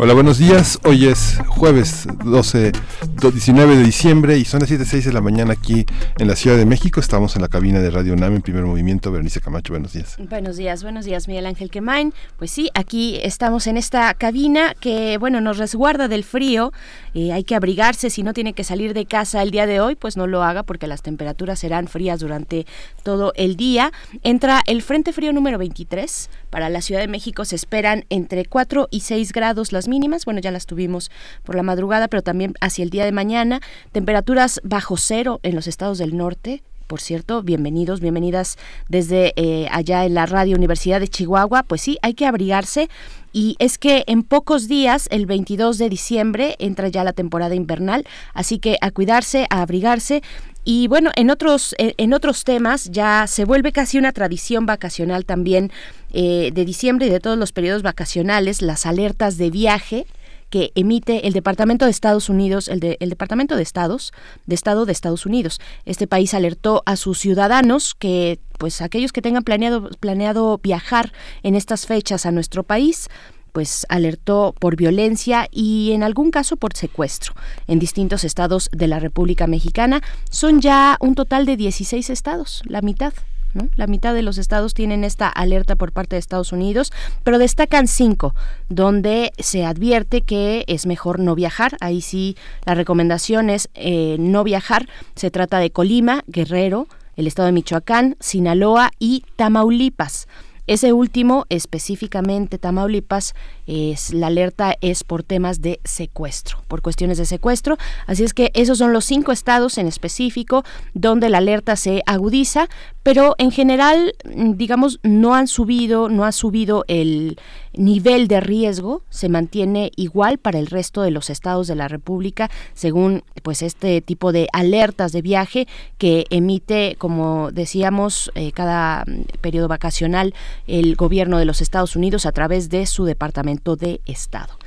Hola, buenos días. Hoy es jueves 12, 19 de diciembre y son las 7.06 de la mañana aquí en la Ciudad de México. Estamos en la cabina de Radio UNAM en primer movimiento. Berenice Camacho, buenos días. Buenos días, buenos días, Miguel Ángel Quemain. Pues sí, aquí estamos en esta cabina que, bueno, nos resguarda del frío. Eh, hay que abrigarse. Si no tiene que salir de casa el día de hoy, pues no lo haga porque las temperaturas serán frías durante todo el día. Entra el Frente Frío número 23. Para la Ciudad de México se esperan entre 4 y 6 grados las mínimas, bueno, ya las tuvimos por la madrugada, pero también hacia el día de mañana, temperaturas bajo cero en los estados del norte, por cierto, bienvenidos, bienvenidas desde eh, allá en la Radio Universidad de Chihuahua. Pues sí, hay que abrigarse. Y es que en pocos días, el 22 de diciembre, entra ya la temporada invernal, así que a cuidarse, a abrigarse. Y bueno, en otros, en otros temas ya se vuelve casi una tradición vacacional también eh, de diciembre y de todos los periodos vacacionales, las alertas de viaje que emite el Departamento de Estados Unidos, el, de, el Departamento de Estados, de Estado de Estados Unidos. Este país alertó a sus ciudadanos que, pues, aquellos que tengan planeado, planeado viajar en estas fechas a nuestro país, pues alertó por violencia y en algún caso por secuestro en distintos estados de la República Mexicana. Son ya un total de 16 estados, la mitad. La mitad de los estados tienen esta alerta por parte de Estados Unidos, pero destacan cinco, donde se advierte que es mejor no viajar. Ahí sí la recomendación es eh, no viajar. Se trata de Colima, Guerrero, el estado de Michoacán, Sinaloa y Tamaulipas. Ese último, específicamente Tamaulipas, es, la alerta es por temas de secuestro, por cuestiones de secuestro. Así es que esos son los cinco estados en específico donde la alerta se agudiza, pero en general, digamos, no han subido, no ha subido el nivel de riesgo, se mantiene igual para el resto de los estados de la República, según pues este tipo de alertas de viaje que emite, como decíamos, eh, cada periodo vacacional el gobierno de los Estados Unidos a través de su Departamento de Estado.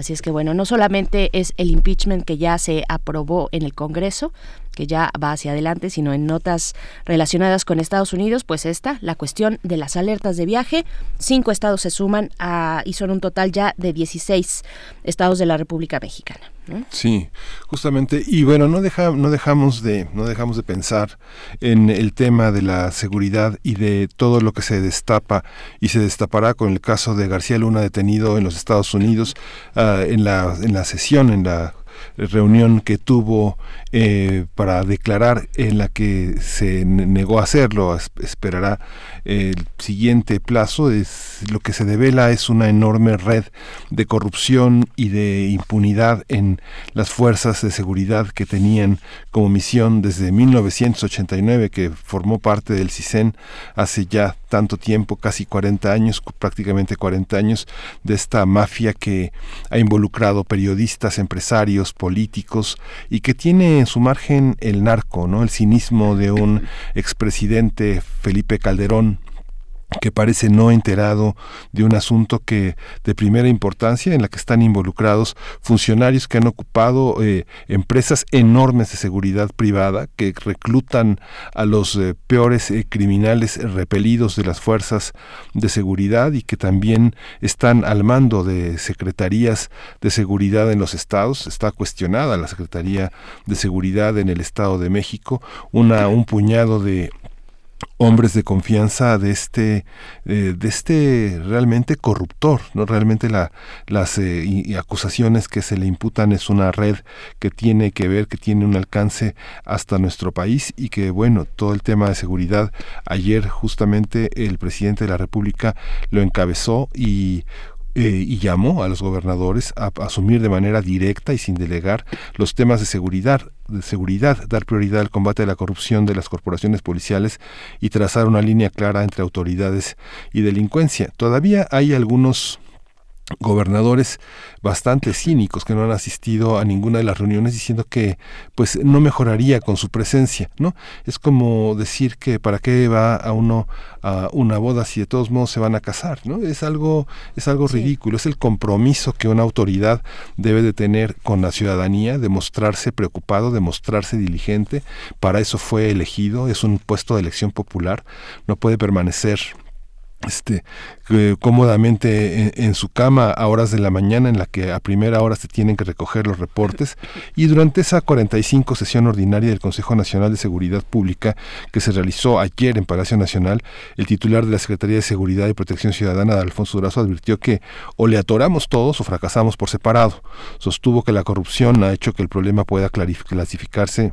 Así es que bueno, no solamente es el impeachment que ya se aprobó en el Congreso, que ya va hacia adelante, sino en notas relacionadas con Estados Unidos, pues esta, la cuestión de las alertas de viaje. Cinco estados se suman a, y son un total ya de 16 estados de la República Mexicana. Sí, justamente. Y bueno, no, deja, no, dejamos de, no dejamos de pensar en el tema de la seguridad y de todo lo que se destapa y se destapará con el caso de García Luna detenido en los Estados Unidos uh, en, la, en la sesión, en la reunión que tuvo eh, para declarar en la que se negó a hacerlo. Esperará el siguiente plazo. Es, lo que se devela es una enorme red de corrupción y de impunidad en las fuerzas de seguridad que tenían como misión desde 1989, que formó parte del CISEN hace ya tanto tiempo, casi 40 años, prácticamente 40 años, de esta mafia que ha involucrado periodistas, empresarios, políticos y que tiene en su margen el narco, ¿no? El cinismo de un expresidente Felipe Calderón que parece no enterado de un asunto que de primera importancia en la que están involucrados funcionarios que han ocupado eh, empresas enormes de seguridad privada que reclutan a los eh, peores eh, criminales repelidos de las fuerzas de seguridad y que también están al mando de secretarías de seguridad en los estados. Está cuestionada la secretaría de seguridad en el estado de México. Una un puñado de hombres de confianza de este eh, de este realmente corruptor no realmente la, las eh, acusaciones que se le imputan es una red que tiene que ver que tiene un alcance hasta nuestro país y que bueno todo el tema de seguridad ayer justamente el presidente de la república lo encabezó y eh, y llamó a los gobernadores a, asumir de manera directa y sin delegar los temas de seguridad, de seguridad, dar prioridad al combate a la corrupción de las corporaciones policiales y trazar una línea clara entre autoridades y delincuencia. Todavía hay algunos gobernadores bastante cínicos que no han asistido a ninguna de las reuniones diciendo que pues no mejoraría con su presencia, ¿no? Es como decir que para qué va a uno a una boda si de todos modos se van a casar, ¿no? Es algo es algo ridículo, es el compromiso que una autoridad debe de tener con la ciudadanía, de mostrarse preocupado, de mostrarse diligente, para eso fue elegido, es un puesto de elección popular, no puede permanecer este, cómodamente en, su cama a horas de la mañana en la que a primera hora se tienen que recoger los reportes y durante esa 45 sesión ordinaria del Consejo Nacional de Seguridad Pública que se realizó ayer en Palacio Nacional, el titular de la Secretaría de Seguridad y Protección Ciudadana, Alfonso Durazo, advirtió que o le atoramos todos o fracasamos por separado. Sostuvo que la corrupción ha hecho que el problema pueda clasificarse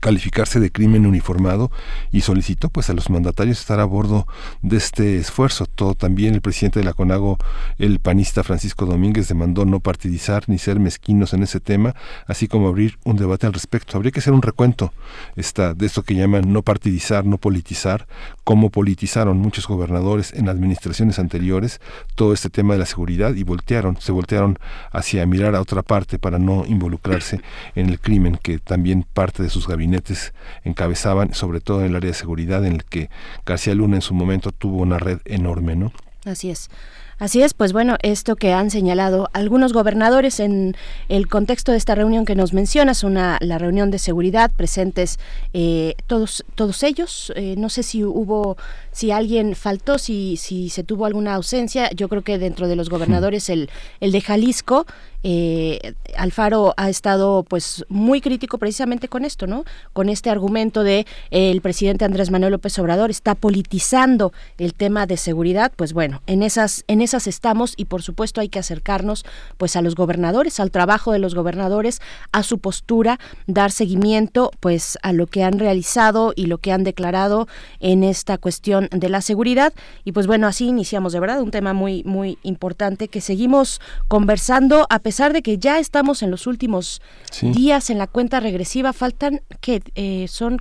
calificarse de crimen uniformado y solicitó pues a los mandatarios estar a bordo de este esfuerzo. Todo también el presidente de la CONAGO, el panista Francisco Domínguez, demandó no partidizar ni ser mezquinos en ese tema, así como abrir un debate al respecto. Habría que hacer un recuento esta, de esto que llaman no partidizar, no politizar, cómo politizaron muchos gobernadores en administraciones anteriores todo este tema de la seguridad y voltearon, se voltearon hacia mirar a otra parte para no involucrarse en el crimen que también parte de sus gabinetes encabezaban, sobre todo en el área de seguridad, en el que García Luna en su momento tuvo una red enorme, ¿no? Así es. Así es, pues bueno, esto que han señalado algunos gobernadores en el contexto de esta reunión que nos mencionas, una la reunión de seguridad, presentes eh, todos todos ellos. Eh, no sé si hubo, si alguien faltó, si si se tuvo alguna ausencia. Yo creo que dentro de los gobernadores el el de Jalisco eh, Alfaro ha estado pues muy crítico precisamente con esto, ¿no? Con este argumento de eh, el presidente Andrés Manuel López Obrador está politizando el tema de seguridad, pues bueno, en esas en esas estamos y por supuesto hay que acercarnos pues a los gobernadores, al trabajo de los gobernadores, a su postura, dar seguimiento pues a lo que han realizado y lo que han declarado en esta cuestión de la seguridad y pues bueno, así iniciamos de verdad un tema muy muy importante que seguimos conversando a pesar pesar de que ya estamos en los últimos días en la cuenta regresiva, faltan que eh, son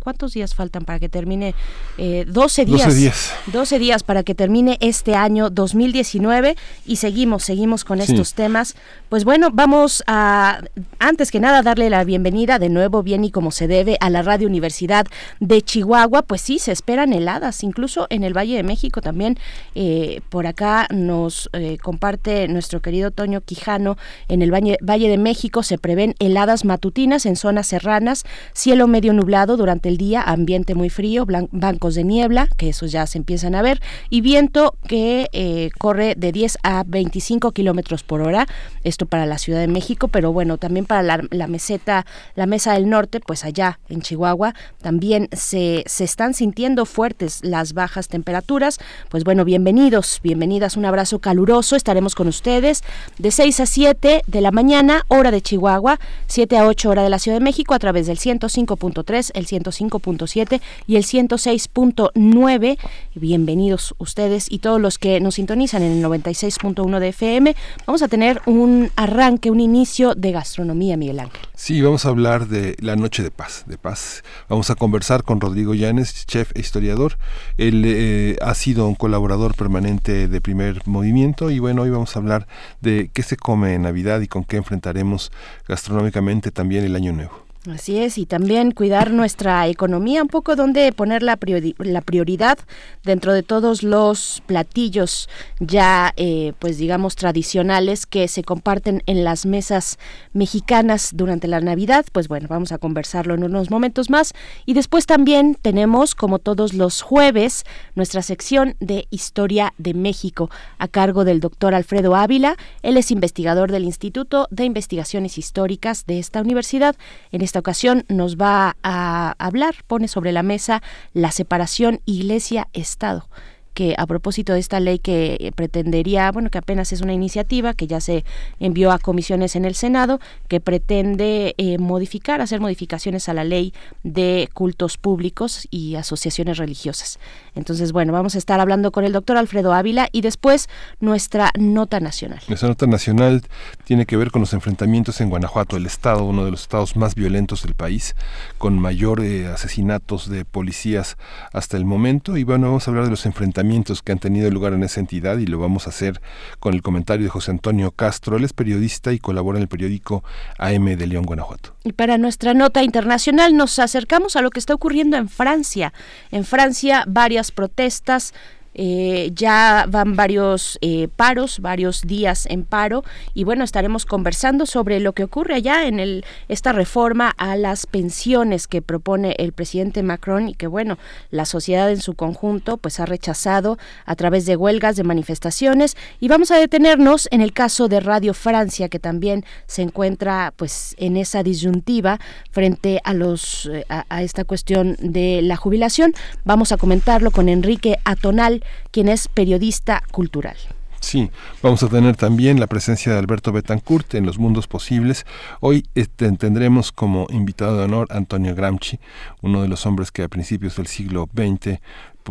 ¿cuántos días faltan para que termine? Eh, 12 días. 12 días. 12 días para que termine este año 2019 y seguimos, seguimos con estos temas. Pues bueno, vamos a, antes que nada, darle la bienvenida de nuevo, bien y como se debe, a la Radio Universidad de Chihuahua. Pues sí, se esperan heladas, incluso en el Valle de México también. Eh, por acá nos eh, comparte nuestro querido Toño Quijano, en el Valle, Valle de México se prevén heladas matutinas en zonas serranas, cielo medio nublado durante el día, ambiente muy frío, bancos de niebla, que esos ya se empiezan a ver, y viento que eh, corre de 10 a 25 kilómetros por hora, esto para la Ciudad de México, pero bueno, también para la, meseta, la mesa del norte, pues allá en Chihuahua, también se, se están sintiendo fuertes las bajas temperaturas. Pues bueno, bienvenidos, bienvenidas, un abrazo caluroso, estaremos con ustedes de 6 a 7 de la mañana, hora de Chihuahua, 7 a 8 hora de la Ciudad de México, a través del 105.3 el 105.7 y el 106.9. Bienvenidos ustedes y todos los que nos sintonizan en el 96.1 de FM. Vamos a tener un arranque, un inicio de gastronomía, Miguel Ángel. Sí, vamos a hablar de la noche de paz, de paz. Vamos a conversar con Rodrigo Llanes, chef e historiador. Él eh, ha sido un colaborador permanente de Primer Movimiento y bueno, hoy vamos a hablar de qué se come en Navidad y con qué enfrentaremos gastronómicamente también el Año Nuevo. Así es, y también cuidar nuestra economía, un poco donde poner la, la prioridad dentro de todos los platillos ya, eh, pues digamos, tradicionales que se comparten en las mesas mexicanas durante la Navidad. Pues bueno, vamos a conversarlo en unos momentos más. Y después también tenemos, como todos los jueves, nuestra sección de Historia de México a cargo del doctor Alfredo Ávila. Él es investigador del Instituto de Investigaciones Históricas de esta universidad. En esta ocasión nos va a hablar, pone sobre la mesa la separación iglesia-estado que a propósito de esta ley que pretendería, bueno, que apenas es una iniciativa que ya se envió a comisiones en el Senado, que pretende eh, modificar, hacer modificaciones a la ley de cultos públicos y asociaciones religiosas. Entonces, bueno, vamos a estar hablando con el doctor Alfredo Ávila y después nuestra nota nacional. Nuestra nota nacional tiene que ver con los enfrentamientos en Guanajuato, el estado, uno de los estados más violentos del país, con mayor eh, asesinatos de policías hasta el momento. Y bueno, vamos a hablar de los enfrentamientos que han tenido lugar en esa entidad y lo vamos a hacer con el comentario de José Antonio Castro. Él es periodista y colabora en el periódico AM de León, Guanajuato. Y para nuestra nota internacional nos acercamos a lo que está ocurriendo en Francia. En Francia varias protestas eh, ya van varios eh, paros, varios días en paro y bueno, estaremos conversando sobre lo que ocurre allá en el, esta reforma a las pensiones que propone el presidente Macron y que bueno, la sociedad en su conjunto pues ha rechazado a través de huelgas, de manifestaciones y vamos a detenernos en el caso de Radio Francia que también se encuentra pues en esa disyuntiva frente a los eh, a esta cuestión de la jubilación. Vamos a comentarlo con Enrique Atonal quien es periodista cultural. Sí, vamos a tener también la presencia de Alberto Betancourt en Los Mundos Posibles. Hoy este, tendremos como invitado de honor Antonio Gramsci, uno de los hombres que a principios del siglo XX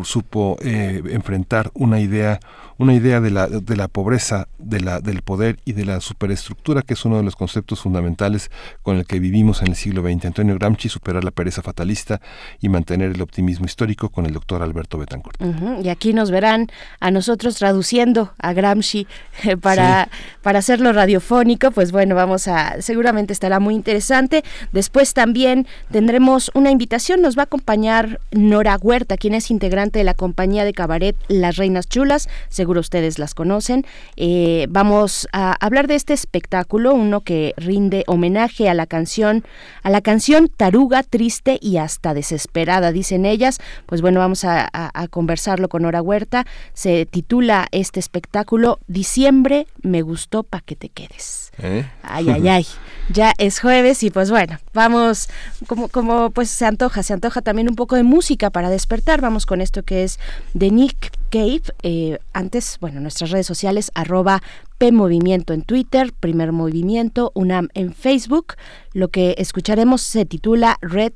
supo eh, enfrentar una idea una idea de la, de la pobreza, de la, del poder y de la superestructura, que es uno de los conceptos fundamentales con el que vivimos en el siglo XX. Antonio Gramsci, superar la pereza fatalista y mantener el optimismo histórico con el doctor Alberto Betancourt. Y aquí nos verán a nosotros traduciendo a Gramsci eh, para, para hacerlo radiofónico, pues bueno, vamos a, seguramente estará muy interesante. Después también tendremos una invitación, nos va a acompañar Nora Huerta, quien es integrante de la compañía de cabaret Las Reinas Chulas. Se seguro ustedes las conocen. Eh, vamos a hablar de este espectáculo, uno que rinde homenaje a la canción, a la canción Taruga, triste y hasta desesperada, dicen ellas. Pues bueno, vamos a, conversarlo con Hora Huerta. Se titula este espectáculo Diciembre me gustó pa' que te quedes. ¿Eh? Ay, ay, ay. Ya es jueves y pues bueno, vamos, como, como pues se antoja, se antoja también un poco de música para despertar. Vamos con esto que es de Nick Cave. Eh, antes, bueno, nuestras redes sociales, arroba PMovimiento en Twitter, Primer Movimiento, UNAM en Facebook. Lo que escucharemos se titula Red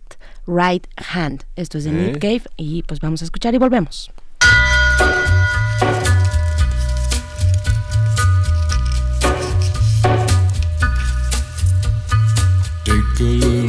Right Hand. Esto es de Nick Cave y pues vamos a escuchar y volvemos. Take a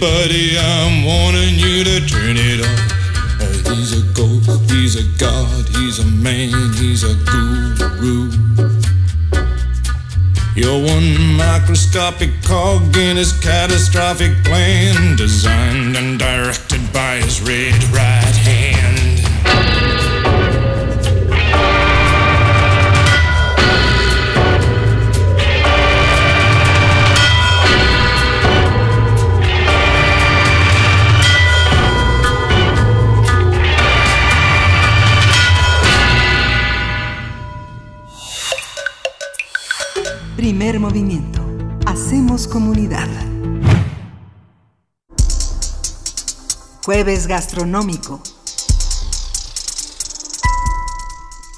buddy, I'm warning you to turn it off. Uh, he's a ghost, he's a god, he's a man, he's a guru. You're one microscopic cog in his catastrophic plan, designed and directed by his red right hand. Primer movimiento. Hacemos comunidad. Jueves gastronómico.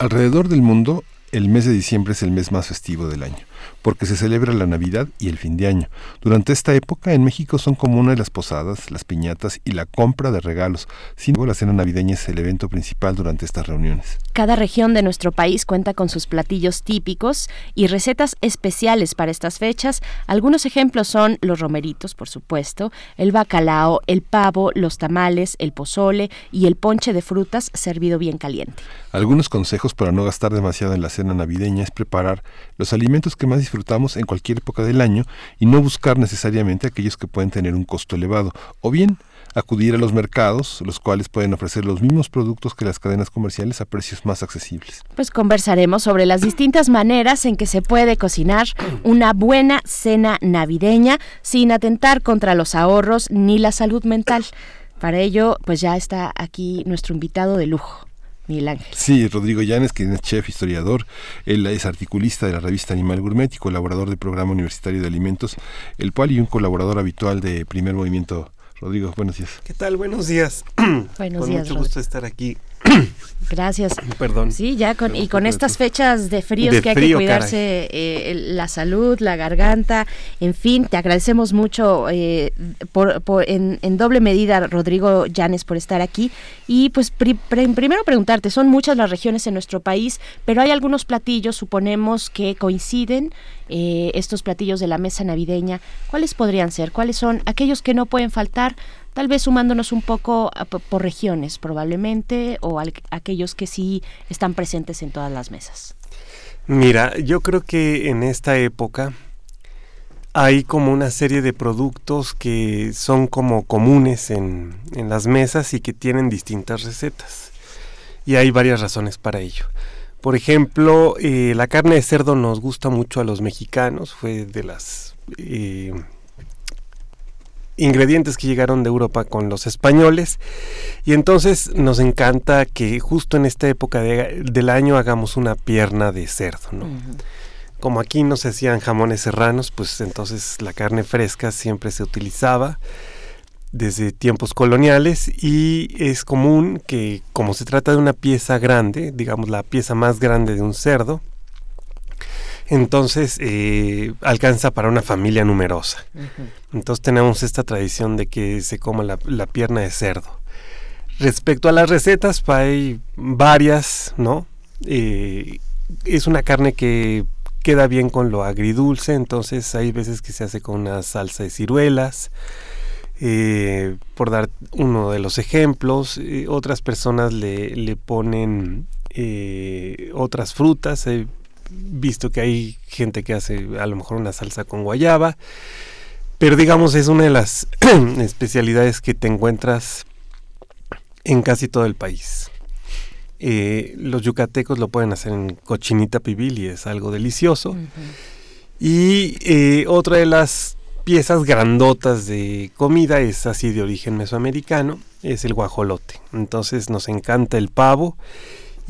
Alrededor del mundo, el mes de diciembre es el mes más festivo del año porque se celebra la Navidad y el fin de año. Durante esta época en México son comunes las posadas, las piñatas y la compra de regalos. Sin embargo, la cena navideña es el evento principal durante estas reuniones. Cada región de nuestro país cuenta con sus platillos típicos y recetas especiales para estas fechas. Algunos ejemplos son los romeritos, por supuesto, el bacalao, el pavo, los tamales, el pozole y el ponche de frutas servido bien caliente. Algunos consejos para no gastar demasiado en la cena navideña es preparar los alimentos que más disfrutamos en cualquier época del año y no buscar necesariamente aquellos que pueden tener un costo elevado, o bien acudir a los mercados, los cuales pueden ofrecer los mismos productos que las cadenas comerciales a precios más accesibles. Pues conversaremos sobre las distintas maneras en que se puede cocinar una buena cena navideña sin atentar contra los ahorros ni la salud mental. Para ello, pues ya está aquí nuestro invitado de lujo. Miguel Ángel. Sí, Rodrigo Llanes, quien es chef, historiador, él es articulista de la revista Animal Gourmet y colaborador del Programa Universitario de Alimentos, el cual y un colaborador habitual de Primer Movimiento. Rodrigo, buenos días. ¿Qué tal? Buenos días. Buenos Con días. mucho Rodrigo. gusto estar aquí. Gracias. Perdón. Sí, ya con, y con estas fechas de fríos De que hay frío, que cuidarse eh, la salud, la garganta, en fin, te agradecemos mucho eh, por, por- en, en doble medida, Rodrigo Llanes, por estar aquí. Y pues pri- pre- primero preguntarte, son muchas las regiones en nuestro país, pero hay algunos platillos, suponemos, que coinciden, eh, estos platillos de la mesa navideña. ¿Cuáles podrían ser? ¿Cuáles son aquellos que no pueden faltar? Tal vez sumándonos un poco por regiones, probablemente, o aquellos que sí están presentes en todas las mesas. Mira, yo creo que en esta época hay como una serie de productos que son como comunes en, en las mesas y que tienen distintas recetas. Y hay varias razones para ello. Por ejemplo, eh, la carne de cerdo nos gusta mucho a los mexicanos, fue de las eh, ingredientes que llegaron de Europa con los españoles y entonces nos encanta que justo en esta época de- del año hagamos una pierna de cerdo, ¿no? Como aquí no se hacían jamones serranos, pues entonces la carne fresca siempre se utilizaba desde tiempos coloniales y es común que como se trata de una pieza grande, digamos la pieza más grande de un cerdo, entonces eh, alcanza para una familia numerosa. Entonces tenemos esta tradición de que se coma la, la pierna de cerdo. Respecto a las recetas, hay varias, ¿no? Eh, es una carne que queda bien con lo agridulce, entonces hay veces que se hace con una salsa de ciruelas. eh, por dar uno de los ejemplos, otras personas le, le ponen otras frutas. Visto que hay gente que hace a lo mejor una salsa con guayaba. Pero digamos es una de las especialidades que te encuentras en casi todo el país. Eh, los yucatecos lo pueden hacer en cochinita pibil y es algo delicioso. Y eh, otra de las piezas grandotas de comida es así de origen mesoamericano, es el guajolote. Entonces nos encanta el pavo.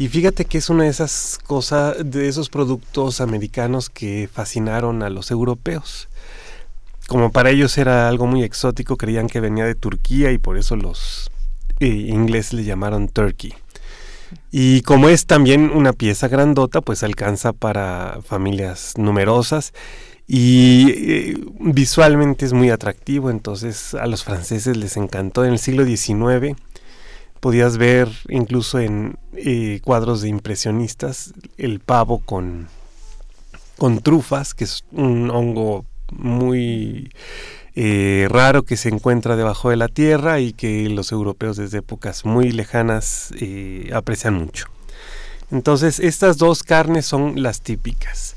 Y fíjate que es una de esas cosas, de esos productos americanos que fascinaron a los europeos como para ellos era algo muy exótico, creían que venía de Turquía y por eso los eh, ingleses le llamaron turkey. Y como es también una pieza grandota, pues alcanza para familias numerosas y eh, visualmente es muy atractivo, entonces a los franceses les encantó en el siglo XIX. Podías ver incluso en eh, cuadros de impresionistas el pavo con, con trufas, que es un hongo muy eh, raro que se encuentra debajo de la tierra y que los europeos desde épocas muy lejanas eh, aprecian mucho. Entonces estas dos carnes son las típicas.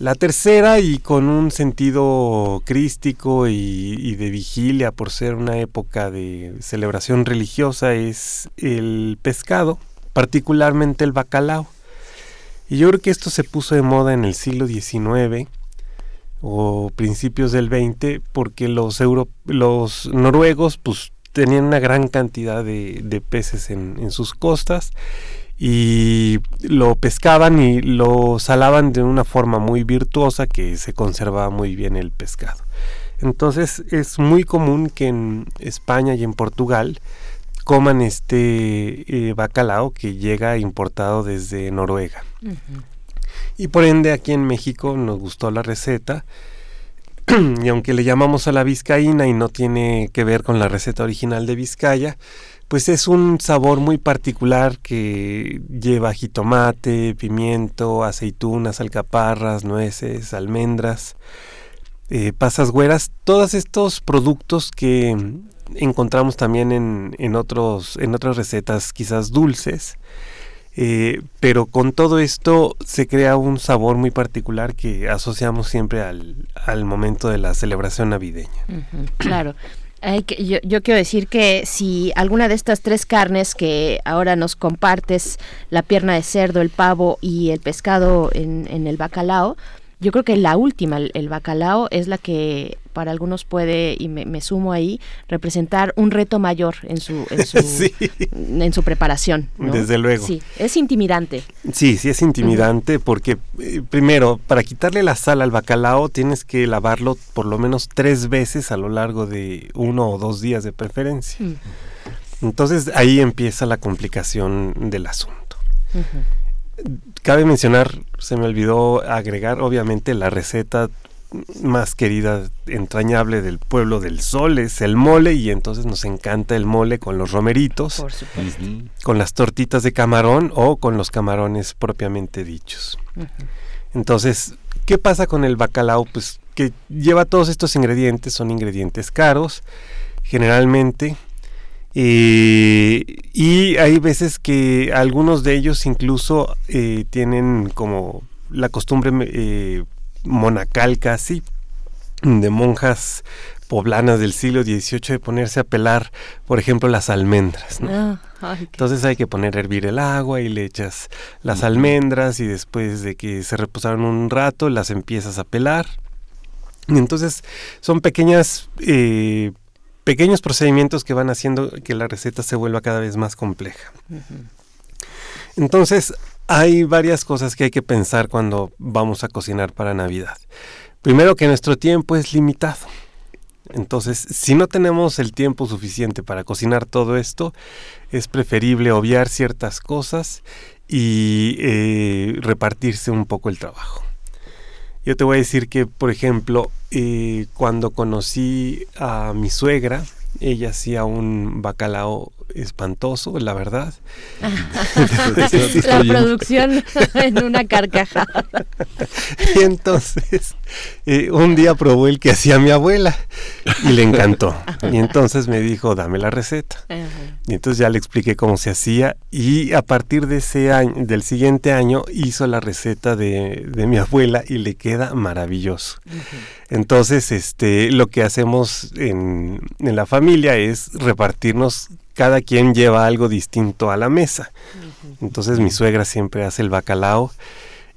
La tercera, y con un sentido crístico y, de vigilia por ser una época de celebración religiosa, es el pescado, particularmente el bacalao. Y yo creo que esto se puso de moda en el siglo XIX o principios del XX porque los, noruegos pues, tenían una gran cantidad de, peces en sus costas y lo pescaban y lo salaban de una forma muy virtuosa que se conservaba muy bien el pescado. Entonces es muy común que en España y en Portugal coman este eh, bacalao que llega importado desde Noruega. Y por ende aquí en México nos gustó la receta y aunque le llamamos a la vizcaína y no tiene que ver con la receta original de Vizcaya, pues es un sabor muy particular que lleva jitomate, pimiento, aceitunas, alcaparras, nueces, almendras, eh, pasas güeras, todos estos productos que encontramos también en, otros, en otras recetas quizás dulces. Eh, pero con todo esto se crea un sabor muy particular que asociamos siempre al, momento de la celebración navideña. claro yo, quiero decir que si alguna de estas tres carnes que ahora nos compartes, la pierna de cerdo, el pavo y el pescado en, en el bacalao, yo creo que la última, el, bacalao, es la que para algunos puede, y me, sumo ahí, representar un reto mayor en su, en su, en su preparación. Desde luego. Sí, es intimidante. Sí, sí es intimidante porque eh, primero, para quitarle la sal al bacalao tienes que lavarlo por lo menos tres veces a lo largo de uno o dos días de preferencia. Entonces ahí empieza la complicación del asunto. Cabe mencionar, se me olvidó agregar, obviamente, la receta más querida, entrañable del pueblo del sol es el mole y entonces nos encanta el mole con los romeritos, con las tortitas de camarón o con los camarones propiamente dichos. Entonces, ¿qué pasa con el bacalao? Pues que lleva todos estos ingredientes, son ingredientes caros, generalmente eh, y hay veces que algunos de ellos incluso eh, tienen como la costumbre eh, monacal casi de monjas poblanas del siglo XVIII de ponerse a pelar, por ejemplo, las almendras. Ah, Entonces hay que poner a hervir el agua y le echas las almendras y después de que se reposaron un rato las empiezas a pelar. entonces son pequeñas pequeños procedimientos que van haciendo que la receta se vuelva cada vez más compleja. Entonces, hay varias cosas que hay que pensar cuando vamos a cocinar para Navidad. Primero que nuestro tiempo es limitado. Entonces, si no tenemos el tiempo suficiente para cocinar todo esto, es preferible obviar ciertas cosas y eh, repartirse un poco el trabajo. Yo te voy a decir que, por ejemplo, eh, cuando conocí a mi suegra, ella hacía un bacalao espantoso, la verdad. la producción en una carcajada. y entonces, eh, un día probó el que hacía mi abuela y le encantó. Y entonces me dijo, dame la receta. Y entonces ya le expliqué cómo se hacía y a partir de ese año, del siguiente año, hizo la receta de, de mi abuela y le queda maravilloso. Entonces, este, lo que hacemos en, en la familia es repartirnos cada quien lleva algo distinto a la mesa. Entonces mi suegra siempre hace el bacalao.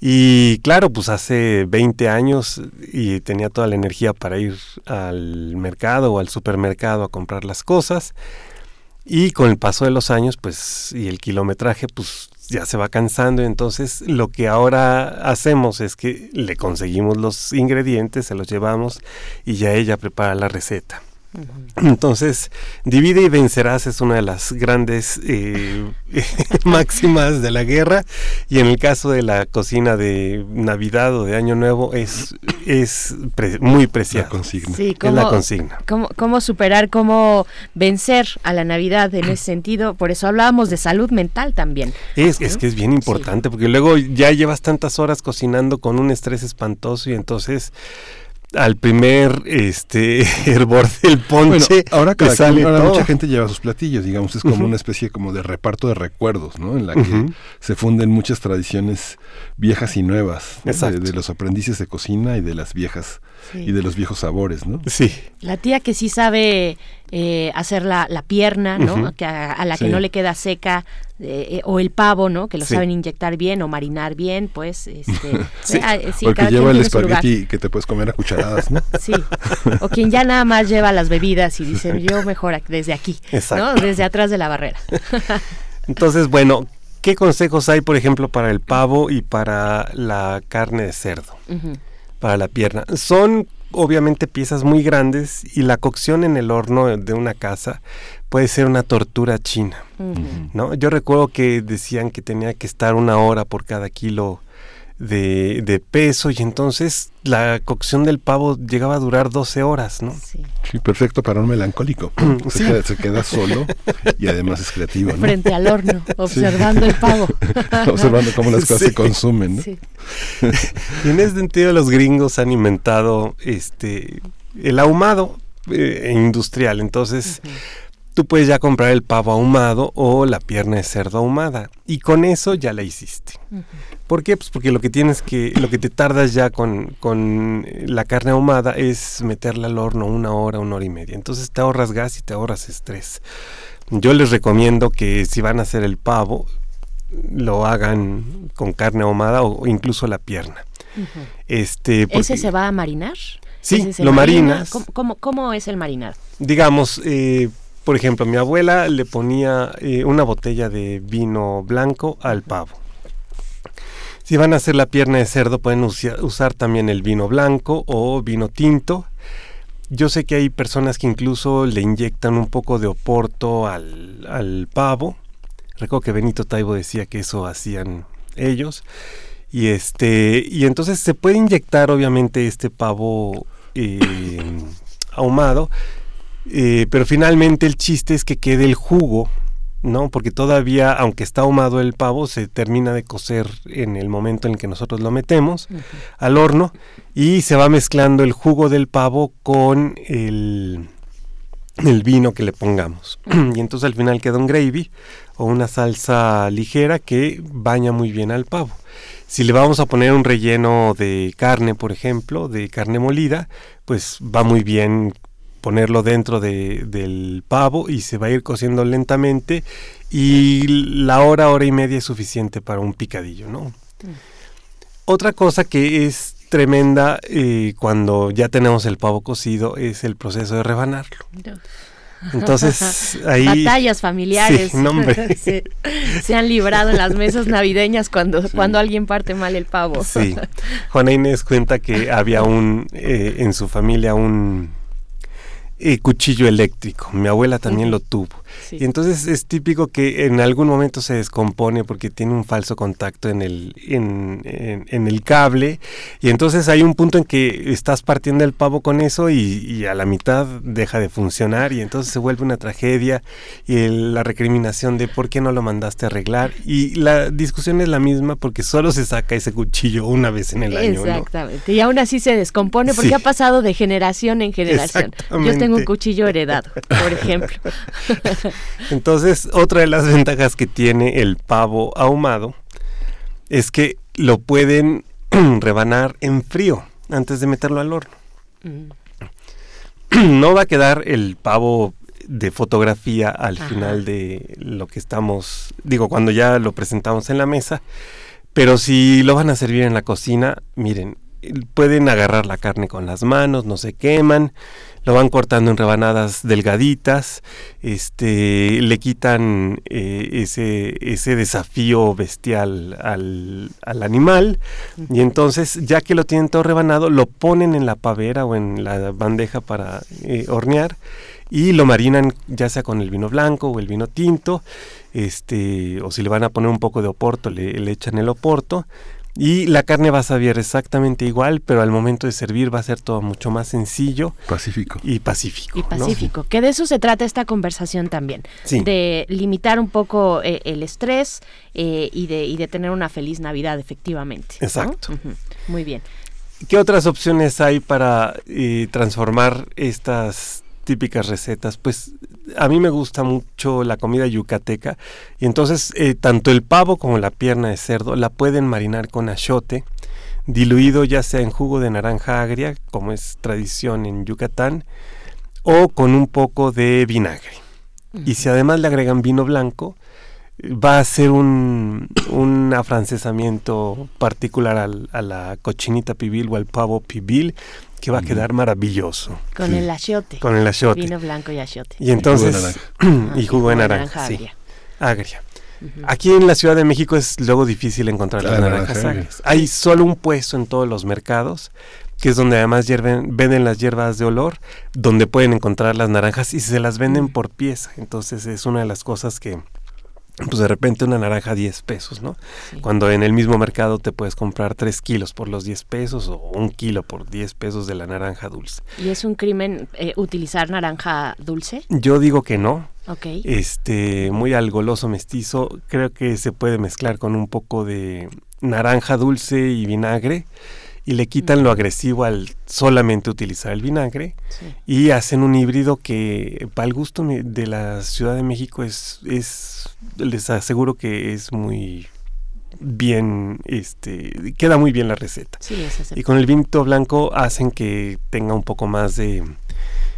Y claro, pues hace 20 años y tenía toda la energía para ir al mercado o al supermercado a comprar las cosas. Y con el paso de los años, pues, y el kilometraje, pues ya se va cansando. Entonces, lo que ahora hacemos es que le conseguimos los ingredientes, se los llevamos y ya ella prepara la receta. Entonces, divide y vencerás es una de las grandes eh, máximas de la guerra y en el caso de la cocina de Navidad o de Año Nuevo es, es pre- muy preciada. La consigna. Sí, Es la cómo, consigna. cómo, cómo superar, cómo vencer a la Navidad en ese sentido. Por eso hablábamos de salud mental también. Es, es que es bien importante porque luego ya llevas tantas horas cocinando con un estrés espantoso y entonces al primer este hervor del Bueno, ponche ahora, te cada sale ahora todo. mucha gente lleva sus platillos, digamos, es como una especie como de reparto de recuerdos, ¿no? En la que se funden muchas tradiciones viejas y nuevas, ¿no? de, de los aprendices de cocina y de las viejas Sí. y de los viejos sabores, ¿no? Sí, La tía que sí sabe eh, hacer la, la pierna, ¿no? Que a, a la que Sí. no le queda seca, eh, eh, o el pavo, ¿no? Que lo Sí. saben inyectar bien o marinar bien, pues, este, Sí. ah, sí, o que lleva el espagueti que te puedes comer a cucharadas, ¿no? Sí, o quien ya nada más lleva las bebidas y dice, yo mejor desde aquí, Exacto. ¿no? Desde atrás de la barrera. entonces bueno, ¿qué consejos hay por ejemplo para el pavo y para la carne de cerdo? Ujú. Para la pierna. Son obviamente piezas muy grandes y la cocción en el horno de una casa puede ser una tortura china. ¿no? Yo recuerdo que decían que tenía que estar una hora por cada kilo de, de peso y entonces la cocción del pavo llegaba a durar 12 horas, ¿no? Sí. Sí, perfecto para un melancólico. Se, Sí. queda, se queda solo y además es creativo, ¿no? Frente al horno, observando el pavo. Observando cómo las cosas Sí. se consumen, ¿no? Sí. Y en ese sentido los gringos han inventado este el ahumado eh, industrial. Entonces tú puedes ya comprar el pavo ahumado o la pierna de cerdo ahumada y con eso ya la hiciste. Ujú. ¿Por qué? Pues porque lo que tienes que, lo que te tardas ya con, con eh, la carne ahumada es meterla al horno una hora, una hora y media. Entonces te ahorras gas y te ahorras estrés. Yo les recomiendo que si van a hacer el pavo, lo hagan con carne ahumada o incluso la pierna. Este, ¿Ese se va a marinar? Sí, ¿Ese se lo marina? marinas. ¿Cómo, cómo, cómo es el marinar? digamos, eh, por ejemplo, mi abuela le ponía eh, una botella de vino blanco al pavo. Si van a hacer la pierna de cerdo, pueden usar también el vino blanco o vino tinto. Yo sé que hay personas que incluso le inyectan un poco de oporto al, al pavo. Recuerdo que Benito Taibo decía que eso hacían ellos. Y este, y entonces se puede inyectar obviamente este pavo eh, ahumado, eh, pero finalmente el chiste es que quede el jugo, ¿no? Porque todavía, aunque está ahumado el pavo, se termina de cocer en el momento en el que nosotros lo metemos al horno y se va mezclando el jugo del pavo con el, el vino que le pongamos. y entonces al final queda un gravy o una salsa ligera que baña muy bien al pavo. Si le vamos a poner un relleno de carne, por ejemplo, de carne molida, pues va muy bien ponerlo dentro de- del pavo y se va a ir cociendo lentamente y la hora, hora y media es suficiente para un picadillo, ¿no? Otra cosa que es tremenda eh, cuando ya tenemos el pavo cocido es el proceso de rebanarlo. Entonces ahí... Batallas familiares. Sí, se han librado en las mesas navideñas cuando, cuando alguien parte mal el pavo. Sí, Juana Inés cuenta que había un eh, en su familia un eh, cuchillo eléctrico. Mi abuela también lo tuvo. Sí. Y entonces es típico que en algún momento se descompone porque tiene un falso contacto en el, en, en- en el cable. Y entonces hay un punto en que estás partiendo el pavo con eso y, y a la mitad deja de funcionar y entonces se vuelve una tragedia y el- la recriminación de por qué no lo mandaste a arreglar. Y la discusión es la misma porque solo se saca ese cuchillo una vez en el año. ¿no? Exactamente. Y aún así se descompone porque Sí. ha pasado de generación en generación. Yo tengo un cuchillo heredado, por ejemplo. Entonces, otra de las ventajas que tiene el pavo ahumado es que lo pueden rebanar en frío antes de meterlo al horno. Mm. No va a quedar el pavo de fotografía al Ajá. final de lo que estamos, digo, cuando ya lo presentamos en la mesa, pero si lo van a servir en la cocina, miren, pueden agarrar la carne con las manos, no se queman, lo van cortando en rebanadas delgaditas, este, le quitan eh, ese, ese desafío bestial al, al animal. Y entonces ya que lo tienen todo rebanado lo ponen en la pavera o en la bandeja para eh, hornear y lo marinan ya sea con el vino blanco o el vino tinto, este, o si le van a poner un poco de oporto, le, le echan el oporto y la carne va a saber exactamente igual, pero al momento de servir va a ser todo mucho más sencillo Pacífico. y pacífico. Y ¿no? pacífico, que de eso se trata esta conversación también, Sí. de limitar un poco eh, el estrés eh, y, de, y de tener una feliz Navidad, efectivamente. ¿no? Exacto. Muy bien. ¿Qué otras opciones hay para eh, transformar estas típicas recetas? Pues a mí me gusta mucho la comida yucateca y entonces eh, tanto el pavo como la pierna de cerdo la pueden marinar con achiote, diluido ya sea en jugo de naranja agria, como es tradición en Yucatán, o con un poco de vinagre. Y si además le agregan vino blanco, va a ser un, un afrancesamiento particular al- a la cochinita pibil o al pavo pibil que va a quedar maravilloso Con el achiote. con el achiote. Vino blanco y achiote. Y entonces naranja. y jugo de naranja, sí, agria. agria. Aquí en la Ciudad de México es luego difícil encontrar La las naranja naranjas agria. agrias. Hay solo un puesto en todos los mercados, que es donde además hierven- venden las hierbas de olor, donde pueden encontrar las naranjas y se las venden por pieza. Entonces es una de las cosas que, pues de repente una naranja 10 pesos, ¿no? Sí. Cuando en el mismo mercado te puedes comprar 3 kilos por los 10 pesos o un kilo por 10 pesos de la naranja dulce. ¿Y es un crimen eh, utilizar naranja dulce? Yo digo que no, Ok. este muy algoloso mestizo creo que se puede mezclar con un poco de naranja dulce y vinagre y le quitan lo agresivo al solamente utilizar el vinagre sí. y hacen un híbrido que para el gusto de la Ciudad de México es es les aseguro que es muy bien este queda muy bien la receta Sí, es y con el vinito blanco hacen que tenga un poco más de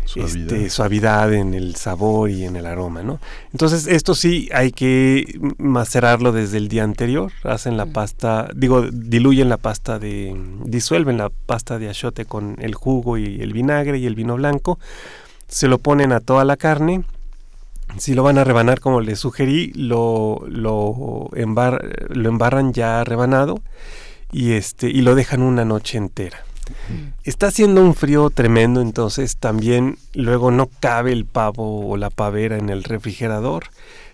Suavidad. este, suavidad en el sabor y en el aroma, ¿no? Entonces esto sí hay que macerarlo desde el día anterior, hacen la Mm. pasta, digo, diluyen la pasta de, disuelven la pasta de achiote con el jugo y el vinagre y el vino blanco, se lo ponen a toda la carne, si lo van a rebanar como les sugerí, lo, lo, embar- lo embarran ya rebanado y, este, y lo dejan una noche entera. Está haciendo un frío tremendo, entonces también luego no cabe el pavo o la pavera en el refrigerador.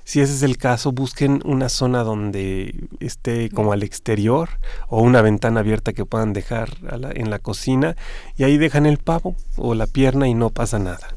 Si ese es el caso, busquen una zona donde esté como al exterior o una ventana abierta que puedan dejar en la cocina y ahí dejan el pavo o la pierna y no pasa nada.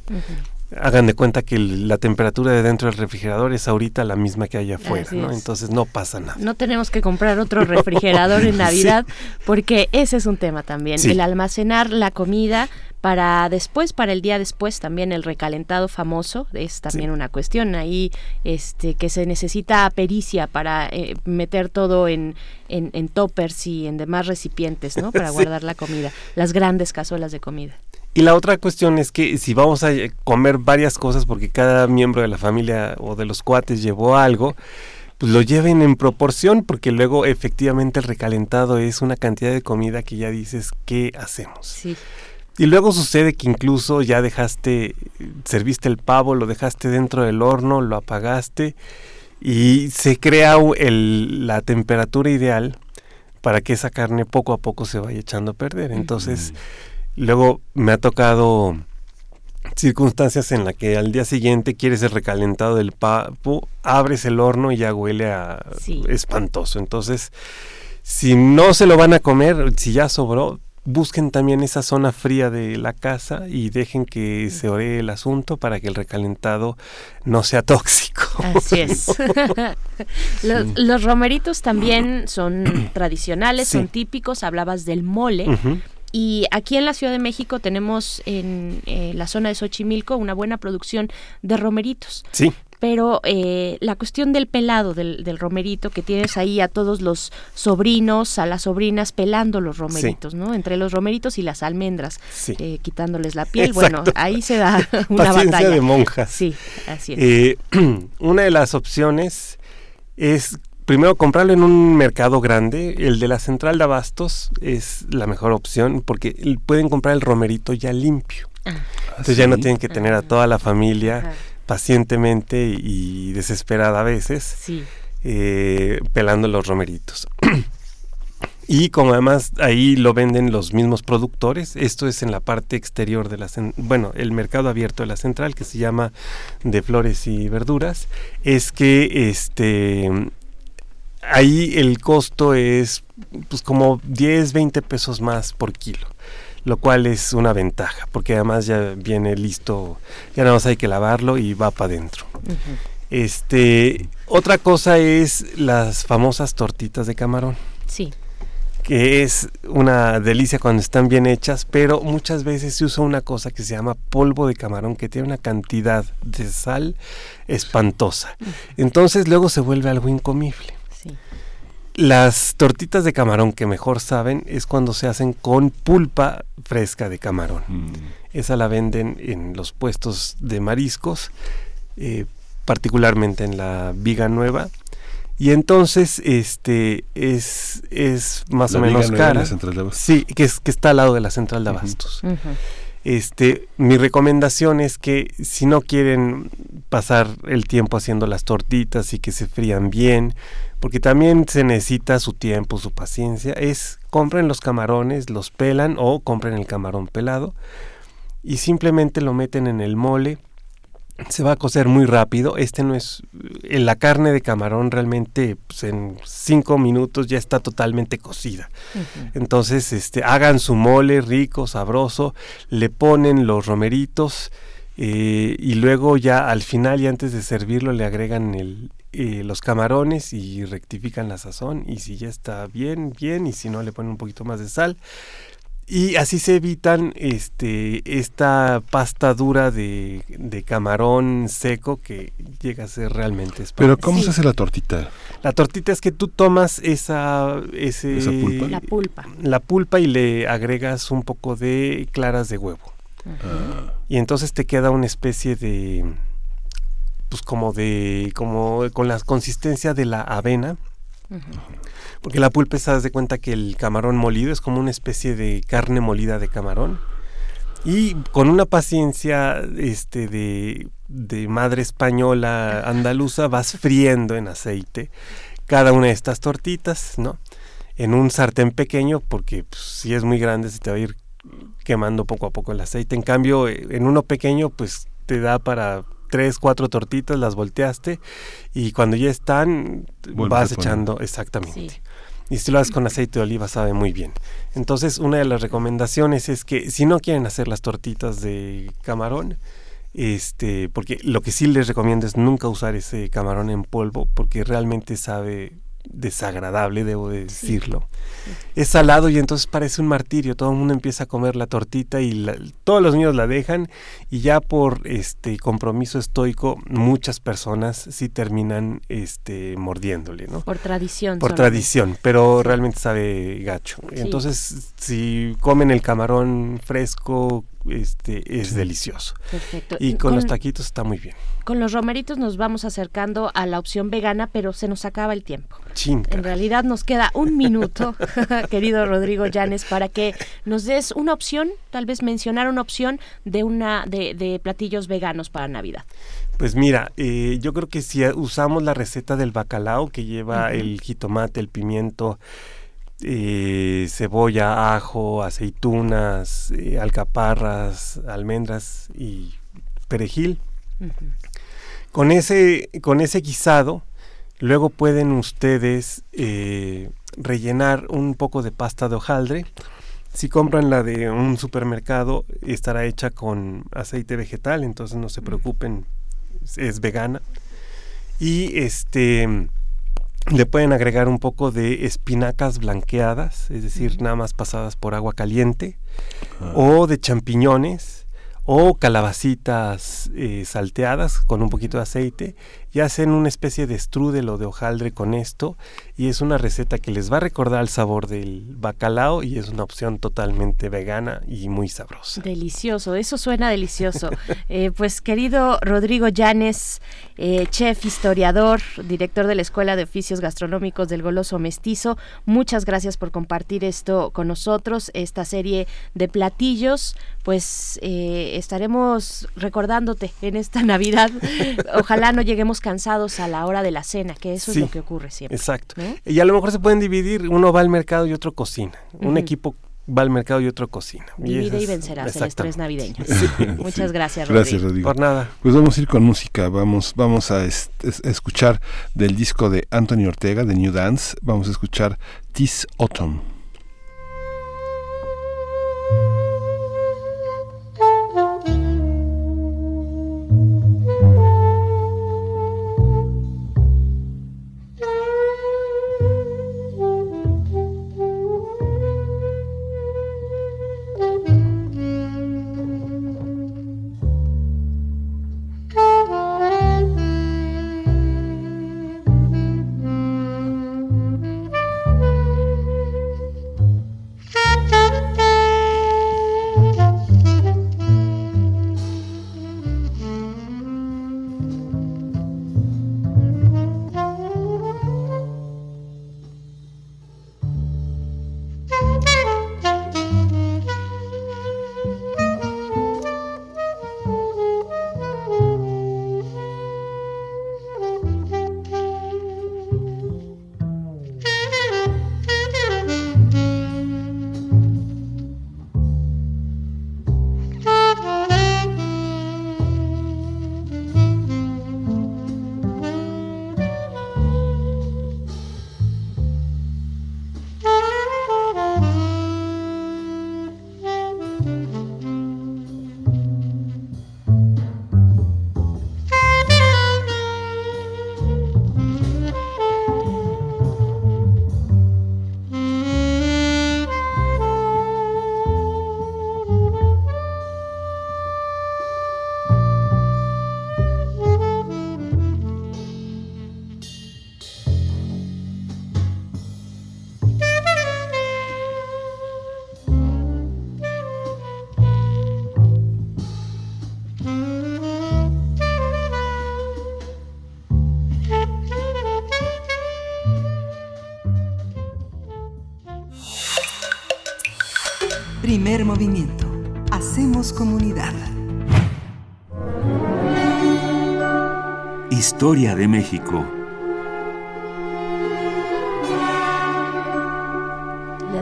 Hagan de cuenta que la temperatura de dentro del refrigerador es ahorita la misma que hay afuera, ¿no? es. Entonces no pasa nada. No tenemos que comprar otro refrigerador en Navidad porque ese es un tema también. Sí. El almacenar la comida para después, para el día después, también el recalentado famoso es también una cuestión ahí este que se necesita pericia para eh, meter todo en, en, en toppers y en demás recipientes, ¿no? Para guardar la comida, las grandes cazuelas de comida. Y la otra cuestión es que si vamos a eh, comer varias cosas porque cada miembro de la familia o de los cuates llevó algo, pues lo lleven en proporción porque luego efectivamente el recalentado es una cantidad de comida que ya dices, ¿qué hacemos? Sí. Y luego sucede que incluso ya dejaste, serviste el pavo, lo dejaste dentro del horno, lo apagaste y se crea el- la temperatura ideal para que esa carne poco a poco se vaya echando a perder. Entonces, luego me ha tocado circunstancias en la que al día siguiente quieres el recalentado del pavo, abres el horno y ya huele a Sí. espantoso. Entonces, si no se lo van a comer, si ya sobró, busquen también esa zona fría de la casa y dejen que se ore el asunto para que el recalentado no sea tóxico. Así es. los, los romeritos también son tradicionales, Sí. son típicos. Hablabas del mole. Y aquí en la Ciudad de México tenemos en eh, la zona de Xochimilco una buena producción de romeritos. Sí, Pero eh, la cuestión del pelado, del, del romerito, que tienes ahí a todos los sobrinos, a las sobrinas pelando los romeritos, ¿no? Entre los romeritos y las almendras, sí. eh, quitándoles la piel. Bueno, ahí se da una Paciencia batalla. de monjas. Sí, así es. Eh, una de las opciones es primero comprarlo en un mercado grande. El de la central de abastos es la mejor opción porque pueden comprar el romerito ya limpio. Entonces ya no sí? tienen que tener a toda la familia Ajá. pacientemente y desesperada a veces Sí. eh, pelando los romeritos. y como además ahí lo venden los mismos productores, esto es en la parte exterior de la, cen- bueno, el mercado abierto de la central que se llama de flores y verduras, es que este ahí el costo es pues como 10, 20 pesos más por kilo, lo cual es una ventaja, porque además ya viene listo, ya nada más hay que lavarlo y va para adentro. Este, otra cosa es las famosas tortitas de camarón, Sí. que es una delicia cuando están bien hechas, pero muchas veces se usa una cosa que se llama polvo de camarón, que tiene una cantidad de sal espantosa. Entonces luego se vuelve algo incomible. Las tortitas de camarón que mejor saben es cuando se hacen con pulpa fresca de camarón. Mm. Esa la venden en los puestos de mariscos, eh, particularmente en la Viga Nueva. Y entonces este es, es más La o menos cara. la central de Abastos. Sí, que, es, que está al lado de la central de abastos. Este, mi recomendación es que si no quieren pasar el tiempo haciendo las tortitas y que se frían bien, porque también se necesita su tiempo, su paciencia, es compren los camarones, los pelan o compren el camarón pelado y simplemente lo meten en el mole. Se va a cocer muy rápido. Este no es. eh, La carne de camarón realmente pues, en cinco minutos ya está totalmente cocida. Entonces, este, hagan su mole rico, sabroso, le ponen los romeritos eh, y luego ya al final y antes de servirlo le agregan el, eh, los camarones y rectifican la sazón y si ya está bien, bien y si no le ponen un poquito más de sal. Y así se evitan este, esta pasta dura de, de camarón seco que llega a ser realmente Pero espantoso. ¿cómo Sí. se hace la tortita? La tortita es que tú tomas esa, ese, ¿Esa pulpa? La pulpa. la pulpa y le agregas un poco de claras de huevo. Ah, Y entonces te queda una especie de pues como de como con la consistencia de la avena, Ujú. Porque la pulpa se de cuenta que el camarón molido es como una especie de carne molida de camarón. Y con una paciencia este de, de madre española andaluza vas friendo en aceite cada una de estas tortitas, ¿no? En un sartén pequeño, porque pues, si es muy grande se te va a ir quemando poco a poco el aceite. En cambio, eh, en uno pequeño, pues te da para tres, cuatro tortitas, las volteaste y cuando ya están, Vuelves vas echando exactamente. Sí. Y si lo haces con aceite de oliva sabe muy bien. Entonces, una de las recomendaciones es que si no quieren hacer las tortitas de camarón, este, porque lo que sí les recomiendo es nunca usar ese camarón en polvo, porque realmente sabe desagradable, debo de decirlo. Es salado y entonces parece un martirio. Todo el mundo empieza a comer la tortita y la- todos los niños la dejan y ya por este compromiso estoico muchas personas sí terminan este mordiéndole, ¿no? Por tradición. Por solamente. tradición, pero realmente sabe gacho. Sí. Entonces, si comen el camarón fresco, este es delicioso. Perfecto. Y con los taquitos está muy bien. con los romeritos nos vamos acercando a la opción vegana, pero se nos acaba el tiempo. En realidad nos queda un minuto, querido Rodrigo Llanes, para que nos des una opción, tal vez mencionar una opción de una de, de platillos veganos para Navidad. Pues mira, eh, yo creo que si usamos la receta del bacalao que lleva el jitomate, el pimiento, eh, cebolla, ajo, aceitunas, eh, alcaparras, almendras y perejil. Con ese, con ese guisado, luego pueden ustedes eh, rellenar un poco de pasta de hojaldre. Si compran la de un supermercado, estará hecha con aceite vegetal, entonces no se preocupen, es- es vegana. Y este le pueden agregar un poco de espinacas blanqueadas, es decir, nada más pasadas por agua caliente ah. o de champiñones o calabacitas eh, salteadas con un poquito de aceite y hacen una especie de strudel o de hojaldre con esto y es una receta que les va a recordar el sabor del bacalao y es una opción totalmente vegana y muy sabrosa. Delicioso, eso suena delicioso. Eh, pues querido Rodrigo Llanes, eh, chef, historiador, director de la Escuela de Oficios Gastronómicos del Goloso Mestizo, muchas gracias por compartir esto con nosotros, esta serie de platillos, pues eh, estaremos recordándote en esta Navidad. Ojalá no lleguemos cansados a la hora de la cena, que eso es Sí, lo que ocurre siempre. Exacto. ¿no? Y a lo mejor se pueden dividir, uno va al mercado y otro cocina. Un equipo va al mercado y otro cocina. Divide y vencerás el estrés navideño. Muchas gracias, Rodrigo. Gracias, Rodrigo. Por nada. Pues vamos a ir con música, vamos, vamos a es- es- escuchar del disco de Anthony Ortega, de New Dance, vamos a escuchar This Autumn. Historia de México.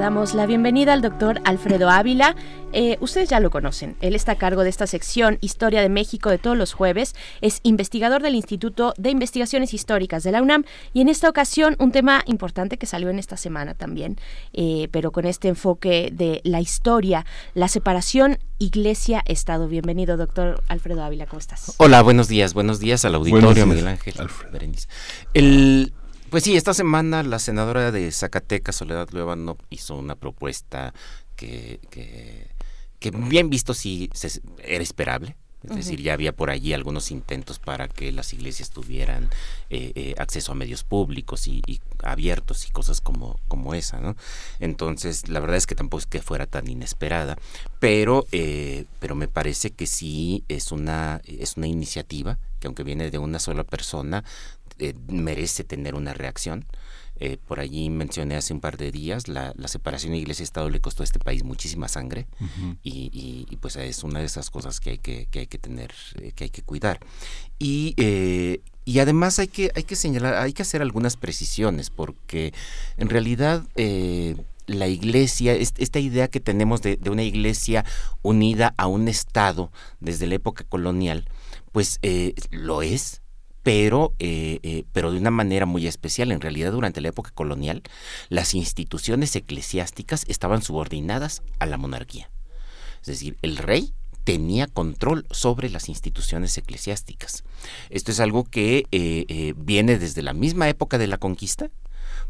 Damos la bienvenida al doctor Alfredo Ávila. Eh, ustedes ya lo conocen. Él está a cargo de esta sección Historia de México de todos los jueves. Es investigador del Instituto de Investigaciones Históricas de la UNAM. Y en esta ocasión, un tema importante que salió en esta semana también, eh, pero con este enfoque de la historia, la separación Iglesia-Estado. Bienvenido, doctor Alfredo Ávila. ¿Cómo estás? Hola, buenos días, buenos días al auditorio, días, Miguel Ángel, Alfredo. Berenice. El, pues sí, esta semana la senadora de Zacatecas, Soledad Luevano, hizo una propuesta que, que, que bien visto sí se- era esperable. Es decir, ya había por allí algunos intentos para que las iglesias tuvieran eh, eh, acceso a medios públicos y, y abiertos y cosas como, como esa, ¿no? Entonces, la verdad es que tampoco es que fuera tan inesperada, pero, eh, pero me parece que sí es una, es una iniciativa que aunque viene de una sola persona, eh, merece tener una reacción. Eh, por allí mencioné hace un par de días, la, la separación iglesia-estado le costó a este país muchísima sangre y, y- y, pues es una de esas cosas que hay que, que hay que tener, eh, que hay que cuidar. Y, eh, y además hay que, hay que señalar, hay que hacer algunas precisiones, porque en realidad eh, la iglesia, est- esta idea que tenemos de, de una iglesia unida a un Estado desde la época colonial, pues eh, lo es, pero, eh, eh, pero de una manera muy especial. En realidad, durante la época colonial, las instituciones eclesiásticas estaban subordinadas a la monarquía. Es decir, el rey tenía control sobre las instituciones eclesiásticas. Esto es algo que eh, eh, viene desde la misma época de la conquista.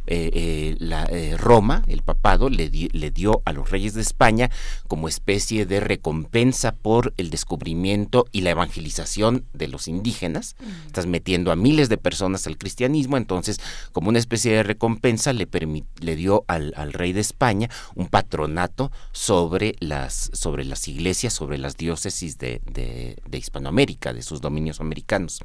Eh, eh, la, eh, Roma, el papado, le, di- le dio a los reyes de España como especie de recompensa por el descubrimiento y la evangelización de los indígenas. Estás metiendo a miles de personas al cristianismo, entonces como una especie de recompensa le, permi- le dio al, al rey de España un patronato sobre las, sobre las iglesias, sobre las diócesis de, de- de Hispanoamérica, de sus dominios americanos.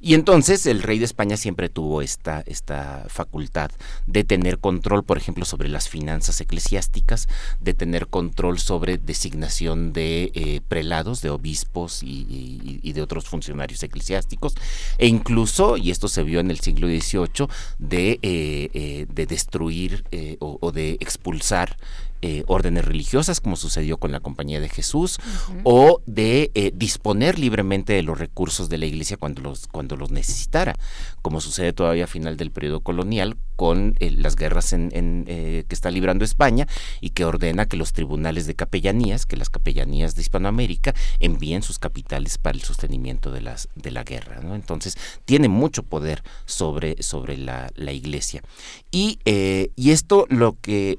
Y entonces el rey de España siempre tuvo esta, esta facultad de tener control, por ejemplo, sobre las finanzas eclesiásticas, de tener control sobre designación de eh, prelados, de obispos y, de otros funcionarios eclesiásticos, e incluso, y esto se vio en el siglo XVIII, de, eh, eh, de destruir o de expulsar eh, órdenes religiosas, como sucedió con la Compañía de Jesús, o de eh, disponer libremente de los recursos de la Iglesia cuando los, cuando los necesitara, como sucede todavía a final del periodo colonial con eh, las guerras en, que está librando España y que ordena que los tribunales de capellanías, que las capellanías de Hispanoamérica envíen sus capitales para el sostenimiento de, las, de la guerra. ¿no? Entonces, tiene mucho poder sobre, sobre la, la Iglesia. Y, y esto lo que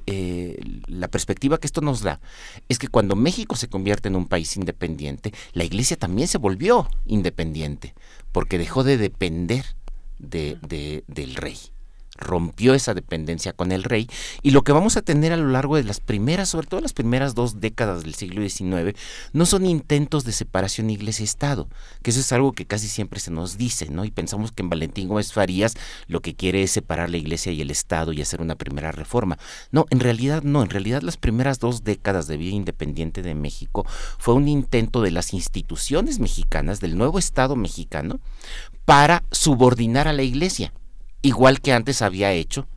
la perspectiva que esto nos da es que cuando México se convierte en un país independiente, la iglesia también se volvió independiente, porque dejó de depender de, del rey rompió esa dependencia con el rey y lo que vamos a tener a lo largo de las primeras, sobre todo las primeras dos décadas del siglo XIX, no son intentos de separación iglesia-estado, que eso es algo que casi siempre se nos dice, ¿no? Y pensamos que en Valentín Gómez Farías lo que quiere es separar la iglesia y el estado y hacer una primera reforma. No, en realidad no, en realidad las primeras dos décadas de vida independiente de México fue un intento de las instituciones mexicanas, del nuevo estado mexicano, para subordinar a la iglesia igual que antes había hecho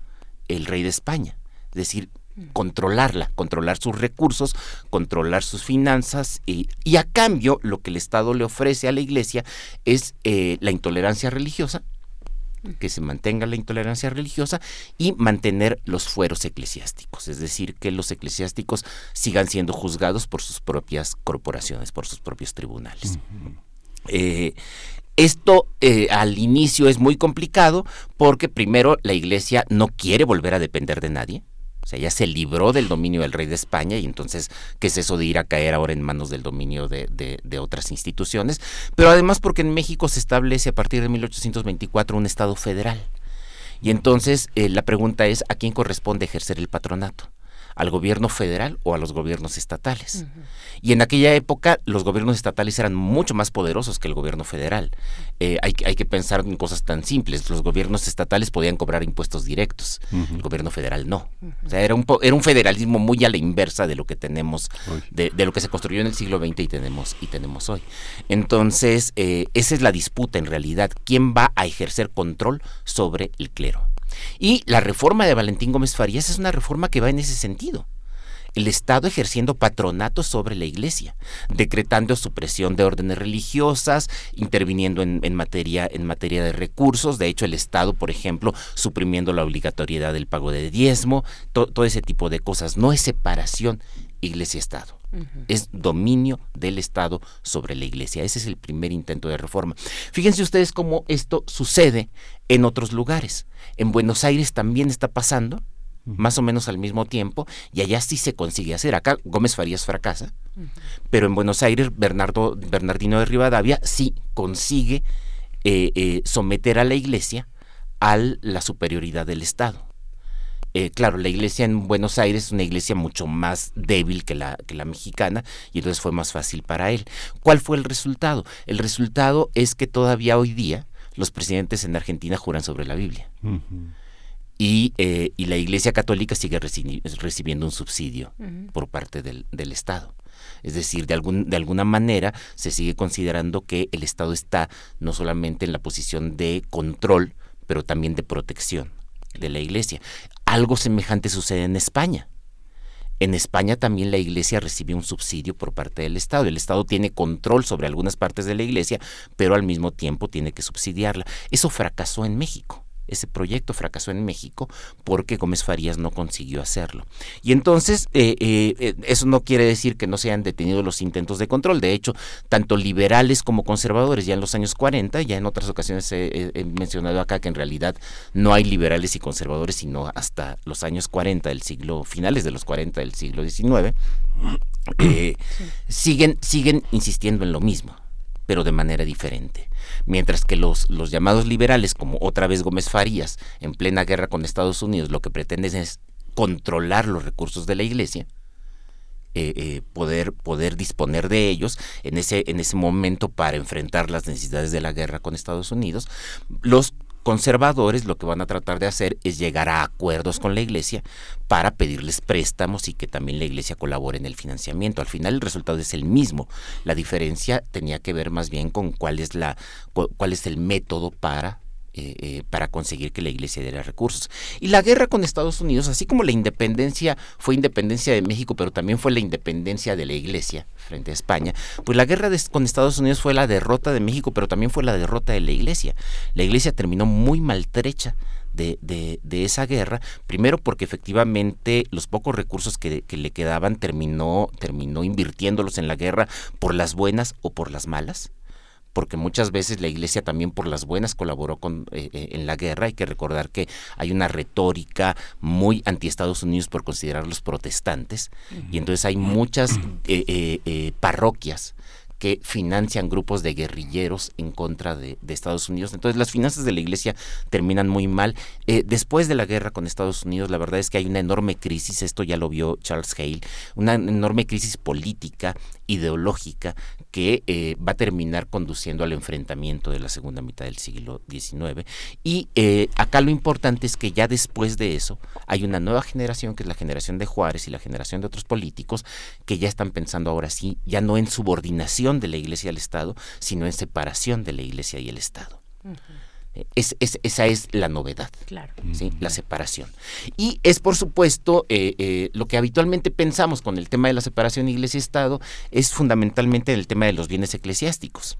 el rey de España, es decir, controlarla, controlar sus recursos, controlar sus finanzas y, a cambio lo que el Estado le ofrece a la Iglesia es eh, la intolerancia religiosa, que se mantenga la intolerancia religiosa y mantener los fueros eclesiásticos, es decir, que los eclesiásticos sigan siendo juzgados por sus propias corporaciones, por sus propios tribunales. Esto eh, al inicio es muy complicado porque primero la iglesia no quiere volver a depender de nadie. O sea, ya se libró del dominio del rey de España y entonces, ¿qué es eso de ir a caer ahora en manos del dominio de, de, otras instituciones? Pero además porque en México se establece a partir de 1824 un Estado federal. Y entonces eh, la pregunta es, ¿a quién corresponde ejercer el patronato? Al gobierno federal o a los gobiernos estatales. Y en aquella época los gobiernos estatales eran mucho más poderosos que el gobierno federal. Eh, hay, hay, que pensar en cosas tan simples. Los gobiernos estatales podían cobrar impuestos directos, el gobierno federal no. O sea, era un, era un federalismo muy a la inversa de lo que tenemos, de, lo que se construyó en el siglo XX y tenemos, y tenemos hoy. Entonces, eh, esa es la disputa en realidad. ¿Quién va a ejercer control sobre el clero? Y la reforma de Valentín Gómez Farías es una reforma que va en ese sentido el Estado ejerciendo patronato sobre la Iglesia, decretando supresión de órdenes religiosas, interviniendo en, materia, en materia de recursos, de hecho el Estado, por ejemplo, suprimiendo la obligatoriedad del pago de diezmo, todo ese tipo de cosas. No es separación Iglesia-Estado. Es dominio del Estado sobre la Iglesia. Ese es el primer intento de reforma. Fíjense ustedes cómo esto sucede en otros lugares. En Buenos Aires también está pasando, más o menos al mismo tiempo, y allá sí se consigue hacer. Acá Gómez Farías fracasa, pero en Buenos Aires Bernardo, Bernardino de Rivadavia sí consigue eh, eh, someter a la Iglesia a la superioridad del Estado. Eh, claro, la iglesia en Buenos Aires es una iglesia mucho más débil que la, que la mexicana y entonces fue más fácil para él. ¿Cuál fue el resultado? El resultado es que todavía hoy día los presidentes en Argentina juran sobre la Biblia. y, eh, y, la Iglesia Católica sigue recibiendo un subsidio por parte del, del, Estado. Es decir, de, algún, de alguna manera se sigue considerando que el Estado está no solamente en la posición de control, pero también de protección de la Iglesia. Algo semejante sucede en España. En España también la iglesia recibe un subsidio por parte del Estado. El Estado tiene control sobre algunas partes de la iglesia, pero al mismo tiempo tiene que subsidiarla. Eso fracasó en México. Ese proyecto fracasó en México porque Gómez Farías no consiguió hacerlo. Y entonces, eh, eh, eh, eso no quiere decir que no se hayan detenido los intentos de control. De hecho, tanto liberales como conservadores, ya en los años 40, ya en otras ocasiones he, mencionado acá que en realidad no hay liberales y conservadores, sino hasta los años 40 del siglo, finales de los 40 del siglo XIX, siguen, siguen insistiendo en lo mismo pero de manera diferente. Mientras que los, los llamados liberales, como otra vez Gómez Farías, en plena guerra con Estados Unidos, lo que pretenden es controlar los recursos de la iglesia, eh, eh, poder, poder disponer de ellos en ese, en ese momento para enfrentar las necesidades de la guerra con Estados Unidos, los conservadores lo que van a tratar de hacer es llegar a acuerdos con la iglesia para pedirles préstamos y que también la iglesia colabore en el financiamiento. Al final el resultado es el mismo. La diferencia tenía que ver más bien con cuál es la cuál es el método para eh, eh, para conseguir que la iglesia diera recursos. Y la guerra con Estados Unidos, así como la independencia fue independencia de México, pero también fue la independencia de la iglesia frente a España, pues la guerra con Estados Unidos fue la derrota de México, pero también fue la derrota de la iglesia. La iglesia terminó muy maltrecha de, de, esa guerra, primero porque efectivamente los pocos recursos que, que, le quedaban terminó, terminó invirtiéndolos en la guerra por las buenas o por las malas porque muchas veces la Iglesia también por las buenas colaboró con, eh, eh, en la guerra. Hay que recordar que hay una retórica muy anti Estados Unidos por considerarlos protestantes y entonces hay muchas eh, parroquias que financian grupos de guerrilleros en contra de, Estados Unidos. Entonces las finanzas de la iglesia terminan muy mal. Eh, después de la guerra con Estados Unidos, la verdad es que hay una enorme crisis, esto ya lo vio Charles Hale, una enorme crisis política, ideológica, que eh, va a terminar conduciendo al enfrentamiento de la segunda mitad del siglo XIX. Y eh, acá lo importante es que ya después de eso hay una nueva generación, que es la generación de Juárez y la generación de otros políticos, que ya están pensando ahora sí, ya no en subordinación, de la Iglesia al Estado, sino en separación de la Iglesia y el Estado. Es, esa es la novedad, claro. ¿sí? la separación. Y es, por supuesto, eh, eh, lo que habitualmente pensamos con el tema de la separación Iglesia-Estado, es fundamentalmente el tema de los bienes eclesiásticos.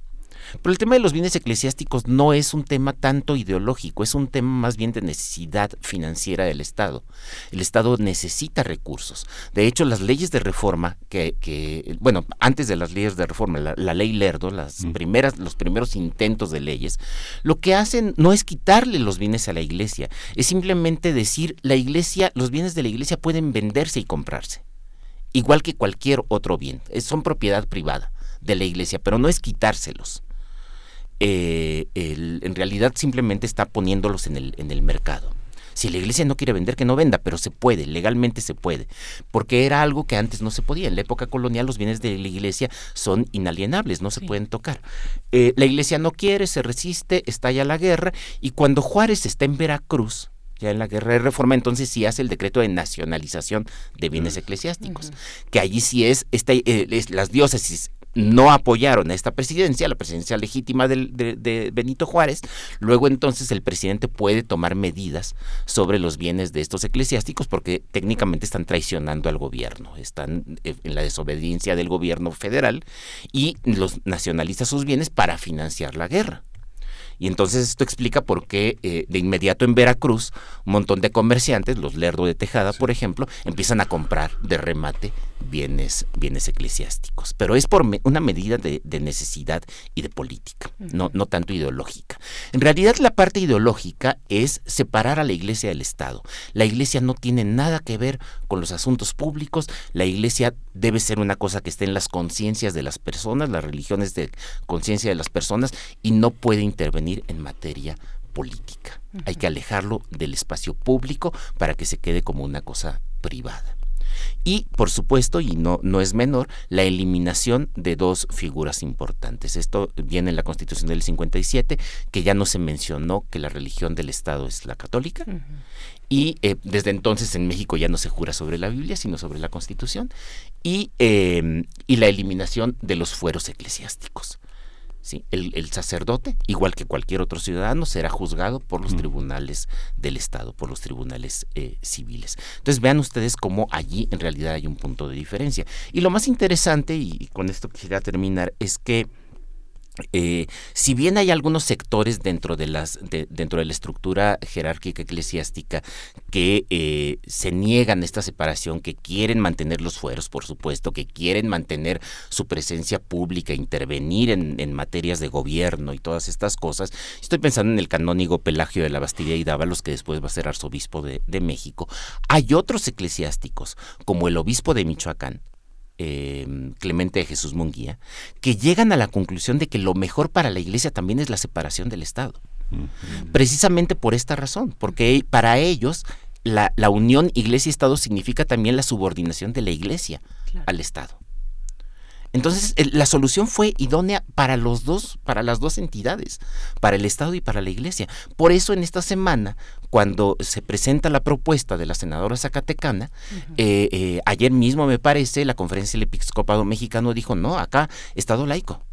Pero el tema de los bienes eclesiásticos no es un tema tanto ideológico, es un tema más bien de necesidad financiera del Estado. El Estado necesita recursos. De hecho, las leyes de reforma, que, bueno, antes de las leyes de reforma, la, ley Lerdo, las primeras, los primeros intentos de leyes, lo que hacen no es quitarle los bienes a la iglesia, es simplemente decir, la iglesia, los bienes de la iglesia pueden venderse y comprarse igual que cualquier otro bien. son propiedad privada de la iglesia, pero no es quitárselos. Eh, en realidad simplemente está poniéndolos en el, en el mercado. Si la iglesia no quiere vender, que no venda, pero se puede, legalmente se puede, porque era algo que antes no se podía. En la época colonial los bienes de la iglesia son inalienables, no se pueden tocar. Eh, la iglesia no quiere, se resiste, estalla la guerra, y cuando Juárez está en Veracruz, ya en la guerra de reforma, entonces sí hace el decreto de nacionalización de bienes eclesiásticos, que allí sí es, eh, es las diócesis no apoyaron a esta presidencia, la presidencia legítima de, Benito Juárez, luego entonces el presidente puede tomar medidas sobre los bienes de estos eclesiásticos porque técnicamente están traicionando al gobierno, están eh, en la desobediencia del gobierno federal y los nacionaliza sus bienes para financiar la guerra. Y entonces esto explica por qué eh, de inmediato en Veracruz un montón de comerciantes, los Lerdo de Tejada, por ejemplo, empiezan a comprar de remate bienes, bienes eclesiásticos. Pero es por una medida de, necesidad y de política, no, no tanto ideológica. En realidad la parte ideológica es separar a la iglesia del Estado. La iglesia no tiene nada que ver con los asuntos públicos, la iglesia debe ser una cosa que esté en las conciencias de las personas, las religiones de conciencia de las personas, y no puede intervenir en materia política. Hay que alejarlo del espacio público para que se quede como una cosa privada. Y, por supuesto, y no, no es menor, la eliminación de dos figuras importantes. Esto viene en la Constitución del 57, que ya no se mencionó que la religión del Estado es la católica. Y eh, desde entonces en México ya no se jura sobre la Biblia, sino sobre la Constitución. Y, eh, y la eliminación de los fueros eclesiásticos. El, sacerdote, igual que cualquier otro ciudadano, será juzgado por los tribunales del Estado, por los tribunales eh, civiles. Entonces vean ustedes cómo allí en realidad hay un punto de diferencia. Y lo más interesante, y con esto quisiera terminar, es que eh, si bien hay algunos sectores dentro de las dentro de la estructura jerárquica eclesiástica que eh, se niegan esta separación, que quieren mantener los fueros, por supuesto, que quieren mantener su presencia pública, intervenir en, materias de gobierno y todas estas cosas. Estoy pensando en el canónigo Pelagio de la Bastilla y Dávalos, que después va a ser arzobispo de México. Hay otros eclesiásticos, como el obispo de Michoacán, Em, Clemente de Jesús Munguía, que llegan a la conclusión de que lo mejor para la iglesia también es la separación del Estado. Precisamente por esta razón, porque para ellos la, unión iglesia-estado significa también la subordinación de la iglesia al Estado. Entonces, la solución fue idónea para los dos, para las dos entidades, para el Estado y para la Iglesia. Por eso en esta semana, cuando se presenta la propuesta de la senadora Zacatecana, eh, eh, ayer mismo me parece, la conferencia del episcopado mexicano dijo, no, acá Estado laico.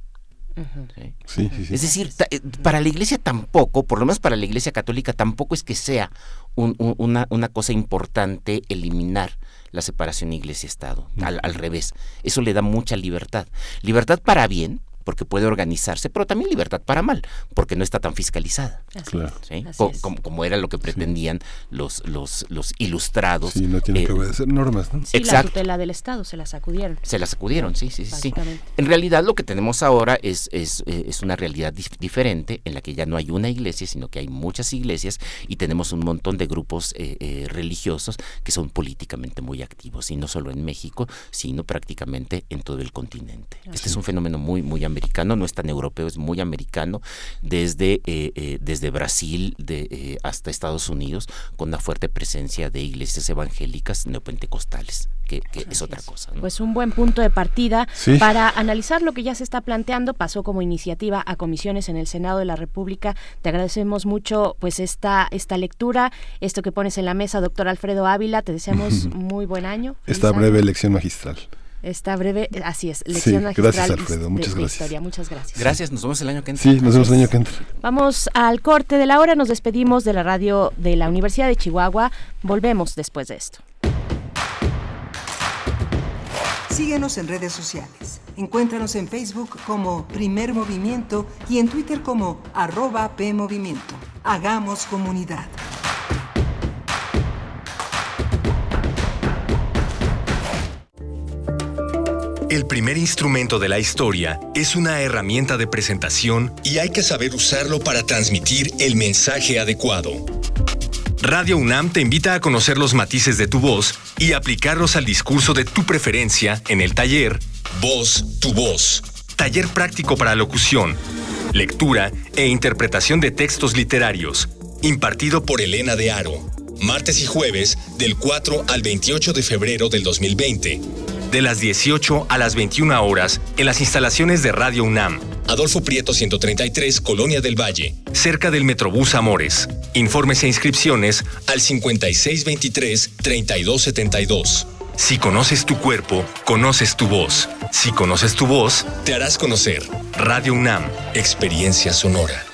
Es decir, eh, para la iglesia tampoco, por lo menos para la iglesia católica, tampoco es que sea una, una, cosa importante eliminar la separación iglesia-estado. Al, al, revés, eso le da mucha libertad. Libertad para bien, porque puede organizarse, pero también libertad para mal, porque no está tan fiscalizada. como, era lo que pretendían los, los, los ilustrados. Sí, no tiene que eh, obedecer normas, ¿no? Sí, la tutela del Estado, se la sacudieron. Se la sacudieron, sí, sí, sí. En realidad lo que tenemos ahora es, es, eh, es una realidad diferente en la que ya no hay una iglesia, sino que hay muchas iglesias y tenemos un montón de grupos eh, religiosos que son políticamente muy activos, y no solo en México, sino prácticamente en todo el continente. Este es un fenómeno muy, muy americano, no es tan europeo, es muy americano, desde, eh, eh, desde Brasil de, eh, hasta Estados Unidos, con una fuerte presencia de iglesias evangélicas neopentecostales, que, es otra cosa. Pues un buen punto de partida para analizar lo que ya se está planteando, pasó como iniciativa a comisiones en el Senado de la República. Te agradecemos mucho pues esta, esta lectura, esto que pones en la mesa, doctor Alfredo Ávila, te deseamos muy buen año. Esta breve elección magistral. Esta breve, así es, lección sí, magistral gracias Alfredo, muchas gracias. Historia. Muchas gracias. Gracias, nos vemos el año que entra. Sí, nos vemos el año que entra. Vamos al corte de la hora, nos despedimos de la radio de la Universidad de Chihuahua. Volvemos después de esto. Síguenos en redes sociales. Encuéntranos en Facebook como Primer Movimiento y en Twitter como arroba PMovimiento. Hagamos comunidad. El primer instrumento de la historia es una herramienta de presentación y hay que saber usarlo para transmitir el mensaje adecuado. Radio UNAM te invita a conocer los matices de tu voz y aplicarlos al discurso de tu preferencia en el taller Voz, tu voz. Taller práctico para locución, lectura e interpretación de textos literarios, impartido por Elena de Aro. Martes y jueves del 4 al 28 de febrero del 2020 de las 18 a las 21 horas en las instalaciones de Radio UNAM. Adolfo Prieto 133, Colonia del Valle, cerca del Metrobús Amores. Informes e inscripciones al 5623-3272. Si conoces tu cuerpo, conoces tu voz. Si conoces tu voz, te harás conocer. Radio UNAM, Experiencia Sonora.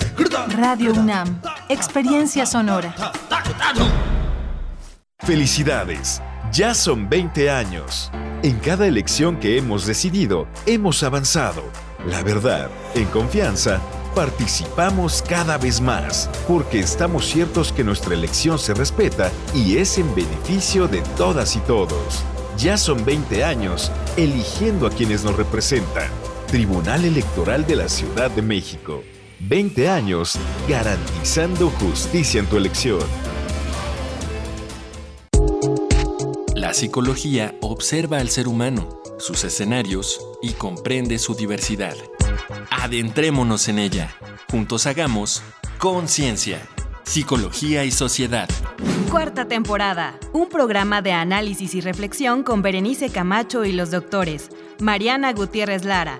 Radio UNAM, Experiencia Sonora. Felicidades, ya son 20 años. En cada elección que hemos decidido, hemos avanzado. La verdad, en confianza, participamos cada vez más, porque estamos ciertos que nuestra elección se respeta y es en beneficio de todas y todos. Ya son 20 años eligiendo a quienes nos representan. Tribunal Electoral de la Ciudad de México. 20 años garantizando justicia en tu elección. La psicología observa al ser humano, sus escenarios y comprende su diversidad. Adentrémonos en ella. Juntos hagamos conciencia, psicología y sociedad. Cuarta temporada. Un programa de análisis y reflexión con Berenice Camacho y los doctores Mariana Gutiérrez Lara,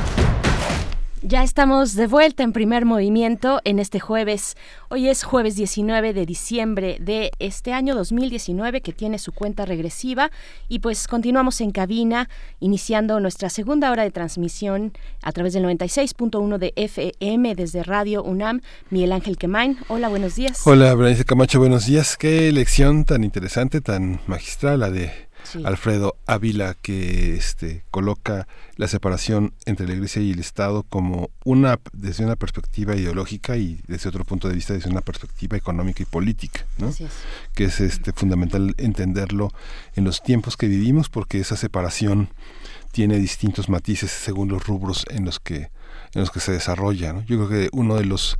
Ya estamos de vuelta en primer movimiento en este jueves. Hoy es jueves 19 de diciembre de este año 2019 que tiene su cuenta regresiva y pues continuamos en cabina iniciando nuestra segunda hora de transmisión a través del 96.1 de FM desde Radio UNAM. Miguel Ángel Quemain, hola, buenos días. Hola, Berenice Camacho, buenos días. Qué lección tan interesante, tan magistral la de Sí. Alfredo Ávila que este coloca la separación entre la Iglesia y el Estado como una desde una perspectiva ideológica y desde otro punto de vista desde una perspectiva económica y política, ¿no? Es. que es este fundamental entenderlo en los tiempos que vivimos porque esa separación tiene distintos matices según los rubros en los que en los que se desarrolla, ¿no? Yo creo que uno de los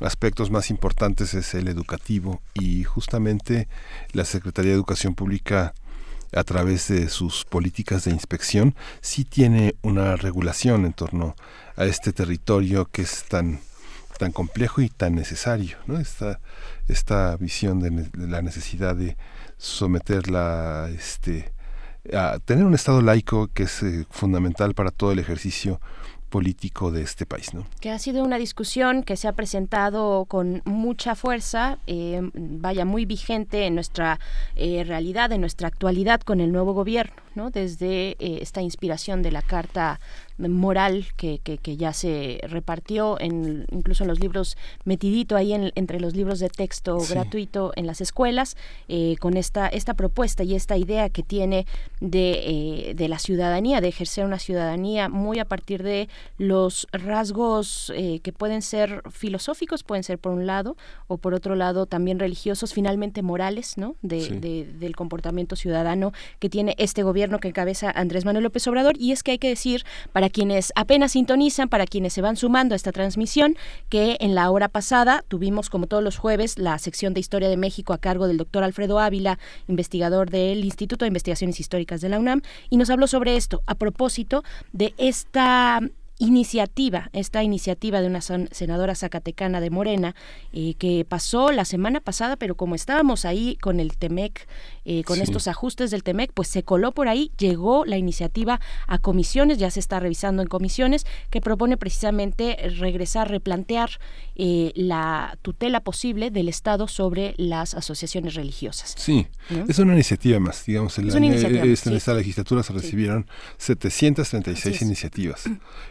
aspectos más importantes es el educativo y justamente la Secretaría de Educación Pública a través de sus políticas de inspección sí tiene una regulación en torno a este territorio que es tan tan complejo y tan necesario, ¿no? Esta, esta visión de, la necesidad de someterla, este, a tener un Estado laico que es eh, fundamental para todo el ejercicio político de este país, ¿no? que ha sido una discusión que se ha presentado con mucha fuerza, eh, vaya muy vigente en nuestra eh, realidad, en nuestra actualidad con el nuevo gobierno, ¿no? Desde eh, esta inspiración de la carta moral que, que, que ya se repartió en incluso en los libros metidito ahí en- entre los libros de texto Sí. gratuito en las escuelas eh, con esta esta propuesta y esta idea que tiene de, eh, de la ciudadanía de ejercer una ciudadanía muy a partir de los rasgos eh, que pueden ser filosóficos pueden ser por un lado o por otro lado también religiosos finalmente morales no de, Sí. de- del comportamiento ciudadano que tiene este gobierno que encabeza Andrés Manuel López Obrador y es que hay que decir para quienes apenas sintonizan para quienes se van sumando a esta transmisión que en la hora pasada tuvimos como todos los jueves la sección de Historia de México a cargo del doctor Alfredo Ávila investigador del Instituto de Investigaciones Históricas de la UNAM y nos habló sobre esto a propósito de esta iniciativa, esta iniciativa de una senadora zacatecana de Morena, eh, que pasó la semana pasada, pero como estábamos ahí con el TEMEC, eh, con Sí. estos ajustes del TEMEC, pues se coló por ahí, llegó la iniciativa a comisiones, ya se está revisando en comisiones, que propone precisamente regresar, replantear eh, la tutela posible del Estado sobre las asociaciones religiosas. Sí, ¿no? es una iniciativa más, digamos, Es iniciativa eh, más, esta- en sí. esta legislatura se Sí. recibieron 736 Así es. iniciativas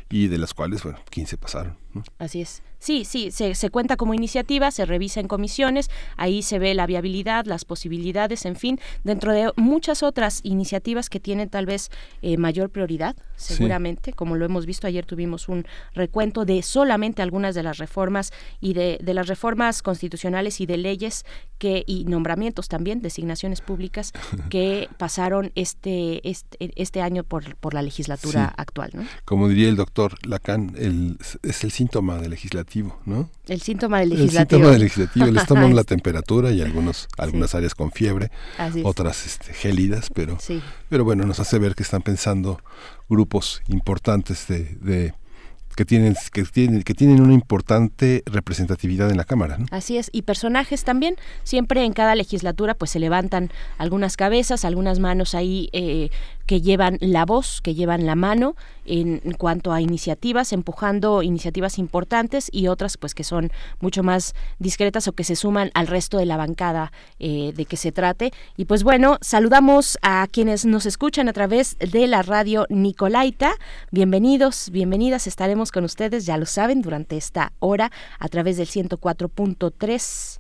y de las cuales, bueno, 15 pasaron. ¿No? Así es. Sí, sí, se, se cuenta como iniciativa, se revisa en comisiones, ahí se ve la viabilidad, las posibilidades, en fin, dentro de muchas otras iniciativas que tienen tal vez eh, mayor prioridad, Sí. seguramente, como lo hemos visto ayer tuvimos un recuento de solamente algunas de las reformas y de, de las reformas constitucionales y de leyes que y nombramientos también, designaciones públicas que pasaron este este, este año por, por la legislatura Sí. actual, ¿no? Como diría el doctor Lacan, el, es el síntoma del legislativo, ¿no? El síntoma del El legislativo. síntoma del legislativo, les toman la temperatura y algunos, algunas Sí. áreas con fiebre, otras este, gélidas, pero, Sí. pero bueno, nos hace ver que están pensando grupos importantes de, de que tienen que tienen que tienen una importante representatividad en la cámara, ¿no? Así es, y personajes también. Siempre en cada legislatura pues se levantan algunas cabezas, algunas manos ahí eh, que llevan la voz, que llevan la mano en, cuanto a iniciativas, empujando iniciativas importantes y otras pues que son mucho más discretas o que se suman al resto de la bancada eh, de que se trate. Y pues bueno, saludamos a quienes nos escuchan a través de la radio Nicolaita. Bienvenidos, bienvenidas, estaremos con ustedes, ya lo saben, durante esta hora a través del 104.3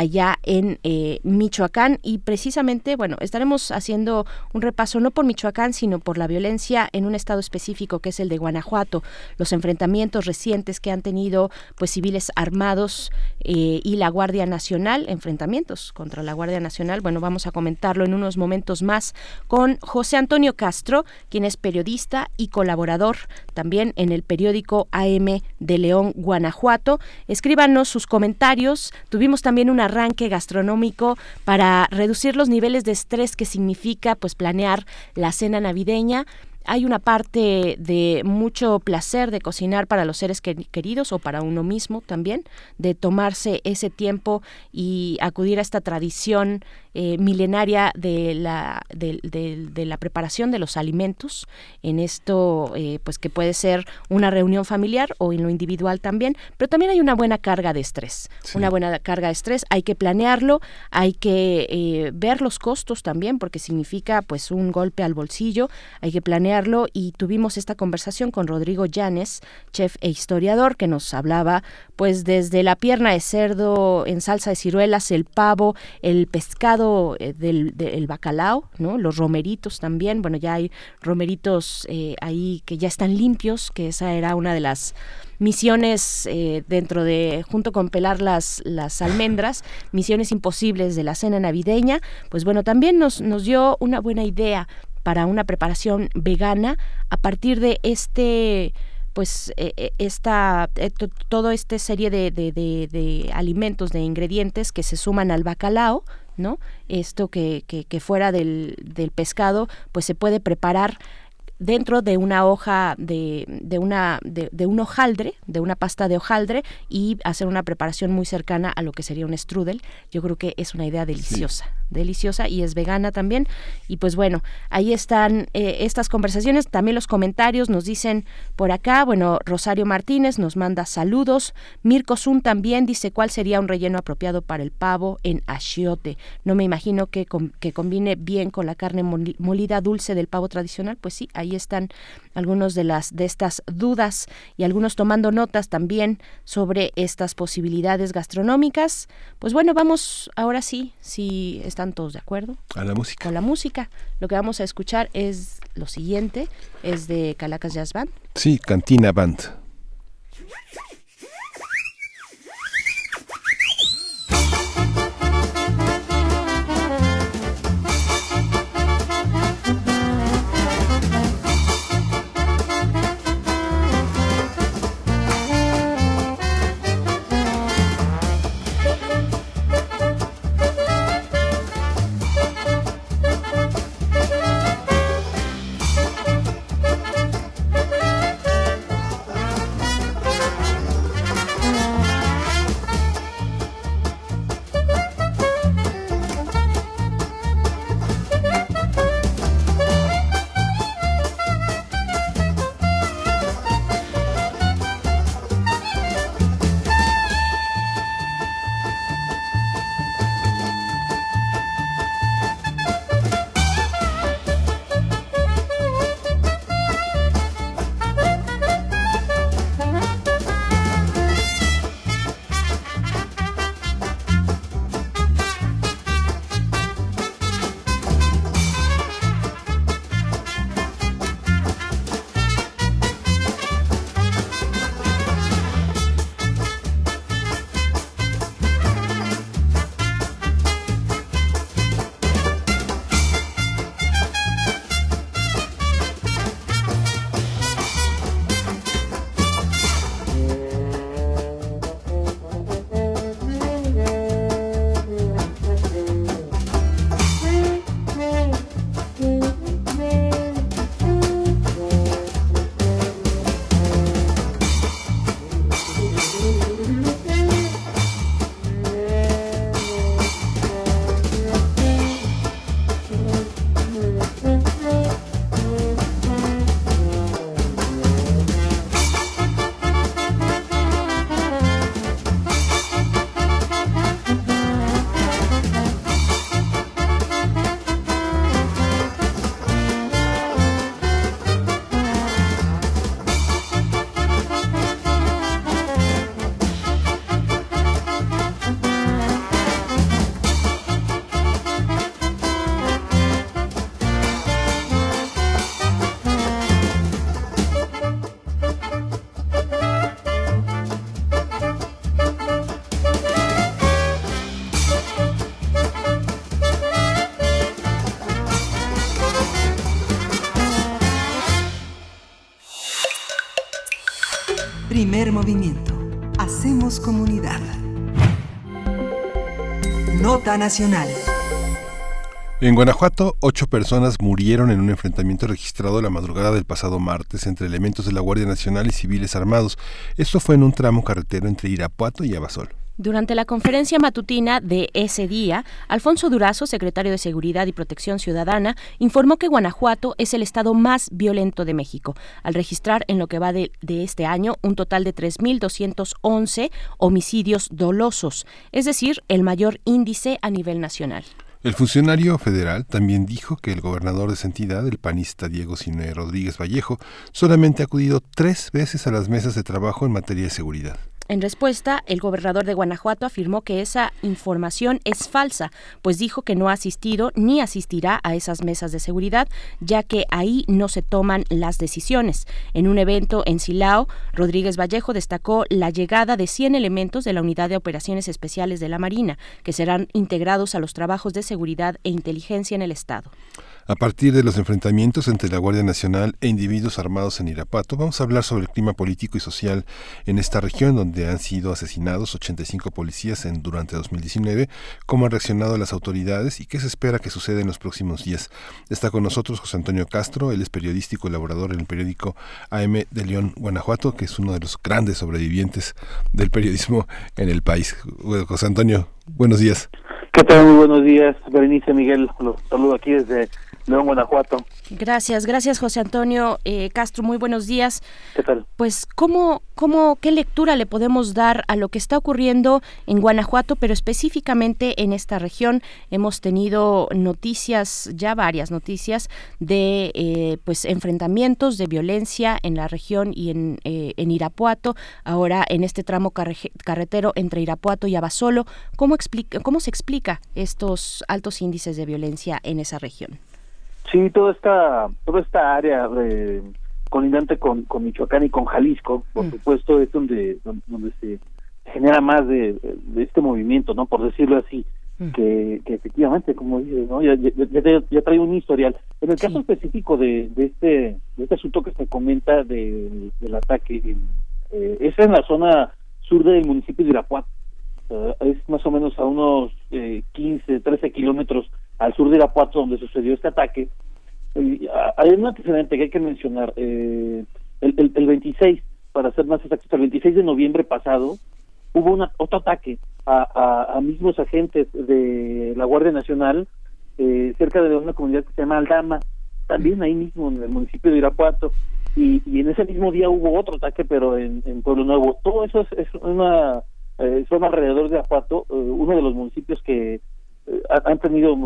allá en eh, Michoacán y precisamente, bueno, estaremos haciendo un repaso no por Michoacán, sino por la violencia en un estado específico que es el de Guanajuato, los enfrentamientos recientes que han tenido pues civiles armados eh, y la Guardia Nacional, enfrentamientos contra la Guardia Nacional, bueno, vamos a comentarlo en unos momentos más con José Antonio Castro, quien es periodista y colaborador también en el periódico AM de León, Guanajuato. Escríbanos sus comentarios. Tuvimos también un arranque gastronómico para reducir los niveles de estrés que significa pues planear la cena navideña hay una parte de mucho placer de cocinar para los seres queridos o para uno mismo también, de tomarse ese tiempo y acudir a esta tradición eh, milenaria de la, de, la preparación de los alimentos, en esto eh, pues que puede ser una reunión familiar o en lo individual también, pero también hay una buena carga de estrés, una buena carga de estrés, hay que planearlo, hay que eh, ver los costos también, porque significa pues un golpe al bolsillo, hay que y tuvimos esta conversación con Rodrigo Llanes, chef e historiador, que nos hablaba pues desde la pierna de cerdo en salsa de ciruelas, el pavo, el pescado, eh, del, bacalao, ¿no? Los romeritos también, bueno, ya hay romeritos eh, ahí que ya están limpios, que esa era una de las misiones eh, dentro de, junto con pelar las, almendras, misiones imposibles de la cena navideña, pues bueno, también nos dio una buena idea para una preparación vegana a partir de este pues esta todo esta serie de, de, de, alimentos de ingredientes que se suman al bacalao ¿no? Esto que, que, que fuera del, del pescado, pues se puede preparar dentro de una hoja de, de una de, de, un hojaldre, de una pasta de hojaldre y hacer una preparación muy cercana a lo que sería un strudel. Yo creo que es una idea deliciosa, deliciosa y es vegana también. Y pues bueno, ahí están eh, estas conversaciones, también los comentarios nos dicen por acá, bueno, Rosario Martínez nos manda saludos, Mirko Zun también dice cuál sería un relleno apropiado para el pavo en achiote. No me imagino que, que combine bien con la carne molida dulce del pavo tradicional, pues sí, ahí están algunos de las de estas dudas y algunos tomando notas también sobre estas posibilidades gastronómicas. Pues bueno, vamos ahora sí, si están todos de acuerdo. A la música. Con la música. Lo que vamos a escuchar es lo siguiente, es de Calacas Jazz Band. Sí, Cantina Band. En Guanajuato, ocho personas murieron en un enfrentamiento registrado la madrugada del pasado martes entre elementos de la Guardia Nacional y civiles armados. Esto fue en un tramo carretero entre Irapuato y Abasol. Durante la conferencia matutina de ese día, Alfonso Durazo, secretario de Seguridad y Protección Ciudadana, informó que Guanajuato es el estado más violento de México, al registrar en lo que va de, este año un total de 3.211 homicidios dolosos, es decir, el mayor índice a nivel nacional. El funcionario federal también dijo que el gobernador de esa entidad, el panista Diego Siné Rodríguez Vallejo, solamente ha acudido tres veces a las mesas de trabajo en materia de seguridad. En respuesta, el gobernador de Guanajuato afirmó que esa información es falsa, pues dijo que no ha asistido ni asistirá a esas mesas de seguridad, ya que ahí no se toman las decisiones. En un evento en Silao, Rodríguez Vallejo destacó la llegada de 100 elementos de la Unidad de Operaciones Especiales de la Marina, que serán integrados a los trabajos de seguridad e inteligencia en el Estado. A partir de los enfrentamientos entre la Guardia Nacional e individuos armados en Irapuato, vamos a hablar sobre el clima político y social en esta región donde han sido asesinados 85 policías en, durante 2019, cómo han reaccionado las autoridades y qué se espera que suceda en los próximos días. Está con nosotros José Antonio Castro, él es periodista y colaborador en el periódico AM de León, Guanajuato, que es uno de los grandes sobrevivientes del periodismo en el país. José Antonio, buenos días. ¿Qué tal? Muy buenos días, Berenice Miguel. Los saludo aquí desde León, Guanajuato. Gracias, gracias José Antonio eh, Castro, muy buenos días. ¿Qué tal? Pues, ¿cómo, cómo, ¿qué lectura le podemos dar a lo que está ocurriendo en Guanajuato, pero específicamente en esta región? Hemos tenido noticias, ya varias noticias, de eh, pues enfrentamientos de violencia en la región y en, eh, en Irapuato, ahora en este tramo carretero entre Irapuato y Abasolo. ¿Cómo, explica, ¿Cómo se explica estos altos índices de violencia en esa región? Sí, toda esta, toda esta área eh, colindante con, con Michoacán y con Jalisco, por supuesto, es donde, donde se genera más de, de este movimiento, ¿no? Por decirlo así, que, que efectivamente, como dices, ¿no? Ya, ya, ya, ya trae un historial. En el caso específico de, de este de este asunto que se comenta de, del ataque, eh, es en la zona sur del municipio de Irapuato. Uh, es más o menos a unos eh, 15, 13 kilómetros al sur de Irapuato donde sucedió este ataque. Hay un antecedente que hay que mencionar. Eh, el, el, el 26, para ser más exactos, el 26 de noviembre pasado, hubo una, otro ataque a, a, a mismos agentes de la Guardia Nacional eh, cerca de una comunidad que se llama Aldama, también ahí mismo en el municipio de Irapuato. Y, y en ese mismo día hubo otro ataque, pero en, en Pueblo Nuevo. Todo eso es, es una eh, son alrededor de Irapuato, eh, uno de los municipios que eh, han tenido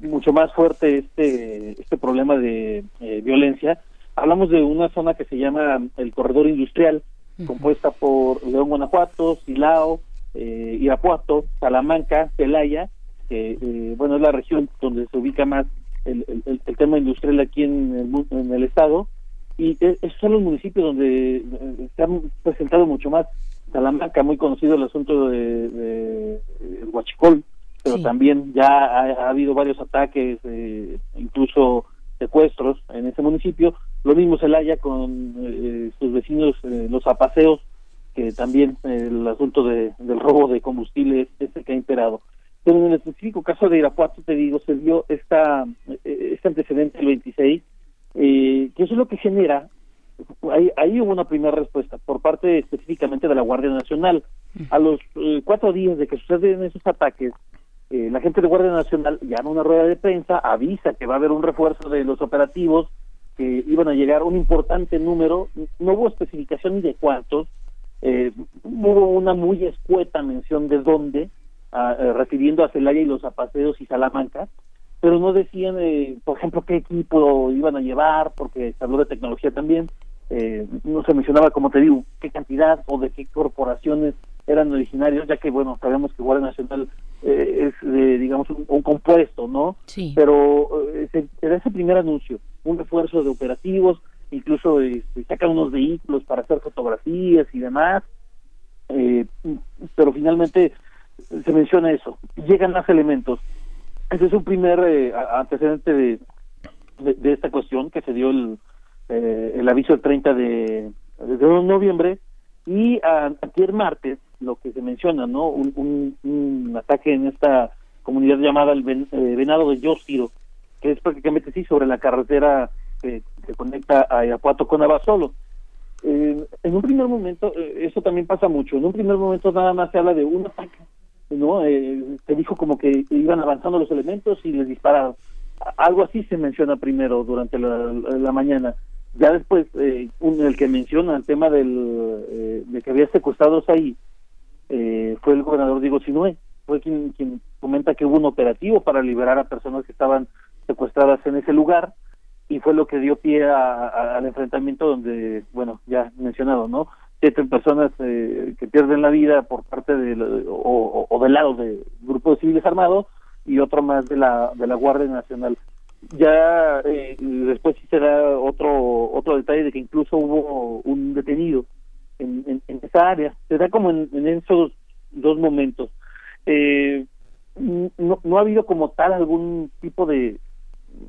mucho más fuerte este este problema de eh, violencia. Hablamos de una zona que se llama el corredor industrial, compuesta por León, Guanajuato, Silao, eh, Irapuato, Salamanca, Celaya, que eh, bueno es la región donde se ubica más el, el, el tema industrial aquí en el, en el estado. Y esos son los municipios donde se han presentado mucho más. Salamanca, muy conocido el asunto de, de, de Huachicol, pero sí. también ya ha, ha, habido varios ataques, eh, incluso secuestros en ese municipio. Lo mismo Celaya con eh, sus vecinos, eh, los apaseos, que también eh, el asunto de, del robo de combustible es el que ha imperado. Pero en el específico caso de Irapuato, te digo, se dio esta, este antecedente el 26, eh, que eso es lo que genera ahí, ahí hubo una primera respuesta por parte específicamente de la Guardia Nacional. A los eh, cuatro días de que suceden esos ataques, eh, la gente de Guardia Nacional llama una rueda de prensa, avisa que va a haber un refuerzo de los operativos, que iban a llegar un importante número, no hubo especificación ni de cuántos, eh, hubo una muy escueta mención de dónde, a, eh, refiriendo a Celaya y los Apaseos y Salamanca, pero no decían, eh, por ejemplo, qué equipo iban a llevar, porque se habló de tecnología también, eh, no se mencionaba, como te digo, qué cantidad o de qué corporaciones eran originarios, ya que, bueno, sabemos que Guardia Nacional eh, es, eh, digamos, un, un, compuesto, ¿no? Sí. Pero eh, se, era ese primer anuncio, un refuerzo de operativos, incluso este, sacan unos vehículos para hacer fotografías y demás, eh, pero finalmente se menciona eso, llegan más elementos. Ese es un primer eh, antecedente de, de, de, esta cuestión que se dio el, eh, el aviso el 30 de, de noviembre y a, ayer martes lo que se menciona, ¿no? Un, un, un ataque en esta comunidad llamada el eh, Venado de Yostiro, que es prácticamente sí sobre la carretera que, conecta a Irapuato con Abasolo. Eh, en un primer momento, eh, eso también pasa mucho, en un primer momento nada más se habla de un ataque, ¿no? se dijo como que iban avanzando los elementos y les dispararon. Algo así se menciona primero durante la, mañana. Ya después, el que menciona el tema del, de que había secuestrados ahí fue el gobernador Diego Sinue, fue quien, quien comenta que hubo un operativo para liberar a personas que estaban secuestradas en ese lugar y fue lo que dio pie al enfrentamiento donde, bueno, ya mencionado, ¿no? Siete personas eh, que pierden la vida por parte de, o, del lado de grupos civiles armados y otro más de la, de la Guardia Nacional. Ya eh, después sí se da otro, otro detalle de que incluso hubo un detenido en, en, esa área. Se da como en, en esos dos momentos. Eh, no, no ha habido como tal algún tipo de,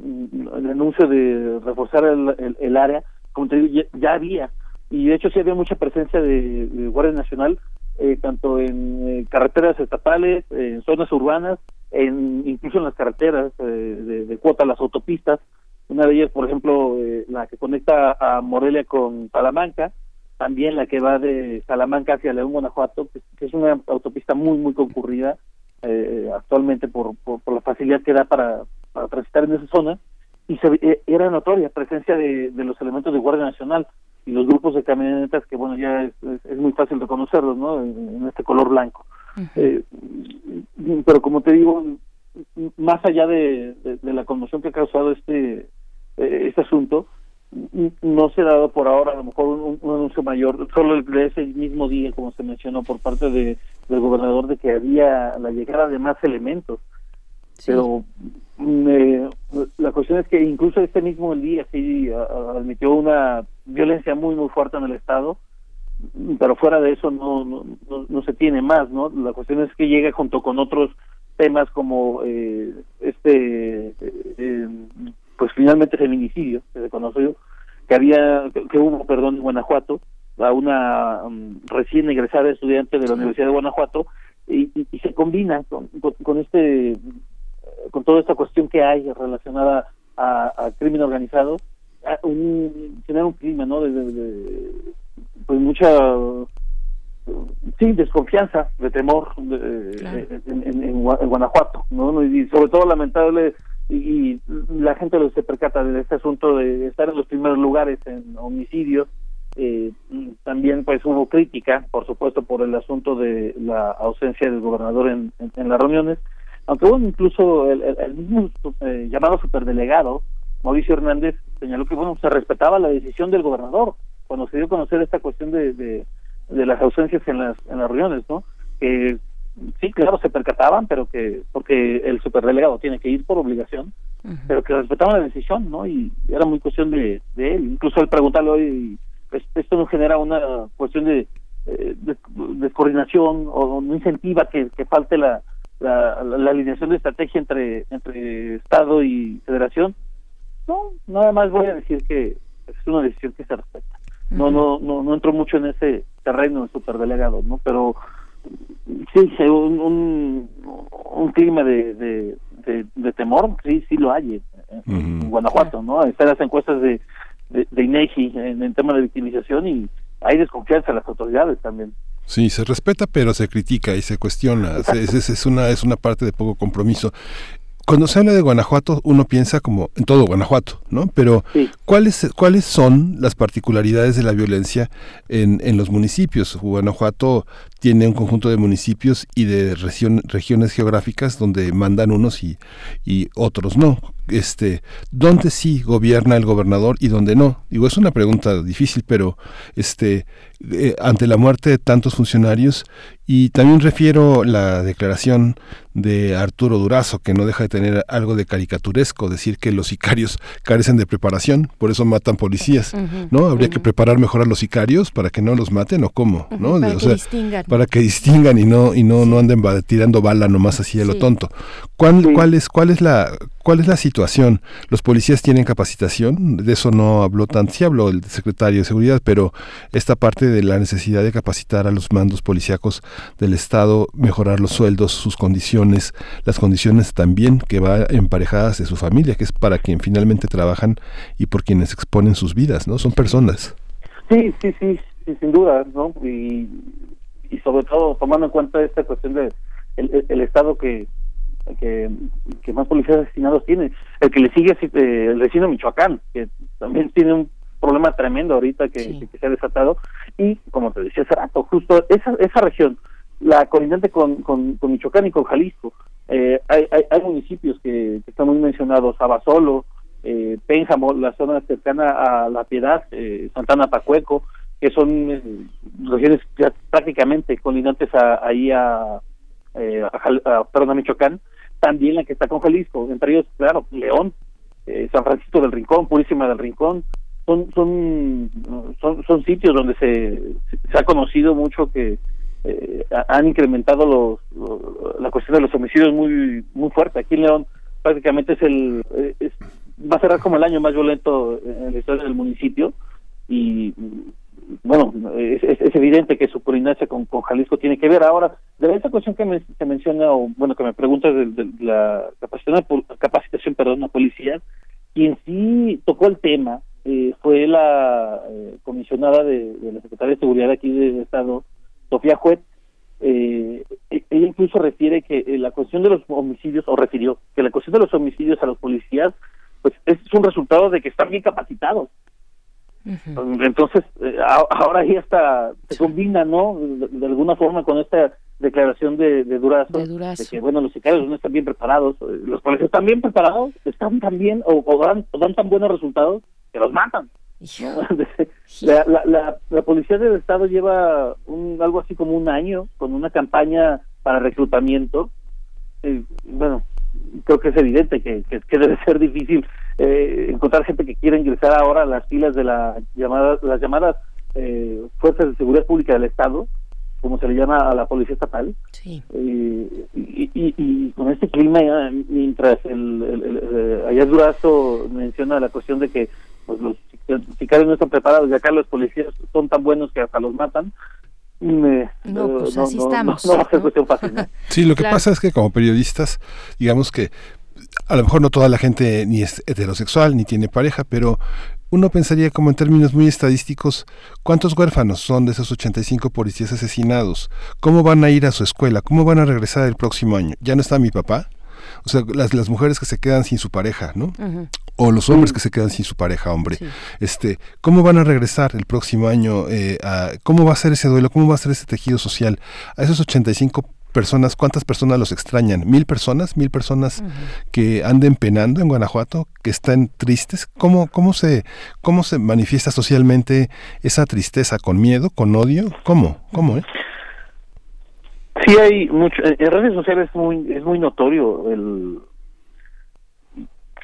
mm, anuncio de reforzar el, el, área, como te digo, ya, había, y de hecho sí había mucha presencia de, Guardia Nacional, eh, tanto en eh, carreteras estatales, en zonas urbanas, en incluso en las carreteras eh, de, cuota, las autopistas, una de ellas, por ejemplo, la que conecta a Morelia con Salamanca, también la que va de Salamanca hacia León, Guanajuato, que, es una autopista muy, muy concurrida eh, actualmente por, por, la facilidad que da para, para transitar en esa zona, y se, eh, era notoria presencia de, de, los elementos de Guardia Nacional y los grupos de camionetas que, bueno, ya es, es, muy fácil reconocerlos, ¿no? En, este color blanco. eh, pero como te digo, más allá de, de, la conmoción que ha causado este, eh, este asunto, no se ha dado por ahora a lo mejor un, anuncio mayor, solo de ese mismo día, como se mencionó por parte de, del gobernador, de que había la llegada de más elementos. Pero mm, eh, la cuestión es que incluso este mismo día sí admitió una violencia muy, muy fuerte en el Estado, pero fuera de eso no, no, no, se tiene más, ¿no? La cuestión es que llega junto con otros temas como eh, este eh, pues finalmente feminicidio, que se conoció, que había, que, hubo, perdón, en Guanajuato, a una um, recién egresada estudiante de la Universidad de Guanajuato, y, y, se combina con, con, este, con toda esta cuestión que hay relacionada a, crimen organizado, a un, un clima, ¿no? De, pues mucha sí desconfianza de temor en, en, Guanajuato no y sobre todo lamentable y, la gente se percata de este asunto de estar en los primeros lugares en homicidios eh, también pues hubo crítica por supuesto por el asunto de la ausencia del gobernador en, las reuniones aunque hubo incluso el, el, mismo eh, llamado superdelegado Mauricio Hernández señaló que bueno se respetaba la decisión del gobernador cuando se dio a conocer esta cuestión de, de, de las ausencias en las en las reuniones no que sí, claro, se percataban, pero que, porque el superdelegado tiene que ir por obligación, pero que respetaban la decisión, ¿no? Y era muy cuestión de, de él. Incluso al preguntarle hoy, pues, esto no genera una cuestión de, eh, de, coordinación o no incentiva que, que falte la, la, la, alineación de estrategia entre, entre Estado y Federación. No, nada más voy a decir que es una decisión que se respeta. No, no, no, no entro mucho en ese terreno de superdelegado, ¿no? Pero sí, un, un, clima de, de, de, temor, sí, sí lo hay en, Guanajuato, ¿no? Están las encuestas de, de, INEGI en el tema de victimización y hay desconfianza en las autoridades también. Sí, se respeta, pero se critica y se cuestiona. Es, es, es, una, es una parte de poco compromiso cuando se habla de Guanajuato, uno piensa como en todo Guanajuato, ¿no? Pero ¿cuáles, ¿cuáles son las particularidades de la violencia en, en los municipios? Guanajuato tiene un conjunto de municipios y de regiones geográficas donde mandan unos y, y otros no. Este, ¿Dónde sí gobierna el gobernador y dónde no? Digo, es una pregunta difícil, pero este, eh, ante la muerte de tantos funcionarios, y también refiero la declaración de Arturo Durazo, que no deja de tener algo de caricaturesco, decir que los sicarios carecen de preparación, por eso matan policías, ¿no? Habría que preparar mejor a los sicarios para que no los maten o cómo, ¿no? Para que distingan. Para que distingan y no, y no, no anden tirando bala nomás así a lo tonto. ¿Cuál, cuál, es, ¿Cuál es la cuál es la situación? Situación. Los policías tienen capacitación, de eso no habló tan, sí habló el secretario de Seguridad, pero esta parte de la necesidad de capacitar a los mandos policíacos del Estado, mejorar los sueldos, sus condiciones, las condiciones también que va emparejadas de su familia, que es para quien finalmente trabajan y por quienes exponen sus vidas, ¿no? Son personas. Sí, sí, sí, sin duda, ¿no? Y, y sobre todo tomando en cuenta esta cuestión de estado que, que, más policías asesinados tiene. El que le sigue es eh, el vecino Michoacán, que también tiene un problema tremendo ahorita que, se ha desatado. Y como te decía hace rato, justo esa, esa región, la colindante con, con, Michoacán y con Jalisco, eh, hay, hay, municipios que, están muy mencionados, Abasolo, eh, Pénjamo, la zona cercana a La Piedad, eh, Santana Pacueco, que son eh, regiones ya prácticamente colindantes a, ahí a, eh, a, perdón, a Michoacán, también la que está con Jalisco, entre ellos, claro, León, eh, San Francisco del Rincón, Purísima del Rincón, son son son, sitios donde se, se ha conocido mucho que eh, han incrementado los, la cuestión de los homicidios muy muy fuerte. Aquí en León prácticamente es el va a ser como el año más violento en la historia del municipio y bueno, es, es, evidente que su coordinación con, Jalisco tiene que ver. Ahora, de esa cuestión que me, se menciona, o bueno, que me preguntas de, la capacitación, capacitación perdón, a policía, quien sí tocó el tema eh, fue la eh, comisionada de, la Secretaría de Seguridad aquí del Estado, Sofía Juez. Eh, e, ella incluso refiere que la cuestión de los homicidios, o refirió que la cuestión de los homicidios a los policías, pues es un resultado de que están bien capacitados entonces, eh, ahora ya está, se combina, ¿no? De, alguna forma con esta declaración de, de, Durazo, de, que, bueno, los sicarios no están bien preparados, eh, los policías están bien preparados, están tan bien o, dan, dan, tan buenos resultados que los matan. la, la, la, policía del Estado lleva un, algo así como un año con una campaña para reclutamiento. Eh, bueno, creo que es evidente que, que debe ser difícil eh, encontrar gente que quiera ingresar ahora a las filas de la llamada, las llamadas eh, fuerzas de seguridad pública del Estado, como se le llama a la policía estatal. Eh, y, con este clima, mientras el, el, el, Durazo menciona la cuestión de que pues, los sicarios no están preparados y acá los policías son tan buenos que hasta los matan, me, no, pues así estamos. No, va a ser cuestión fácil. Sí, lo que pasa es que como periodistas, digamos que a lo mejor no toda la gente ni es heterosexual ni tiene pareja, pero uno pensaría como en términos muy estadísticos, ¿cuántos huérfanos son de esos 85 policías asesinados? ¿Cómo van a ir a su escuela? ¿Cómo van a regresar el próximo año? ¿Ya no está mi papá? O sea, las, las mujeres que se quedan sin su pareja, ¿no? O los hombres que se quedan sin su pareja, hombre. Este, ¿Cómo van a regresar el próximo año? Eh, a, ¿Cómo va a ser ese duelo? ¿Cómo va a ser ese tejido social? A esos 85 personas, ¿cuántas personas los extrañan? ¿Mil personas? ¿Mil personas que anden penando en Guanajuato, que están tristes? ¿Cómo, cómo, se, ¿Cómo se manifiesta socialmente esa tristeza? ¿Con miedo? ¿Con odio? ¿Cómo? ¿Cómo, eh? Sí, hay mucho. En redes sociales es muy, es muy notorio el.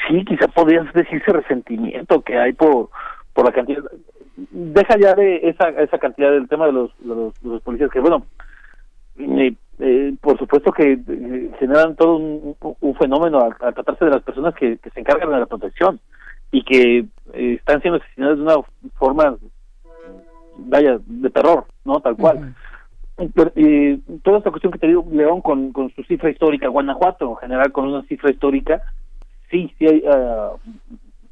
Sí, quizá podrías decirse resentimiento que hay por, por la cantidad. Deja ya de esa, esa cantidad del tema de los, de los, policías, que bueno, eh, eh, por supuesto que eh, generan todo un, fenómeno al, tratarse de las personas que, se encargan de la protección y que están siendo asesinadas de una forma, vaya, de terror, ¿no? Tal cual. y toda esta cuestión que te digo, León, con, con su cifra histórica, Guanajuato en general con una cifra histórica, sí, sí hay ah,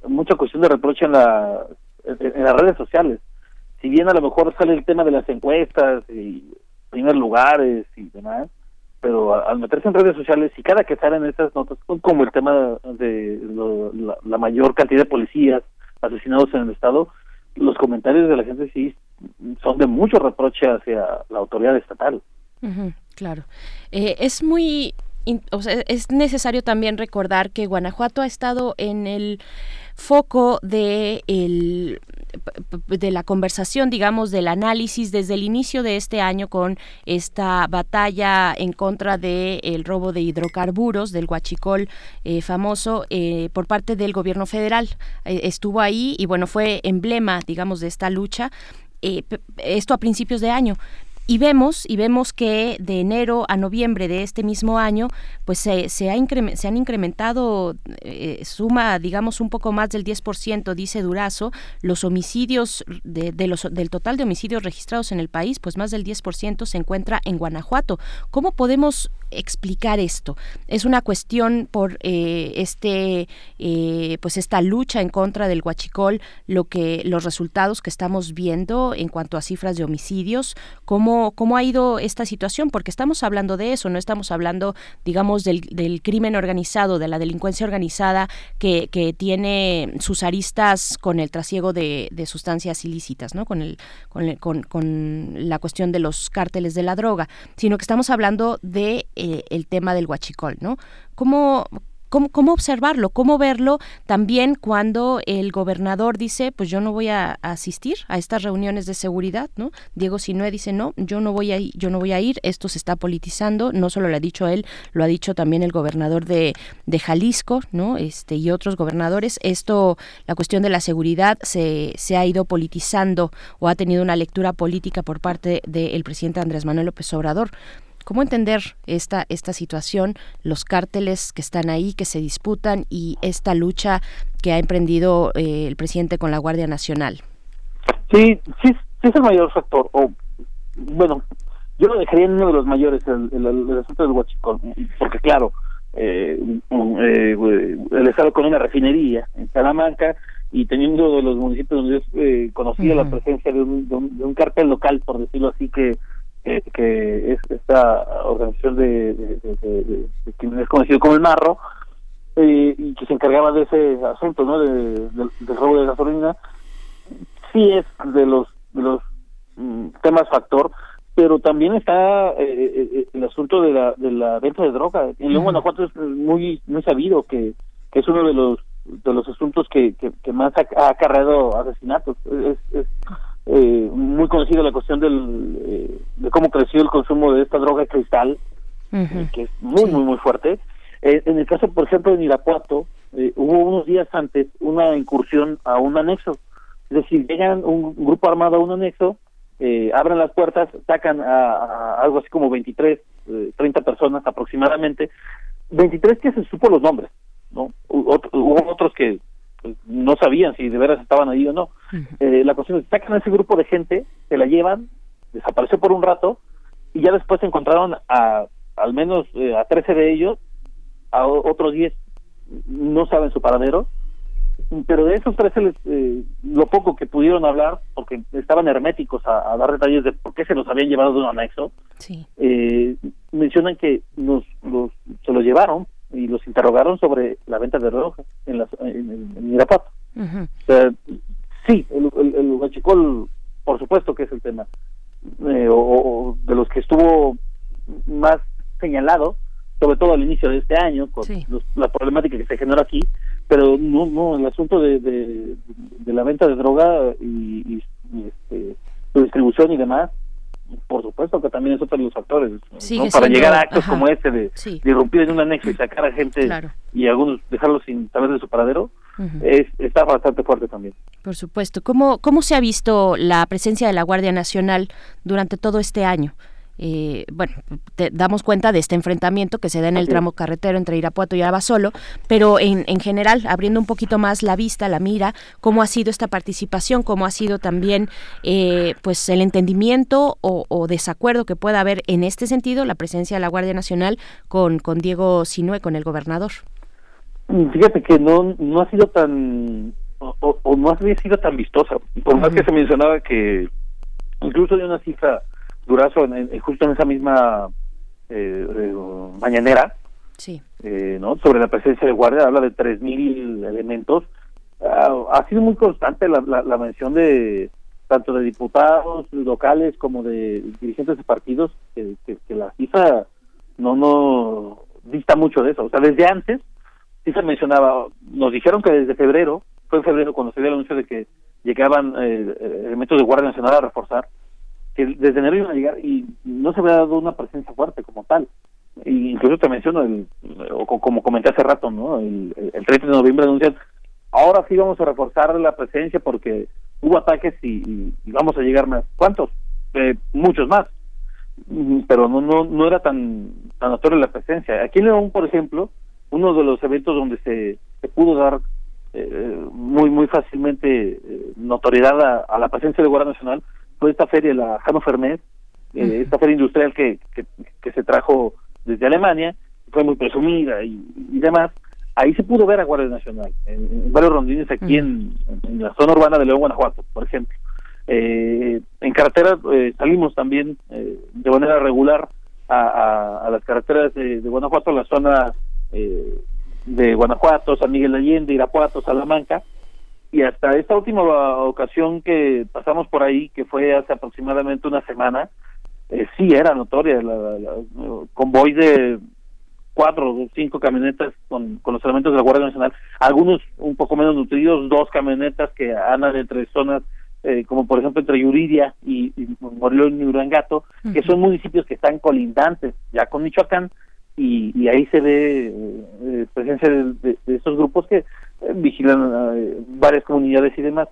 mucha cuestión de reproche en, la, en las redes sociales. Si bien a lo mejor sale el tema de las encuestas y primer lugares y demás, pero al meterse en redes sociales y cada que salen esas notas, como el tema de la, mayor cantidad de policías asesinados en el estado, los comentarios de la gente sí son de mucho reproche hacia la autoridad estatal. claro. Eh, es muy o sea, es necesario también recordar que Guanajuato ha estado en el foco de el de la conversación, digamos, del análisis desde el inicio de este año con esta batalla en contra del el robo de hidrocarburos, del huachicol eh, famoso, eh, por parte del gobierno federal. Eh, estuvo ahí y, bueno, fue emblema, digamos, de esta lucha. esto a principios de año y vemos, y vemos que de enero a noviembre de este mismo año, pues se, se, ha se han incrementado, eh, suma, digamos, un poco más del 10%, dice Durazo, los homicidios, de, de los, del total de homicidios registrados en el país, pues más del 10% se encuentra en Guanajuato. ¿Cómo podemos explicar esto? Es una cuestión por eh, este, eh, pues esta lucha en contra del huachicol, lo que, los resultados que estamos viendo en cuanto a cifras de homicidios, cómo, cómo ha ido esta situación, porque estamos hablando de eso, no estamos hablando, digamos, del, crimen organizado, de la delincuencia organizada que, tiene sus aristas con el trasiego de, sustancias ilícitas, ¿no? Con, el, con, el, con, con la cuestión de los cárteles de la droga, sino que estamos hablando de eh, el tema del huachicol, ¿no? ¿Cómo, ¿Cómo, ¿Cómo, observarlo? ¿Cómo verlo también cuando el gobernador dice, pues yo no voy a, asistir a estas reuniones de seguridad, ¿no? Diego Sinue dice, no, yo no voy a ir, yo no voy a ir, esto se está politizando, no solo lo ha dicho él, lo ha dicho también el gobernador de, de Jalisco, ¿no? Este, y otros gobernadores, esto, la cuestión de la seguridad se, se ha ido politizando o ha tenido una lectura política por parte del presidente Andrés Manuel López Obrador. ¿Cómo entender esta, esta situación, los cárteles que están ahí, que se disputan y esta lucha que ha emprendido eh, el presidente con la Guardia Nacional? Sí, sí, sí es el mayor factor. O, bueno, yo lo dejaría en uno de los mayores, el, el, el asunto del huachicol, porque claro, eh, eh, el Estado con una refinería en Salamanca y teniendo de los municipios donde yo eh, conocía uh -huh. la presencia de un, de un, de un cartel local, por decirlo así, que que, que es esta organización de, de, es conocido como el Marro eh, y que se encargaba de ese asunto no de, del robo de gasolina. Sí es de los de los mm, temas factor pero también está eh, eh, el asunto de la de la venta de droga. En León Guanajuato es muy muy sabido que, que es uno de los de los asuntos que, que, que más ha, ha acarreado asesinatos. Es, es eh, muy conocida la cuestión del eh, de cómo creció el consumo de esta droga cristal uh -huh. que es muy sí. muy muy fuerte eh, en el caso por ejemplo en Irapuato hubo unos días antes una incursión a un anexo es decir llegan un grupo armado a un anexo abren las puertas sacan a, a, algo así como 23 30 personas aproximadamente 23 que se supo los nombres no hubo otros que no sabían si de veras estaban ahí o no. Uh -huh. eh, la cuestión es que sacan a ese grupo de gente, se la llevan, desapareció por un rato y ya después encontraron a al menos eh, a 13 de ellos, a otros 10 no saben su paradero, pero de esos 13 les, eh, lo poco que pudieron hablar, porque estaban herméticos a, a, dar detalles de por qué se los habían llevado de un anexo, sí. eh, mencionan que nos, los, se los llevaron y los interrogaron sobre la venta de droga en, las, en, en Irapuato. Uh -huh. o sea, sí, el, el, el huachicol, por supuesto que es el tema, eh, o, o, de los que estuvo más señalado, sobre todo al inicio de este año, con sí. los, la problemática que se generó aquí, pero no, no, el asunto de, de, de la venta de droga y, y, y este, su distribución y demás, por supuesto que también es otro de los factores ¿no? para llegar a actos ajá. como este de, sí. de, irrumpir en un anexo y sacar a gente claro. y algunos dejarlos sin saber de su paradero uh -huh. es, está bastante fuerte también por supuesto cómo cómo se ha visto la presencia de la Guardia Nacional durante todo este año eh, bueno, te damos cuenta de este enfrentamiento que se da en el tramo carretero entre Irapuato y Abasolo, pero en, en, general, abriendo un poquito más la vista, la mira, cómo ha sido esta participación, cómo ha sido también eh, pues el entendimiento o, o, desacuerdo que pueda haber en este sentido la presencia de la Guardia Nacional con, con Diego Sinue, con el gobernador. Fíjate que no, no ha sido tan, o, o no había sido tan vistosa, por más uh -huh. que se mencionaba que incluso de una cifra Durazo en, en, justo en esa misma eh, eh, mañanera, sí. eh, ¿no? Sobre la presencia de guardia, habla de 3.000 elementos. Uh, ha sido muy constante la, la, la, mención de tanto de diputados locales como de dirigentes de partidos, que, que, que, la cifra no, no dista mucho de eso. O sea, desde antes sí se mencionaba, nos dijeron que desde febrero, fue en febrero cuando se dio el anuncio de que llegaban eh, elementos de Guardia Nacional a reforzar, que desde enero iban a llegar y no se había dado una presencia fuerte como tal. Y incluso te menciono, el, o como comenté hace rato, ¿no? El, el 30 de noviembre anuncian, ahora sí vamos a reforzar la presencia porque hubo ataques y, vamos a llegar más. ¿Cuántos? Eh, muchos más. pero no no no era tan tan notoria la presencia. Aquí en León, por ejemplo, uno de los eventos donde se, se pudo dar eh, muy muy fácilmente eh, notoriedad a, a, la presencia de Guardia Nacional fue esta feria, la Med, eh, esta feria industrial que, que, que, se trajo desde Alemania, fue muy presumida y, y demás. Ahí se pudo ver a Guardia Nacional, en, en varios rondines aquí en, en, la zona urbana de León, Guanajuato, por ejemplo. Eh, en carretera eh, salimos también eh, de manera regular a, a, a las carreteras de, de, Guanajuato, la zona eh, de Guanajuato, San Miguel de Allende, Irapuato, Salamanca, y hasta esta última ocasión que pasamos por ahí, que fue hace aproximadamente una semana, eh, sí era notoria la, la, la, convoy de cuatro o cinco camionetas con, con los elementos de la Guardia Nacional, algunos un poco menos nutridos, dos camionetas que andan entre zonas eh, como por ejemplo entre Yuridia y, y y Urangato, que son municipios que están colindantes ya con Michoacán, y, y ahí se ve eh, presencia de, de, estos grupos que eh, vigilan eh, varias comunidades y demás.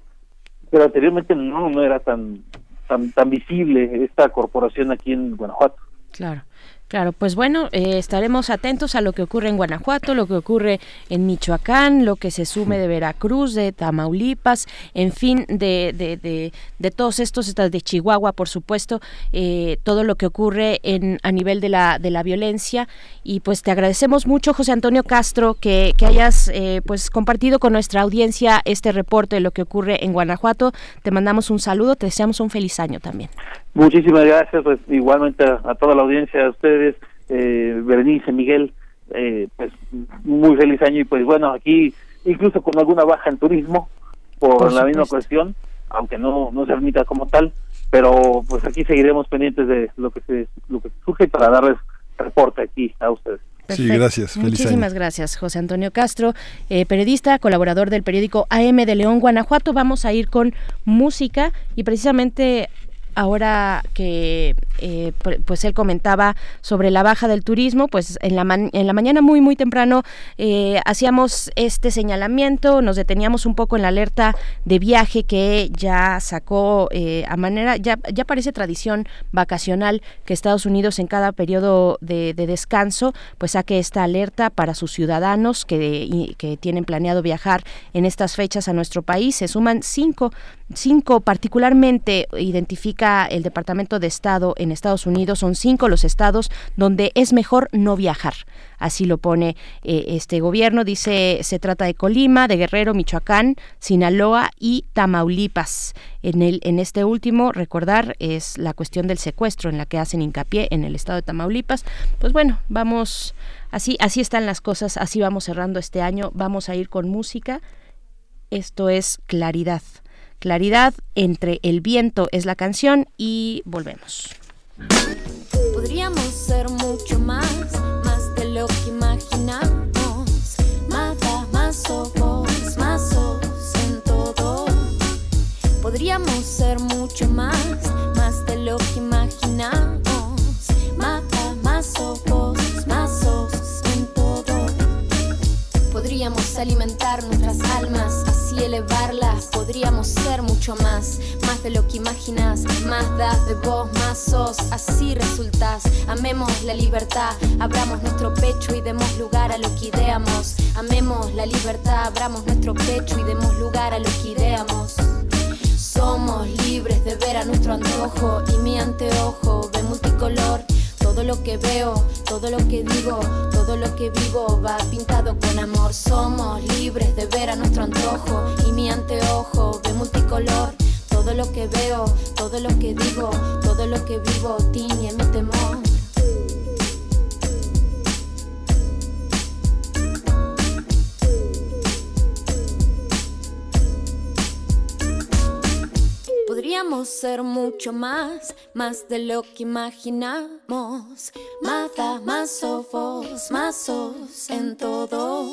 Pero anteriormente no, no era tan, tan, tan visible esta corporación aquí en Guanajuato. Claro. Claro, pues bueno, eh, estaremos atentos a lo que ocurre en Guanajuato, lo que ocurre en Michoacán, lo que se sume de Veracruz, de Tamaulipas, en fin, de, de, de, de todos estos, de Chihuahua, por supuesto, eh, todo lo que ocurre en, a nivel de la, de la violencia. Y pues te agradecemos mucho, José Antonio Castro, que, que hayas eh, pues compartido con nuestra audiencia este reporte de lo que ocurre en Guanajuato. Te mandamos un saludo, te deseamos un feliz año también. Muchísimas gracias, pues igualmente a, toda la audiencia, a ustedes eh, Berenice, Miguel, eh, pues muy feliz año y pues bueno, aquí incluso con alguna baja en turismo por, por la misma cuestión, aunque no, no se admita como tal, pero pues aquí seguiremos pendientes de lo que se lo que surge para darles reporte aquí a ustedes. Perfecto. Sí, gracias. Feliz Muchísimas año. gracias, José Antonio Castro, eh, periodista, colaborador del periódico AM de León, Guanajuato. Vamos a ir con música y precisamente ahora que eh, pues él comentaba sobre la baja del turismo, pues en la, en la mañana muy muy temprano eh, hacíamos este señalamiento, nos deteníamos un poco en la alerta de viaje que ya sacó eh, a manera, ya, ya parece tradición vacacional que Estados Unidos en cada periodo de, de descanso pues saque esta alerta para sus ciudadanos que, que tienen planeado viajar en estas fechas a nuestro país. Se suman cinco, cinco particularmente identifica el Departamento de Estado en Estados Unidos. Son cinco los estados donde es mejor no viajar. Así lo pone eh, este gobierno. Dice, se trata de Colima, de Guerrero, Michoacán, Sinaloa y Tamaulipas. En, el, en este último, recordar, es la cuestión del secuestro en la que hacen hincapié en el estado de Tamaulipas. Pues bueno, vamos, así, así están las cosas, así vamos cerrando este año. Vamos a ir con música. Esto es Claridad. Claridad entre el viento es la canción y volvemos. Podríamos ser mucho más, más de lo que imaginamos. Mata, más ojos, más ojos en todo. Podríamos ser mucho más, más de lo que imaginamos. Mata, más ojos, más ojos en todo. Podríamos alimentar nuestras almas y elevarlas. Podríamos ser mucho más, más de lo que imaginas. Más das de vos, más sos, así resultas. Amemos la libertad, abramos nuestro pecho y demos lugar a lo que ideamos. Amemos la libertad, abramos nuestro pecho y demos lugar a lo que ideamos. Somos libres de ver a nuestro antojo y mi anteojo de multicolor todo lo que veo, todo lo que digo, todo lo que vivo va pintado con amor. Somos libres de ver a nuestro antojo y mi anteojo de multicolor. Todo lo que veo, todo lo que digo, todo lo que vivo tiñe mi temor. Podríamos ser mucho más, más de lo que imaginamos. Mata, más ojos en todo.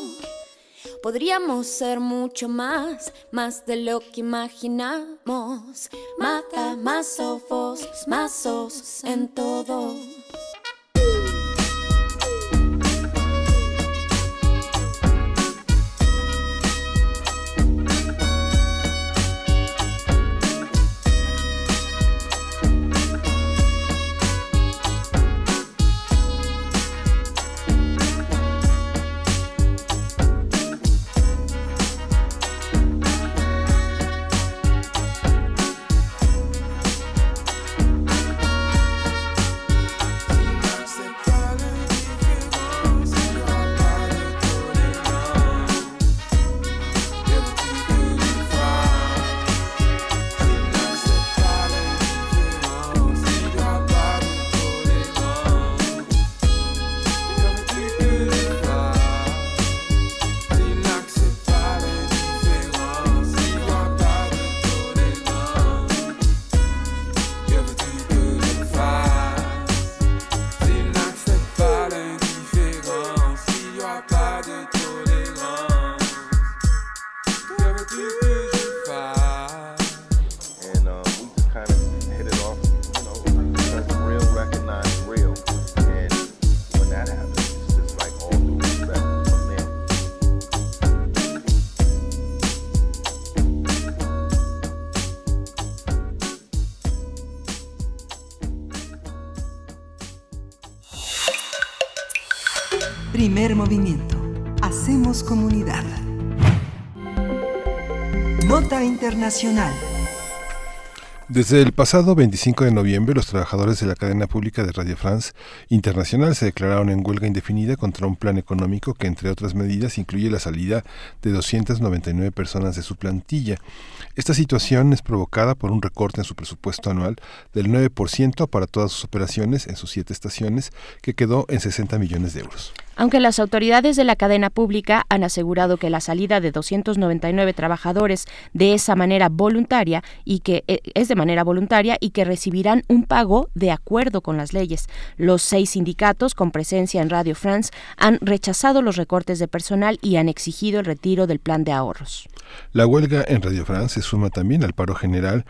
Podríamos ser mucho más, más de lo que imaginamos. Mata, más ojos en todo. Desde el pasado 25 de noviembre, los trabajadores de la cadena pública de Radio France Internacional se declararon en huelga indefinida contra un plan económico que, entre otras medidas, incluye la salida de 299 personas de su plantilla. Esta situación es provocada por un recorte en su presupuesto anual del 9% para todas sus operaciones en sus siete estaciones, que quedó en 60 millones de euros. Aunque las autoridades de la cadena pública han asegurado que la salida de 299 trabajadores de esa manera voluntaria y que eh, es de manera voluntaria y que recibirán un pago de acuerdo con las leyes. Los seis sindicatos con presencia en Radio France han rechazado los recortes de personal y han exigido el retiro del plan de ahorros. La huelga en Radio France se suma también al paro general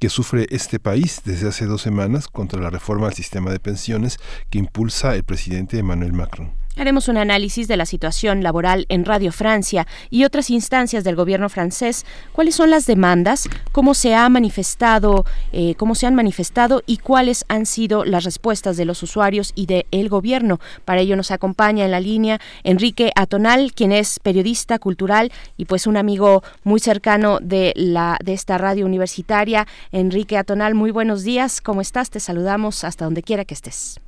que sufre este país desde hace dos semanas contra la reforma al sistema de pensiones que impulsa el presidente Emmanuel Macron. Haremos un análisis de la situación laboral en Radio Francia y otras instancias del gobierno francés. ¿Cuáles son las demandas? ¿Cómo se ha manifestado? Eh, ¿Cómo se han manifestado y cuáles han sido las respuestas de los usuarios y del gobierno? Para ello nos acompaña en la línea Enrique Atonal, quien es periodista cultural y pues un amigo muy cercano de la de esta radio universitaria. Enrique Atonal, muy buenos días. ¿Cómo estás? Te saludamos hasta donde quiera que estés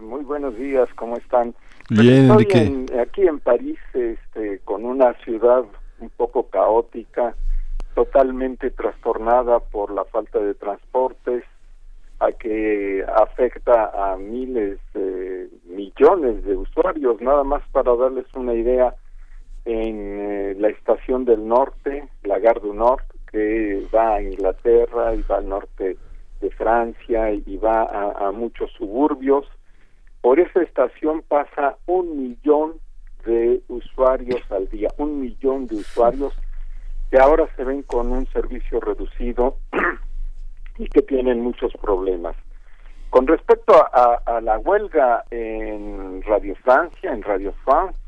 muy buenos días, ¿cómo están? Bien, Estoy en, aquí en París este, con una ciudad un poco caótica, totalmente trastornada por la falta de transportes, a que afecta a miles, de millones de usuarios. Nada más para darles una idea, en eh, la estación del norte, la Gare du Nord, que va a Inglaterra y va al norte de Francia y va a, muchos suburbios. Por esa estación pasa un millón de usuarios al día, un millón de usuarios que ahora se ven con un servicio reducido y que tienen muchos problemas. Con respecto a, la huelga en Radio Francia, en Radio France,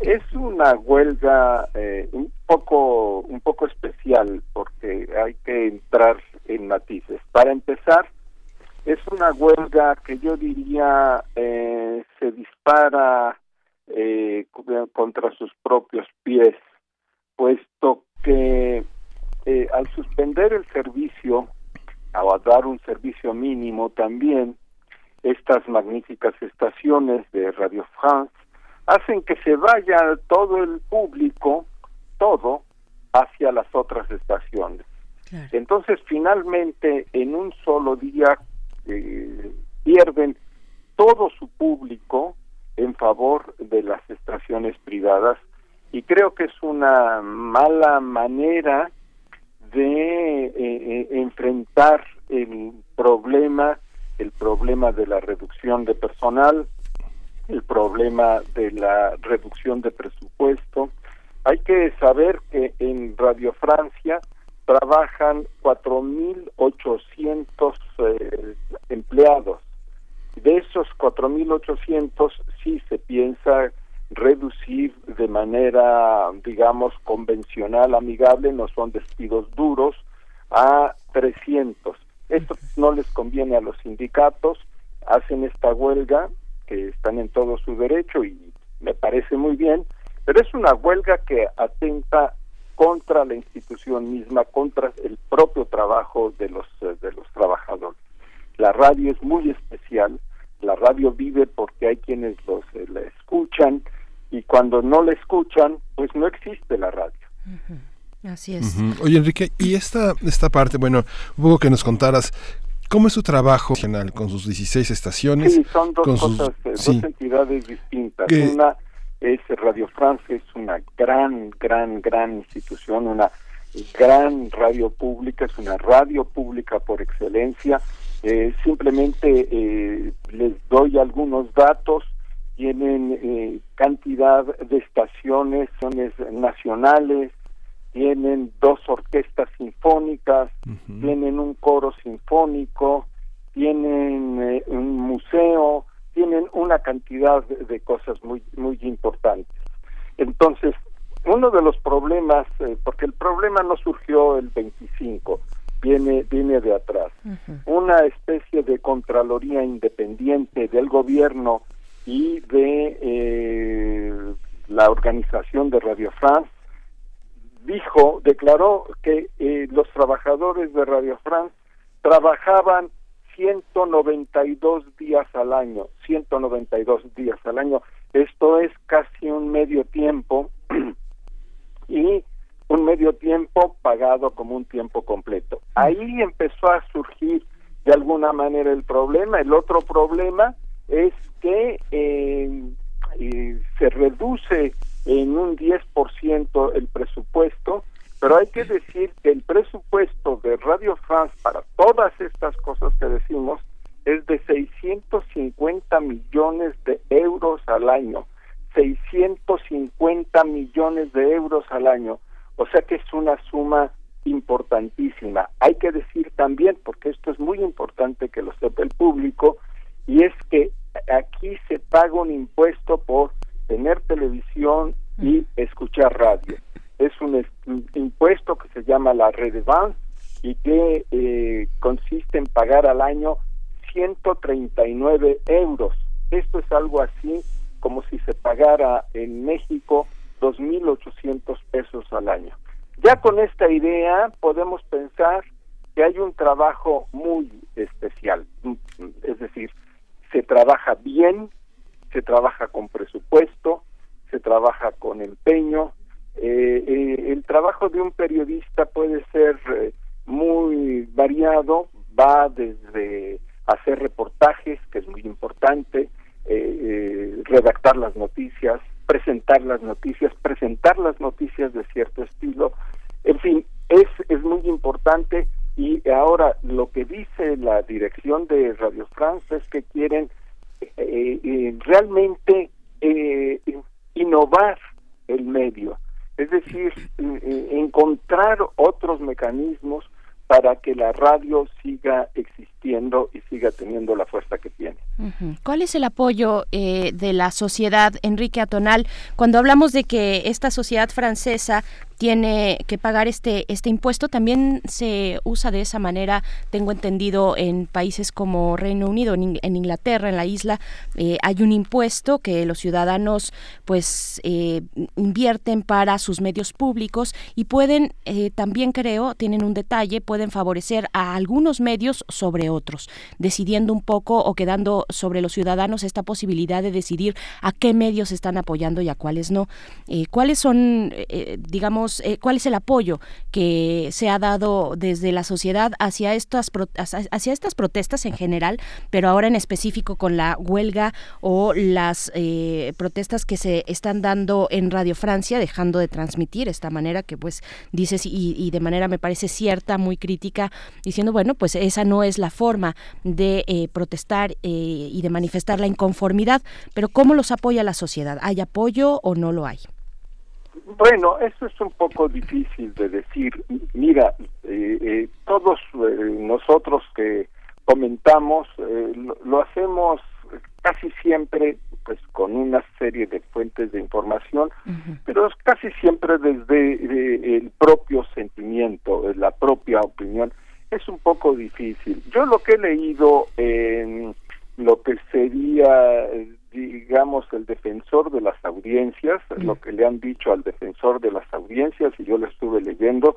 es una huelga eh, un poco un poco especial porque hay que entrar en matices. Para empezar, es una huelga que yo diría eh, se dispara eh, contra sus propios pies, puesto que eh, al suspender el servicio o a dar un servicio mínimo también, estas magníficas estaciones de Radio France hacen que se vaya todo el público, todo, hacia las otras estaciones. Entonces, finalmente, en un solo día eh, pierden todo su público en favor de las estaciones privadas y creo que es una mala manera de eh, eh, enfrentar el problema el problema de la reducción de personal el problema de la reducción de presupuesto hay que saber que en Radio Francia trabajan 4.800 eh, empleados. De esos 4.800 sí se piensa reducir de manera, digamos, convencional, amigable, no son despidos duros, a 300. Esto no les conviene a los sindicatos, hacen esta huelga, que están en todo su derecho y me parece muy bien, pero es una huelga que atenta contra la institución misma, contra el propio trabajo de los eh, de los trabajadores. La radio es muy especial, la radio vive porque hay quienes los eh, la escuchan y cuando no la escuchan, pues no existe la radio. Así es. Oye Enrique, y esta esta parte, bueno, hubo que nos contaras ¿Cómo es su trabajo con sus 16 estaciones? Sí, son dos cosas, eh, dos entidades distintas. Una es Radio France, es una gran, gran, gran institución, una gran radio pública, es una radio pública por excelencia. Eh, simplemente eh, les doy algunos datos, tienen eh, cantidad de estaciones, nacionales, tienen dos orquestas sinfónicas, tienen un coro sinfónico, tienen un museo, tienen una cantidad de, cosas muy muy importantes. Entonces, uno de los problemas, eh, porque el problema no surgió el 25, viene viene de atrás. Una especie de contraloría independiente del gobierno y de eh, la organización de Radio France dijo, declaró que eh, los trabajadores de Radio France trabajaban 192 días al año, 192 días al año. Esto es casi un medio tiempo y un medio tiempo pagado como un tiempo completo. Ahí empezó a surgir de alguna manera el problema. El otro problema es que eh, eh, se reduce en un 10% el presupuesto, pero hay que decir que el presupuesto de Radio France para todas estas cosas que decimos es de 650 millones de euros al año. 650 millones de euros al año. O sea que es una suma importantísima. Hay que decir también, porque esto es muy importante que lo sepa el público, y es que aquí se paga un impuesto por tener televisión y escuchar radio. Es un, es- un impuesto que se llama la redevance y que eh, consiste en pagar al año 139 euros. Esto es algo así como si se pagara en México 2.800 pesos al año. Ya con esta idea podemos pensar que hay un trabajo muy especial, es decir, se trabaja bien, se trabaja con presupuesto, se trabaja con empeño. Eh, eh, el trabajo de un periodista puede ser eh, muy variado, va desde hacer reportajes, que es muy importante, redactar las noticias, presentar las noticias, presentar las noticias de cierto estilo, en fin, es, es muy importante y ahora lo que dice la dirección de Radio France es que quieren eh, realmente eh, innovar el medio, es decir, eh, eh, encontrar otros mecanismos para que la radio siga existiendo y siga teniendo la fuerza que tiene. ¿Cuál es el apoyo eh, de la sociedad, Enrique Atonal, cuando hablamos de que esta sociedad francesa tiene que pagar este este impuesto? También se usa de esa manera, tengo entendido, en países como Reino Unido, en, en Inglaterra, en la isla, eh, hay un impuesto que los ciudadanos pues eh, invierten para sus medios públicos y pueden, eh, también creo, tienen un detalle, pueden favorecer a algunos medios sobre otros, decidiendo un poco o quedando sobre los ciudadanos esta posibilidad de decidir a qué medios están apoyando y a cuáles no. Eh, ¿Cuáles son, eh, eh, cuál es el apoyo que se ha dado desde la sociedad hacia estas, hacia estas protestas en general, pero ahora en específico con la huelga o las eh, protestas que se están dando en Radio Francia, dejando de transmitir esta manera que pues dices y, y de manera me parece cierta, muy crítica, diciendo, bueno, pues esa no es la forma de eh, protestar y de manifestar la inconformidad, pero ¿cómo los apoya la sociedad? ¿Hay apoyo o no lo hay? Bueno, eso es un poco difícil de decir. Mira, eh, eh, todos eh, nosotros que comentamos eh, lo, lo hacemos casi siempre pues con una serie de fuentes de información, pero es casi siempre desde eh, el propio sentimiento, eh, la propia opinión. Es un poco difícil. Yo lo que he leído en lo que sería, digamos, el defensor de las audiencias, lo que le han dicho al defensor de las audiencias, y yo lo estuve leyendo,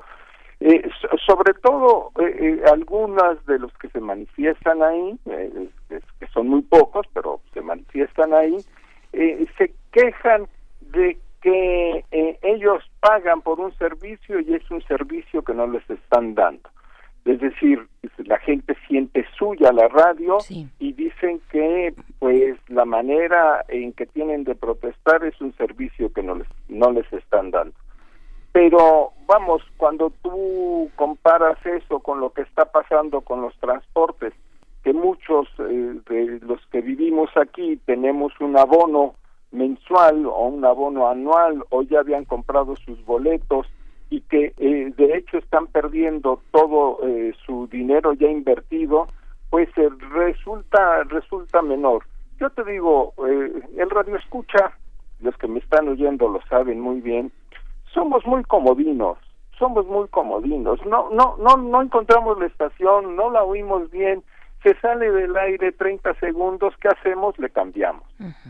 eh, so- sobre todo eh, eh, algunas de los que se manifiestan ahí, eh, es- que son muy pocos, pero se manifiestan ahí, eh, se quejan de que eh, ellos pagan por un servicio y es un servicio que no les están dando. Es decir, la gente siente suya la radio y dicen que pues la manera en que tienen de protestar es un servicio que no les no les están dando. Pero vamos, cuando tú comparas eso con lo que está pasando con los transportes, que muchos eh, de los que vivimos aquí tenemos un abono mensual o un abono anual o ya habían comprado sus boletos y que eh, de hecho están perdiendo todo eh, su dinero ya invertido, pues eh, resulta resulta menor. Yo te digo, eh, el radio escucha, los que me están oyendo lo saben muy bien, somos muy comodinos, somos muy comodinos, no no no no encontramos la estación, no la oímos bien Se sale del aire 30 segundos, ¿qué hacemos? Le cambiamos.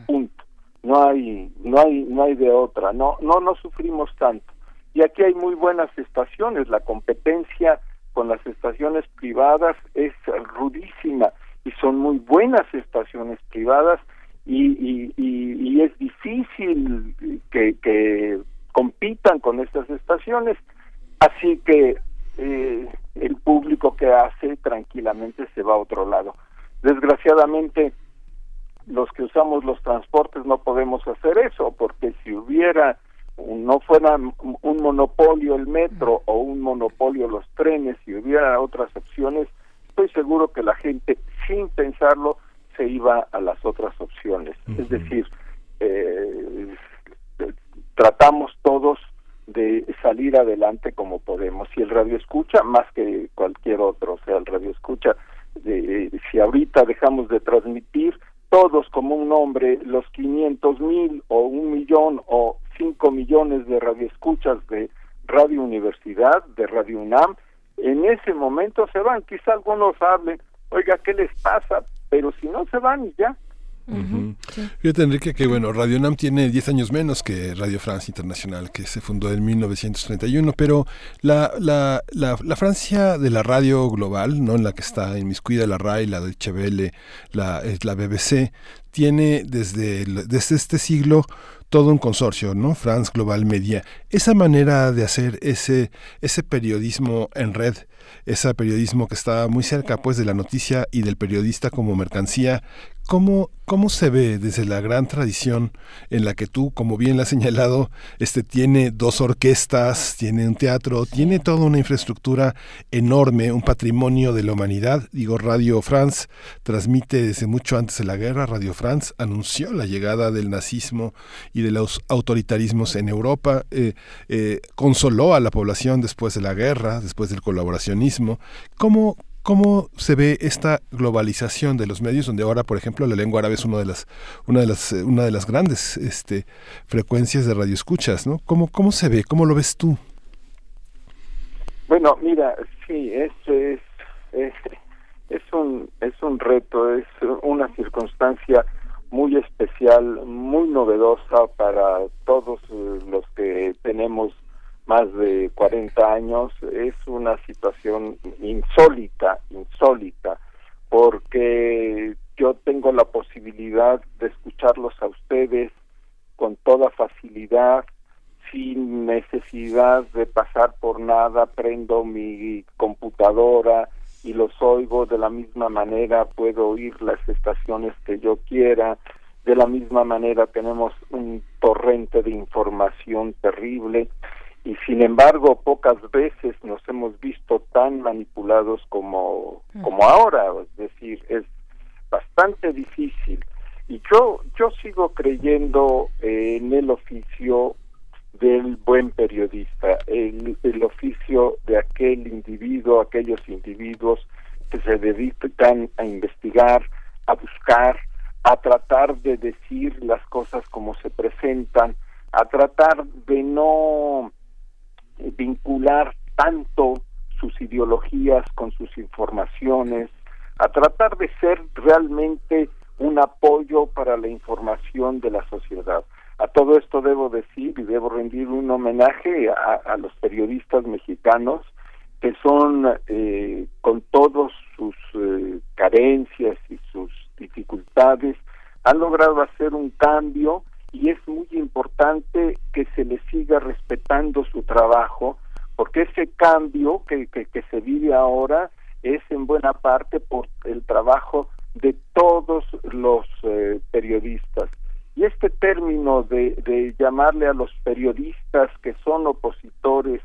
Punto. No hay no hay no hay de otra. No no no sufrimos tanto. Y aquí hay muy buenas estaciones, la competencia con las estaciones privadas es rudísima y son muy buenas estaciones privadas y, y, y, y es difícil que, compitan con estas estaciones. Así que eh, el público que hace tranquilamente se va a otro lado. Desgraciadamente, los que usamos los transportes no podemos hacer eso, porque si hubiera, no fuera un monopolio el metro o un monopolio los trenes, si hubiera otras opciones, estoy seguro que la gente, sin pensarlo, se iba a las otras opciones. Es decir, eh, tratamos todos de salir adelante como podemos. Si el radio escucha, más que cualquier otro, o sea, el radio escucha, de, si ahorita dejamos de transmitir, todos como un nombre, los 500 mil o un millón o cinco millones de radioescuchas de Radio Universidad, de Radio UNAM, en ese momento se van. Quizá algunos hablen, oiga, ¿qué les pasa? Pero si no se van y ya. Fíjate, Enrique, que bueno, Radio NAM tiene 10 años menos que Radio France Internacional, que se fundó en 1931, pero la, la, la, la Francia de la radio global, ¿no? en la que está inmiscuida la RAI, la Deutsche Welle, la, eh, la BBC, tiene desde, desde este siglo todo un consorcio, ¿no? France Global Media. Esa manera de hacer ese, ese periodismo en red, ese periodismo que está muy cerca pues de la noticia y del periodista como mercancía, ¿Cómo, ¿Cómo se ve desde la gran tradición en la que tú, como bien lo has señalado, este, tiene dos orquestas, tiene un teatro, tiene toda una infraestructura enorme, un patrimonio de la humanidad? Digo, Radio France transmite desde mucho antes de la guerra, Radio France anunció la llegada del nazismo y de los autoritarismos en Europa, eh, eh, consoló a la población después de la guerra, después del colaboracionismo. ¿Cómo, cómo se ve esta globalización de los medios donde ahora por ejemplo la lengua árabe es una de las una de las eh, una de las grandes este frecuencias de radioescuchas no cómo cómo se ve cómo lo ves tú bueno mira sí es es es, es un es un reto es una circunstancia muy especial muy novedosa para todos los que tenemos más de 40 años es una situación insólita, insólita, porque yo tengo la posibilidad de escucharlos a ustedes con toda facilidad, sin necesidad de pasar por nada, prendo mi computadora y los oigo de la misma manera, puedo oír las estaciones que yo quiera, de la misma manera tenemos un torrente de información terrible y sin embargo pocas veces nos hemos visto tan manipulados como como ahora. Es decir es bastante difícil. Y yo yo sigo creyendo en el oficio del buen periodista el, el oficio de aquel individuo aquellos individuos que se dedican a investigar a buscar a tratar de decir las cosas como se presentan a tratar de no vincular tanto sus ideologías con sus informaciones, a tratar de ser realmente un apoyo para la información de la sociedad. A todo esto debo decir y debo rendir un homenaje a, los periodistas mexicanos que son, eh, con todos sus eh, carencias y sus dificultades, han logrado hacer un cambio y es muy importante que se le siga respetando su trabajo, porque ese cambio que, que, se vive ahora es en buena parte por el trabajo de todos los eh, periodistas. Y este término de, de llamarle a los periodistas que son opositores,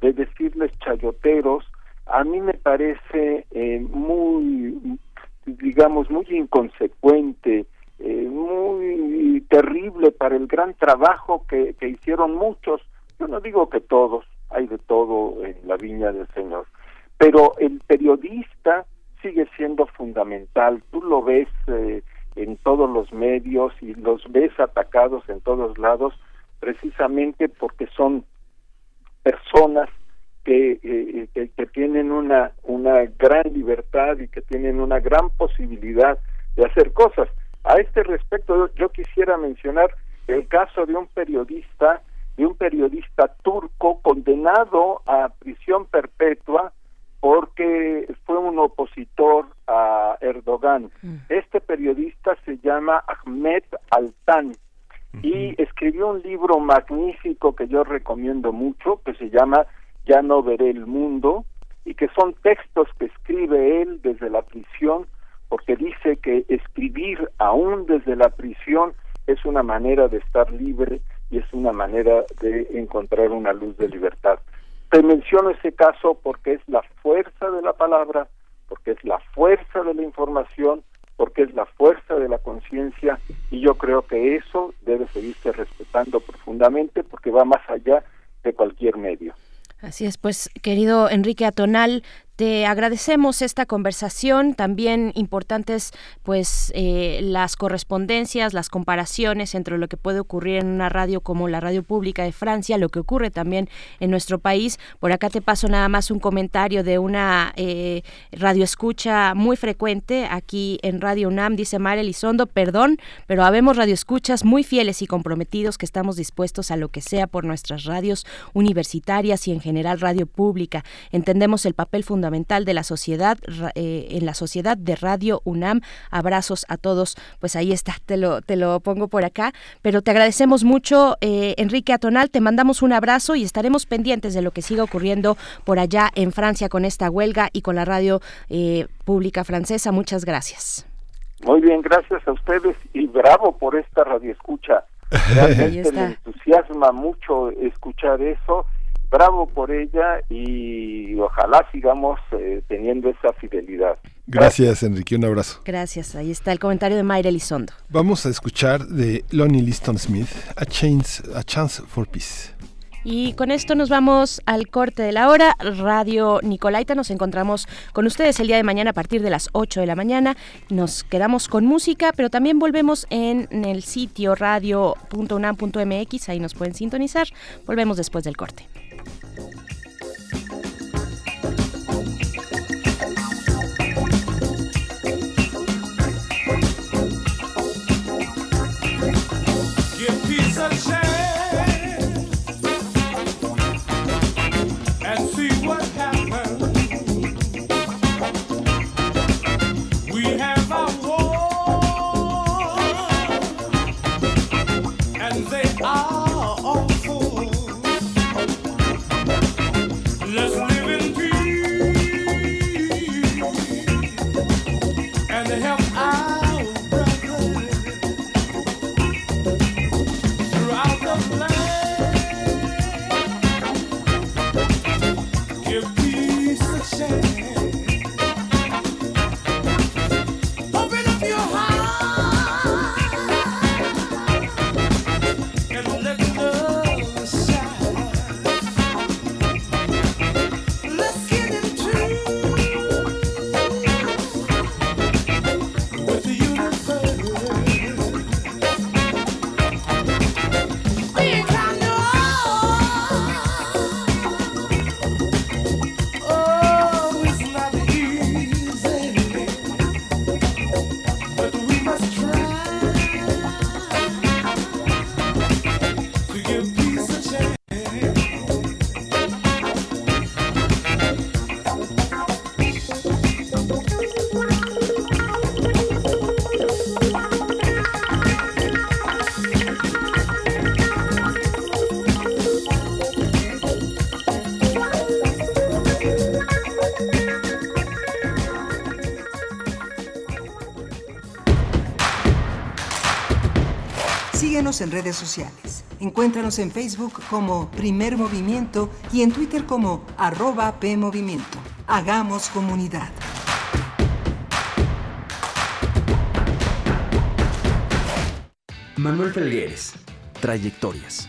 de decirles chayoteros, a mí me parece eh, muy, digamos, muy inconsecuente, eh, muy terrible para el gran trabajo que, que hicieron muchos, yo no digo que todos, hay de todo en la viña del Señor, pero el periodista sigue siendo fundamental, tú lo ves eh, en todos los medios y los ves atacados en todos lados precisamente porque son personas que, eh, que, que tienen una, una gran libertad y que tienen una gran posibilidad de hacer cosas. A este respecto, yo quisiera mencionar el caso de un periodista, de un periodista turco condenado a prisión perpetua porque fue un opositor a Erdogan. Este periodista se llama Ahmed Altan y escribió un libro magnífico que yo recomiendo mucho, que se llama Ya no veré el mundo, y que son textos que escribe él desde la prisión, porque dice que escribir aún desde la prisión es una manera de estar libre y es una manera de encontrar una luz de libertad. Te menciono ese caso porque es la fuerza de la palabra, porque es la fuerza de la información, porque es la fuerza de la conciencia y yo creo que eso debe seguirse respetando profundamente porque va más allá de cualquier medio. Así es, pues querido Enrique Atonal, te agradecemos esta conversación, también importantes pues eh, las correspondencias, las comparaciones entre lo que puede ocurrir en una radio como la radio pública de Francia, lo que ocurre también en nuestro país. Por acá te paso nada más un comentario de una eh, radio escucha muy frecuente aquí en Radio UNAM, dice María Elizondo, perdón, pero habemos radioescuchas muy fieles y comprometidos que estamos dispuestos a lo que sea por nuestras radios universitarias y en general radio pública. Entendemos el papel fundamental fundamental de la sociedad eh, en la sociedad de Radio UNAM. Abrazos a todos. Pues ahí está, te lo, te lo pongo por acá. Pero te agradecemos mucho, eh, Enrique Atonal. Te mandamos un abrazo y estaremos pendientes de lo que siga ocurriendo por allá en Francia con esta huelga y con la radio eh, pública francesa. Muchas gracias. Muy bien, gracias a ustedes y bravo por esta radio escucha. Realmente me entusiasma mucho escuchar eso bravo por ella y ojalá sigamos eh, teniendo esa fidelidad. Gracias, Enrique, un abrazo. Gracias, ahí está el comentario de Mayra Elizondo. Vamos a escuchar de Lonnie Liston Smith, A Chance, a Chance for Peace. Y con esto nos vamos al corte de la hora. Radio Nicolaita, nos encontramos con ustedes el día de mañana a partir de las 8 de la mañana. Nos quedamos con música, pero también volvemos en, el sitio radio.unam.mx, ahí nos pueden sintonizar. Volvemos después del corte. En redes sociales. Encuéntranos en Facebook como Primer Movimiento y en Twitter como arroba PMovimiento. Hagamos comunidad. Manuel Felgueres. Trayectorias.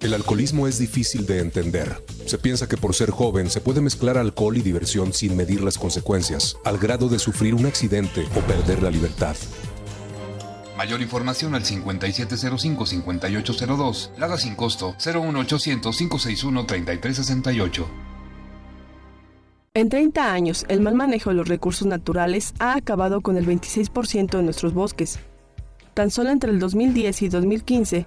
El alcoholismo es difícil de entender. Se piensa que por ser joven se puede mezclar alcohol y diversión sin medir las consecuencias, al grado de sufrir un accidente o perder la libertad. Mayor información al 5705-5802. Lada sin costo 01800-561-3368. En 30 años, el mal manejo de los recursos naturales ha acabado con el 26% de nuestros bosques. Tan solo entre el 2010 y 2015,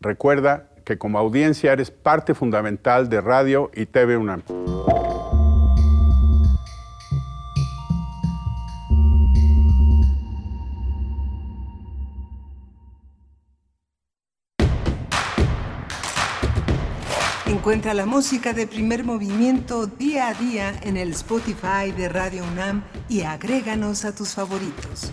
Recuerda que como audiencia eres parte fundamental de Radio y TV UNAM. Encuentra la música de primer movimiento día a día en el Spotify de Radio UNAM y agréganos a tus favoritos.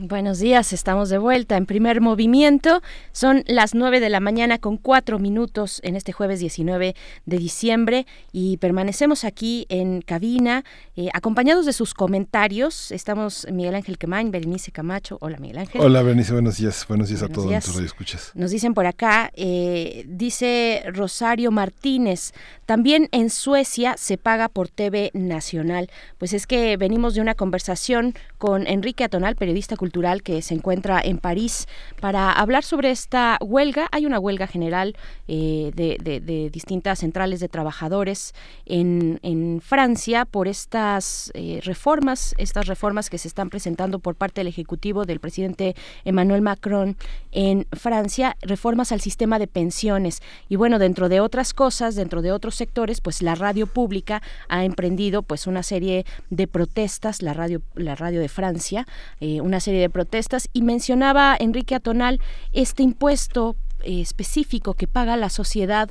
Buenos días, estamos de vuelta en primer movimiento. Son las 9 de la mañana con cuatro minutos en este jueves 19 de diciembre y permanecemos aquí en cabina eh, acompañados de sus comentarios. Estamos Miguel Ángel Quemain, Berenice Camacho. Hola Miguel Ángel. Hola Berenice, buenos días. Buenos días Buenos a todos días. nuestros escuchas. Nos dicen por acá, eh, dice Rosario Martínez, también en Suecia se paga por TV Nacional. Pues es que venimos de una conversación con Enrique Atonal, periodista cultural que se encuentra en París, para hablar sobre esta huelga. Hay una huelga general eh, de, de- de distintas centrales de trabajadores en, en Francia por estas eh, reformas, estas reformas que se están presentando por parte del Ejecutivo del presidente Emmanuel Macron en Francia, reformas al sistema de pensiones. Y bueno, dentro de otras cosas, dentro de otros sectores, pues la radio pública ha emprendido pues una serie de protestas, la radio, la radio de Francia, eh, una serie de protestas, y mencionaba Enrique Atonal este impuesto eh, específico que paga la sociedad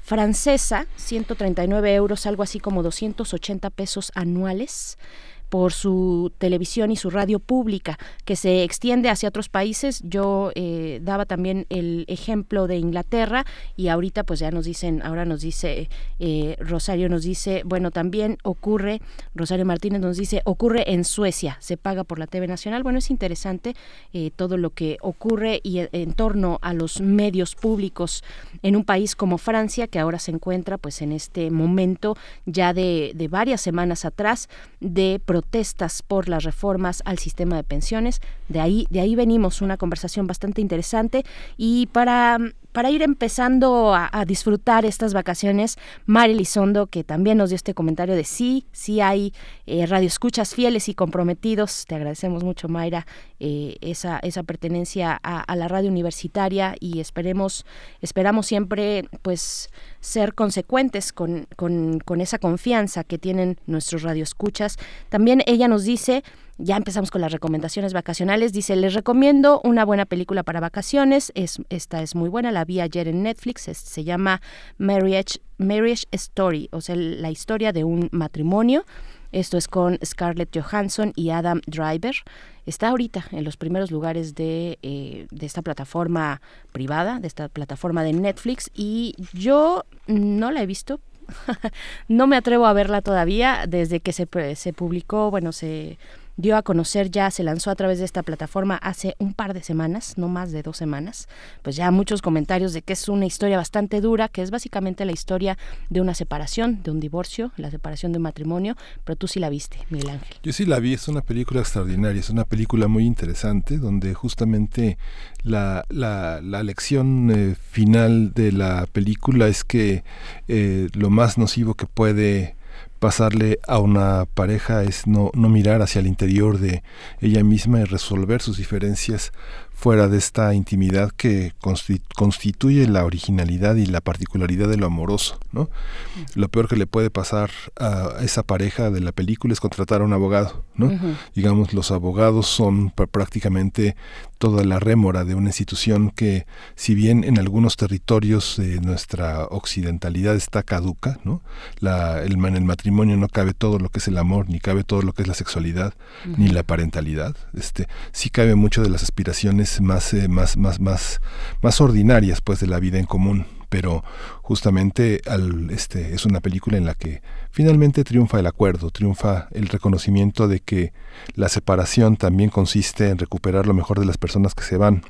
francesa, 139 euros, algo así como 280 pesos anuales por su televisión y su radio pública, que se extiende hacia otros países. Yo eh, daba también el ejemplo de Inglaterra y ahorita pues ya nos dicen, ahora nos dice eh, Rosario, nos dice, bueno, también ocurre, Rosario Martínez nos dice, ocurre en Suecia, se paga por la TV Nacional. Bueno, es interesante eh, todo lo que ocurre y en torno a los medios públicos en un país como Francia, que ahora se encuentra pues en este momento ya de, varias semanas atrás de protestas por las reformas al sistema de pensiones. De ahí, de ahí venimos una conversación bastante interesante y para para ir empezando a, disfrutar estas vacaciones, Mari Elizondo, que también nos dio este comentario de sí, sí hay eh, radioescuchas fieles y comprometidos. Te agradecemos mucho, Mayra, eh, esa, esa pertenencia a, la radio universitaria y esperemos, esperamos siempre pues ser consecuentes con, con, con esa confianza que tienen nuestros radioescuchas. También ella nos dice ya empezamos con las recomendaciones vacacionales. Dice, les recomiendo una buena película para vacaciones. Es, esta es muy buena, la vi ayer en Netflix. se llama Marriage, Marriage Story, o sea, la historia de un matrimonio. Esto es con Scarlett Johansson y Adam Driver. Está ahorita en los primeros lugares de, eh, de esta plataforma privada, de esta plataforma de Netflix. Y yo no la he visto, no me atrevo a verla todavía desde que se, se publicó, bueno, se dio a conocer ya, se lanzó a través de esta plataforma hace un par de semanas, no más de dos semanas, pues ya muchos comentarios de que es una historia bastante dura, que es básicamente la historia de una separación, de un divorcio, la separación de un matrimonio, pero tú sí la viste, Miguel Ángel. Yo sí la vi, es una película extraordinaria, es una película muy interesante, donde justamente la, la, la lección eh, final de la película es que eh, lo más nocivo que puede pasarle a una pareja es no, no mirar hacia el interior de ella misma y resolver sus diferencias fuera de esta intimidad que constituye la originalidad y la particularidad de lo amoroso, ¿no? Lo peor que le puede pasar a esa pareja de la película es contratar a un abogado, ¿no? Digamos, los abogados son prácticamente toda la rémora de una institución que, si bien en algunos territorios de nuestra occidentalidad está caduca, ¿no? La, el, en el matrimonio no cabe todo lo que es el amor, ni cabe todo lo que es la sexualidad, ni la parentalidad, este, sí cabe mucho de las aspiraciones más, eh, más, más, más, más ordinarias pues de la vida en común pero justamente al, este, es una película en la que finalmente triunfa el acuerdo, triunfa el reconocimiento de que la separación también consiste en recuperar lo mejor de las personas que se van.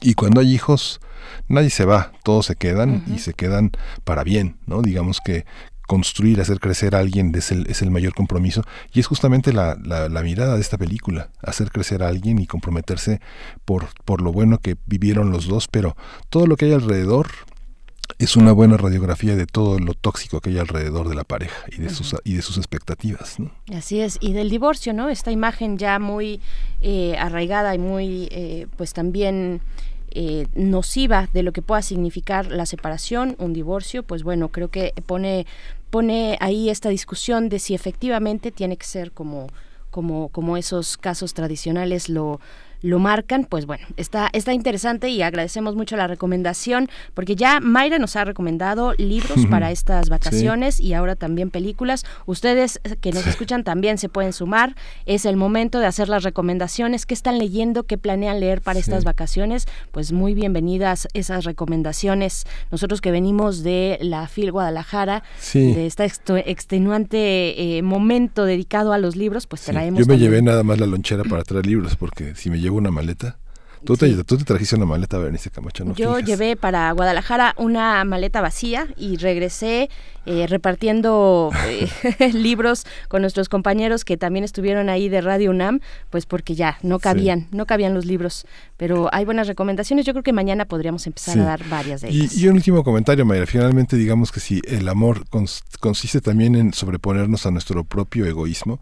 Y cuando hay hijos, nadie se va, todos se quedan y se quedan para bien, ¿no? Digamos que construir, hacer crecer a alguien es el, es el mayor compromiso. Y es justamente la, la, mirada de esta película, hacer crecer a alguien y comprometerse por, por lo bueno que vivieron los dos, pero todo lo que hay alrededor es una buena radiografía de todo lo tóxico que hay alrededor de la pareja y de sus y de sus expectativas ¿no? así es y del divorcio no esta imagen ya muy eh, arraigada y muy eh, pues también eh, nociva de lo que pueda significar la separación, un divorcio, pues bueno, creo que pone pone ahí esta discusión de si efectivamente tiene que ser como como, como esos casos tradicionales lo, lo marcan, pues bueno, está, está interesante y agradecemos mucho la recomendación, porque ya Mayra nos ha recomendado libros para estas vacaciones y ahora también películas. Ustedes que nos escuchan también se pueden sumar. Es el momento de hacer las recomendaciones. ¿Qué están leyendo? ¿Qué planean leer para estas vacaciones? Pues muy bienvenidas esas recomendaciones. Nosotros que venimos de la FIL Guadalajara, de este extenuante eh, momento dedicado a los libros, pues traemos. Yo me llevé nada más la lonchera para traer libros, porque si me llevo una maleta. ¿Tú, te, tú te trajiste una maleta, Berenice Camacho, ¿no? Yo llevé para Guadalajara una maleta vacía y regresé eh, repartiendo eh, libros con nuestros compañeros que también estuvieron ahí de Radio UNAM, pues porque ya no cabían, no cabían los libros. Pero hay buenas recomendaciones. Yo creo que mañana podríamos empezar a dar varias de ellas. Y, un último comentario, Mayra. Finalmente, digamos que si el amor consiste también en sobreponernos a nuestro propio egoísmo,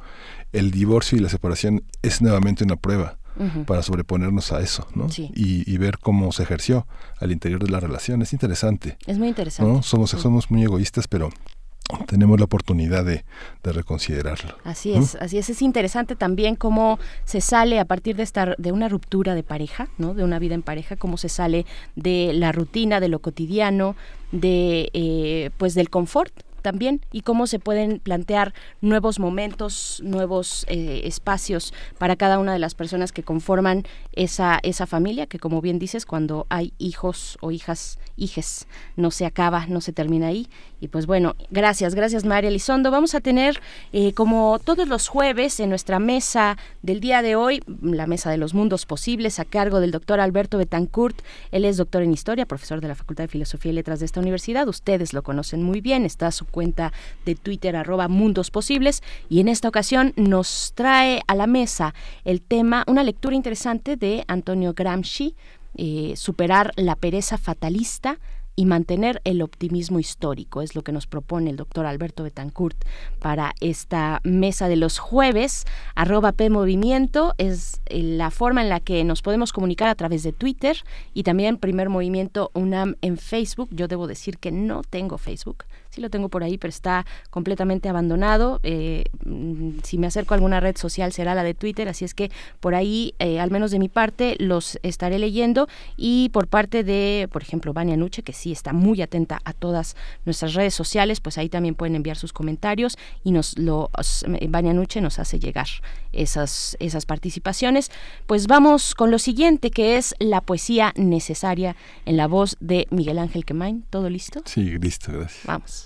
el divorcio y la separación es nuevamente una prueba para sobreponernos a eso, ¿no? Y, ver cómo se ejerció al interior de la relación. Es interesante. Es muy interesante. Somos, somos muy egoístas, pero tenemos la oportunidad de, reconsiderarlo. Así es, así es. Es interesante también cómo se sale a partir de esta, de una ruptura de pareja, ¿no? De una vida en pareja, cómo se sale de la rutina, de lo cotidiano, de, eh, pues del confort también y cómo se pueden plantear nuevos momentos, nuevos eh, espacios para cada una de las personas que conforman esa, esa familia, que como bien dices, cuando hay hijos o hijas, hijes, no se acaba, no se termina ahí. Y pues bueno, gracias, gracias María Elizondo. Vamos a tener, eh, como todos los jueves, en nuestra mesa del día de hoy, la mesa de los mundos posibles, a cargo del doctor Alberto Betancourt. Él es doctor en historia, profesor de la Facultad de Filosofía y Letras de esta universidad. Ustedes lo conocen muy bien, está su cuenta de Twitter arroba mundos posibles y en esta ocasión nos trae a la mesa el tema, una lectura interesante de Antonio Gramsci, eh, superar la pereza fatalista y mantener el optimismo histórico. Es lo que nos propone el doctor Alberto Betancourt para esta mesa de los jueves. Arroba P Movimiento es eh, la forma en la que nos podemos comunicar a través de Twitter y también Primer Movimiento UNAM en Facebook. Yo debo decir que no tengo Facebook sí lo tengo por ahí, pero está completamente abandonado. Eh, mm, si me acerco a alguna red social será la de Twitter, así es que por ahí, eh, al menos de mi parte, los estaré leyendo y por parte de, por ejemplo, Vania Nuche, que sí está muy atenta a todas nuestras redes sociales, pues ahí también pueden enviar sus comentarios y nos lo Vania Nuche nos hace llegar esas esas participaciones. Pues vamos con lo siguiente que es la poesía necesaria en la voz de Miguel Ángel Quemain. ¿Todo listo? Sí, listo, gracias. Vamos.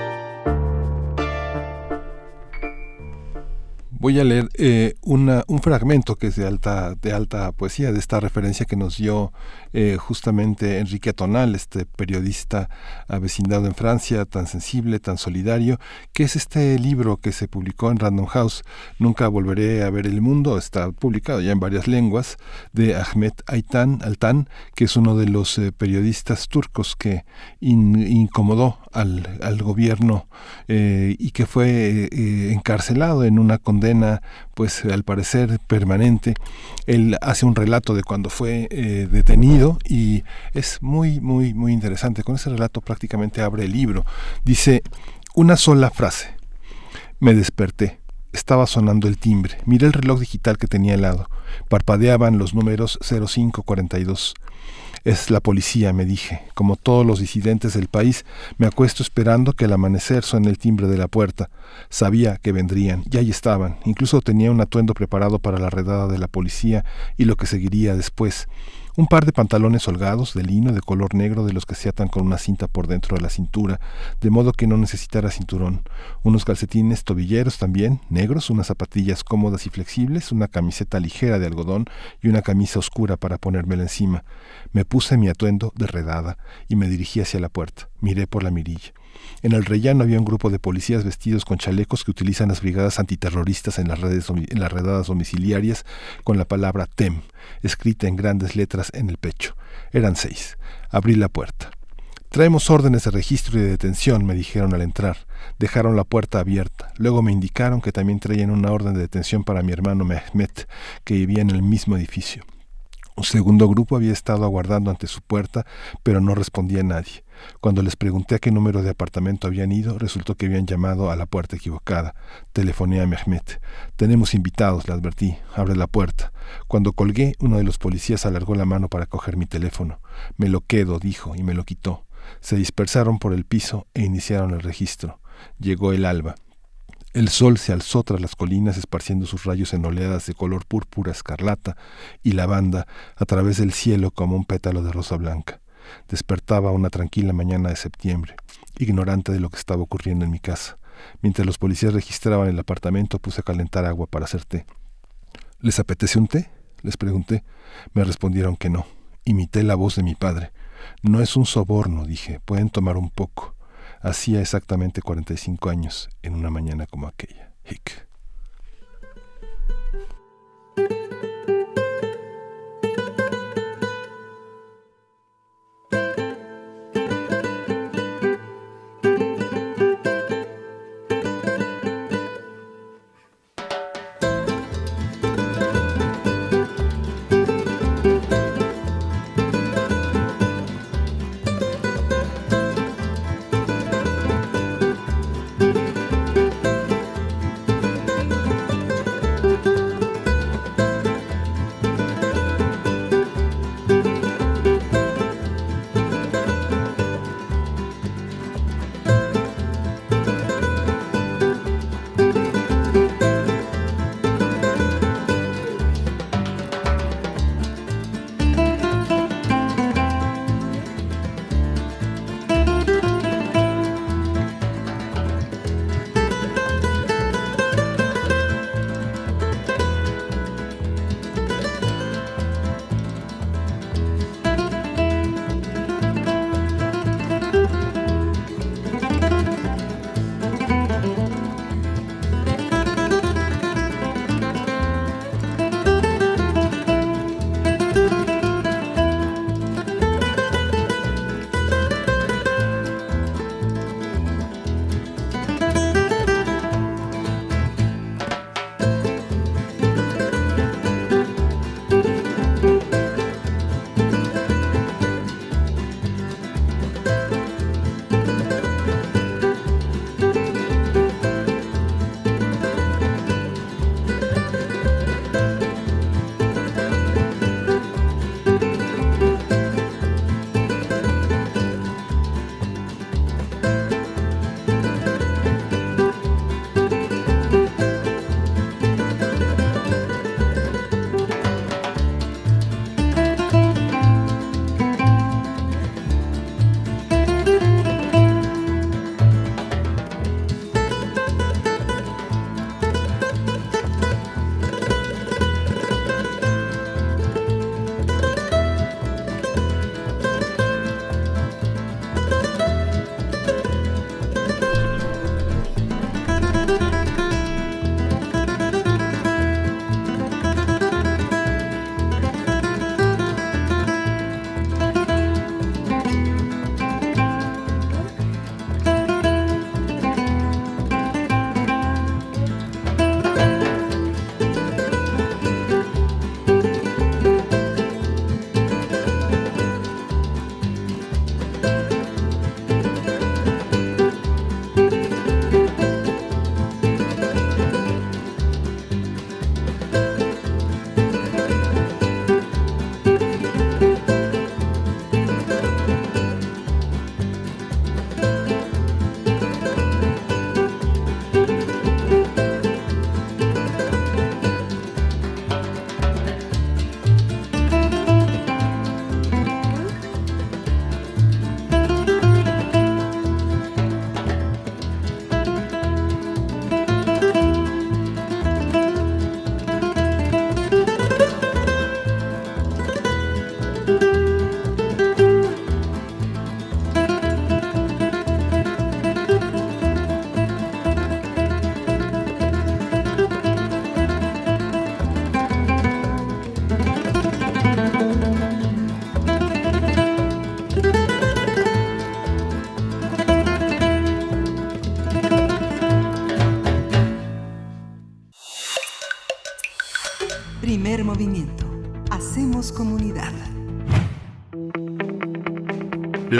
Voy a leer eh, un fragmento que es de alta, de alta poesía, de esta referencia que nos dio eh, justamente Enrique Atonal, este periodista avecindado en Francia, tan sensible, tan solidario, que es este libro que se publicó en Random House, Nunca volveré a ver el mundo, está publicado ya en varias lenguas, de Ahmed Aitan, Altan, que es uno de los eh, periodistas turcos que incomodó al, al gobierno y que fue encarcelado en una condena pues al parecer permanente. Él hace un relato de cuando fue eh, detenido y es muy, muy, muy interesante. Con ese relato prácticamente abre el libro. Dice una sola frase. Me desperté. Estaba sonando el timbre. Miré el reloj digital que tenía al lado. Parpadeaban los números 0542. Es la policía, me dije. Como todos los disidentes del país, me acuesto esperando que al amanecer suene el timbre de la puerta. Sabía que vendrían, y ahí estaban. Incluso tenía un atuendo preparado para la redada de la policía y lo que seguiría después. Un par de pantalones holgados de lino de color negro de los que se atan con una cinta por dentro de la cintura, de modo que no necesitara cinturón. Unos calcetines tobilleros también, negros, unas zapatillas cómodas y flexibles, una camiseta ligera de algodón y una camisa oscura para ponérmela encima. Me puse mi atuendo de redada y me dirigí hacia la puerta. Miré por la mirilla. En el rellano había un grupo de policías vestidos con chalecos que utilizan las brigadas antiterroristas en las, redes, en las redadas domiciliarias con la palabra TEM, escrita en grandes letras en el pecho. Eran seis. Abrí la puerta. Traemos órdenes de registro y de detención, me dijeron al entrar. Dejaron la puerta abierta. Luego me indicaron que también traían una orden de detención para mi hermano Mehmet, que vivía en el mismo edificio. Un segundo grupo había estado aguardando ante su puerta, pero no respondía nadie. Cuando les pregunté a qué número de apartamento habían ido, resultó que habían llamado a la puerta equivocada. Telefoné a Mehmet. Tenemos invitados, le advertí. Abre la puerta. Cuando colgué, uno de los policías alargó la mano para coger mi teléfono. Me lo quedo, dijo, y me lo quitó. Se dispersaron por el piso e iniciaron el registro. Llegó el alba. El sol se alzó tras las colinas esparciendo sus rayos en oleadas de color púrpura escarlata y lavanda a través del cielo como un pétalo de rosa blanca. Despertaba una tranquila mañana de septiembre, ignorante de lo que estaba ocurriendo en mi casa. Mientras los policías registraban el apartamento, puse a calentar agua para hacer té. ¿Les apetece un té? les pregunté. Me respondieron que no. Imité la voz de mi padre. No es un soborno, dije, pueden tomar un poco. Hacía exactamente 45 años, en una mañana como aquella. Hick.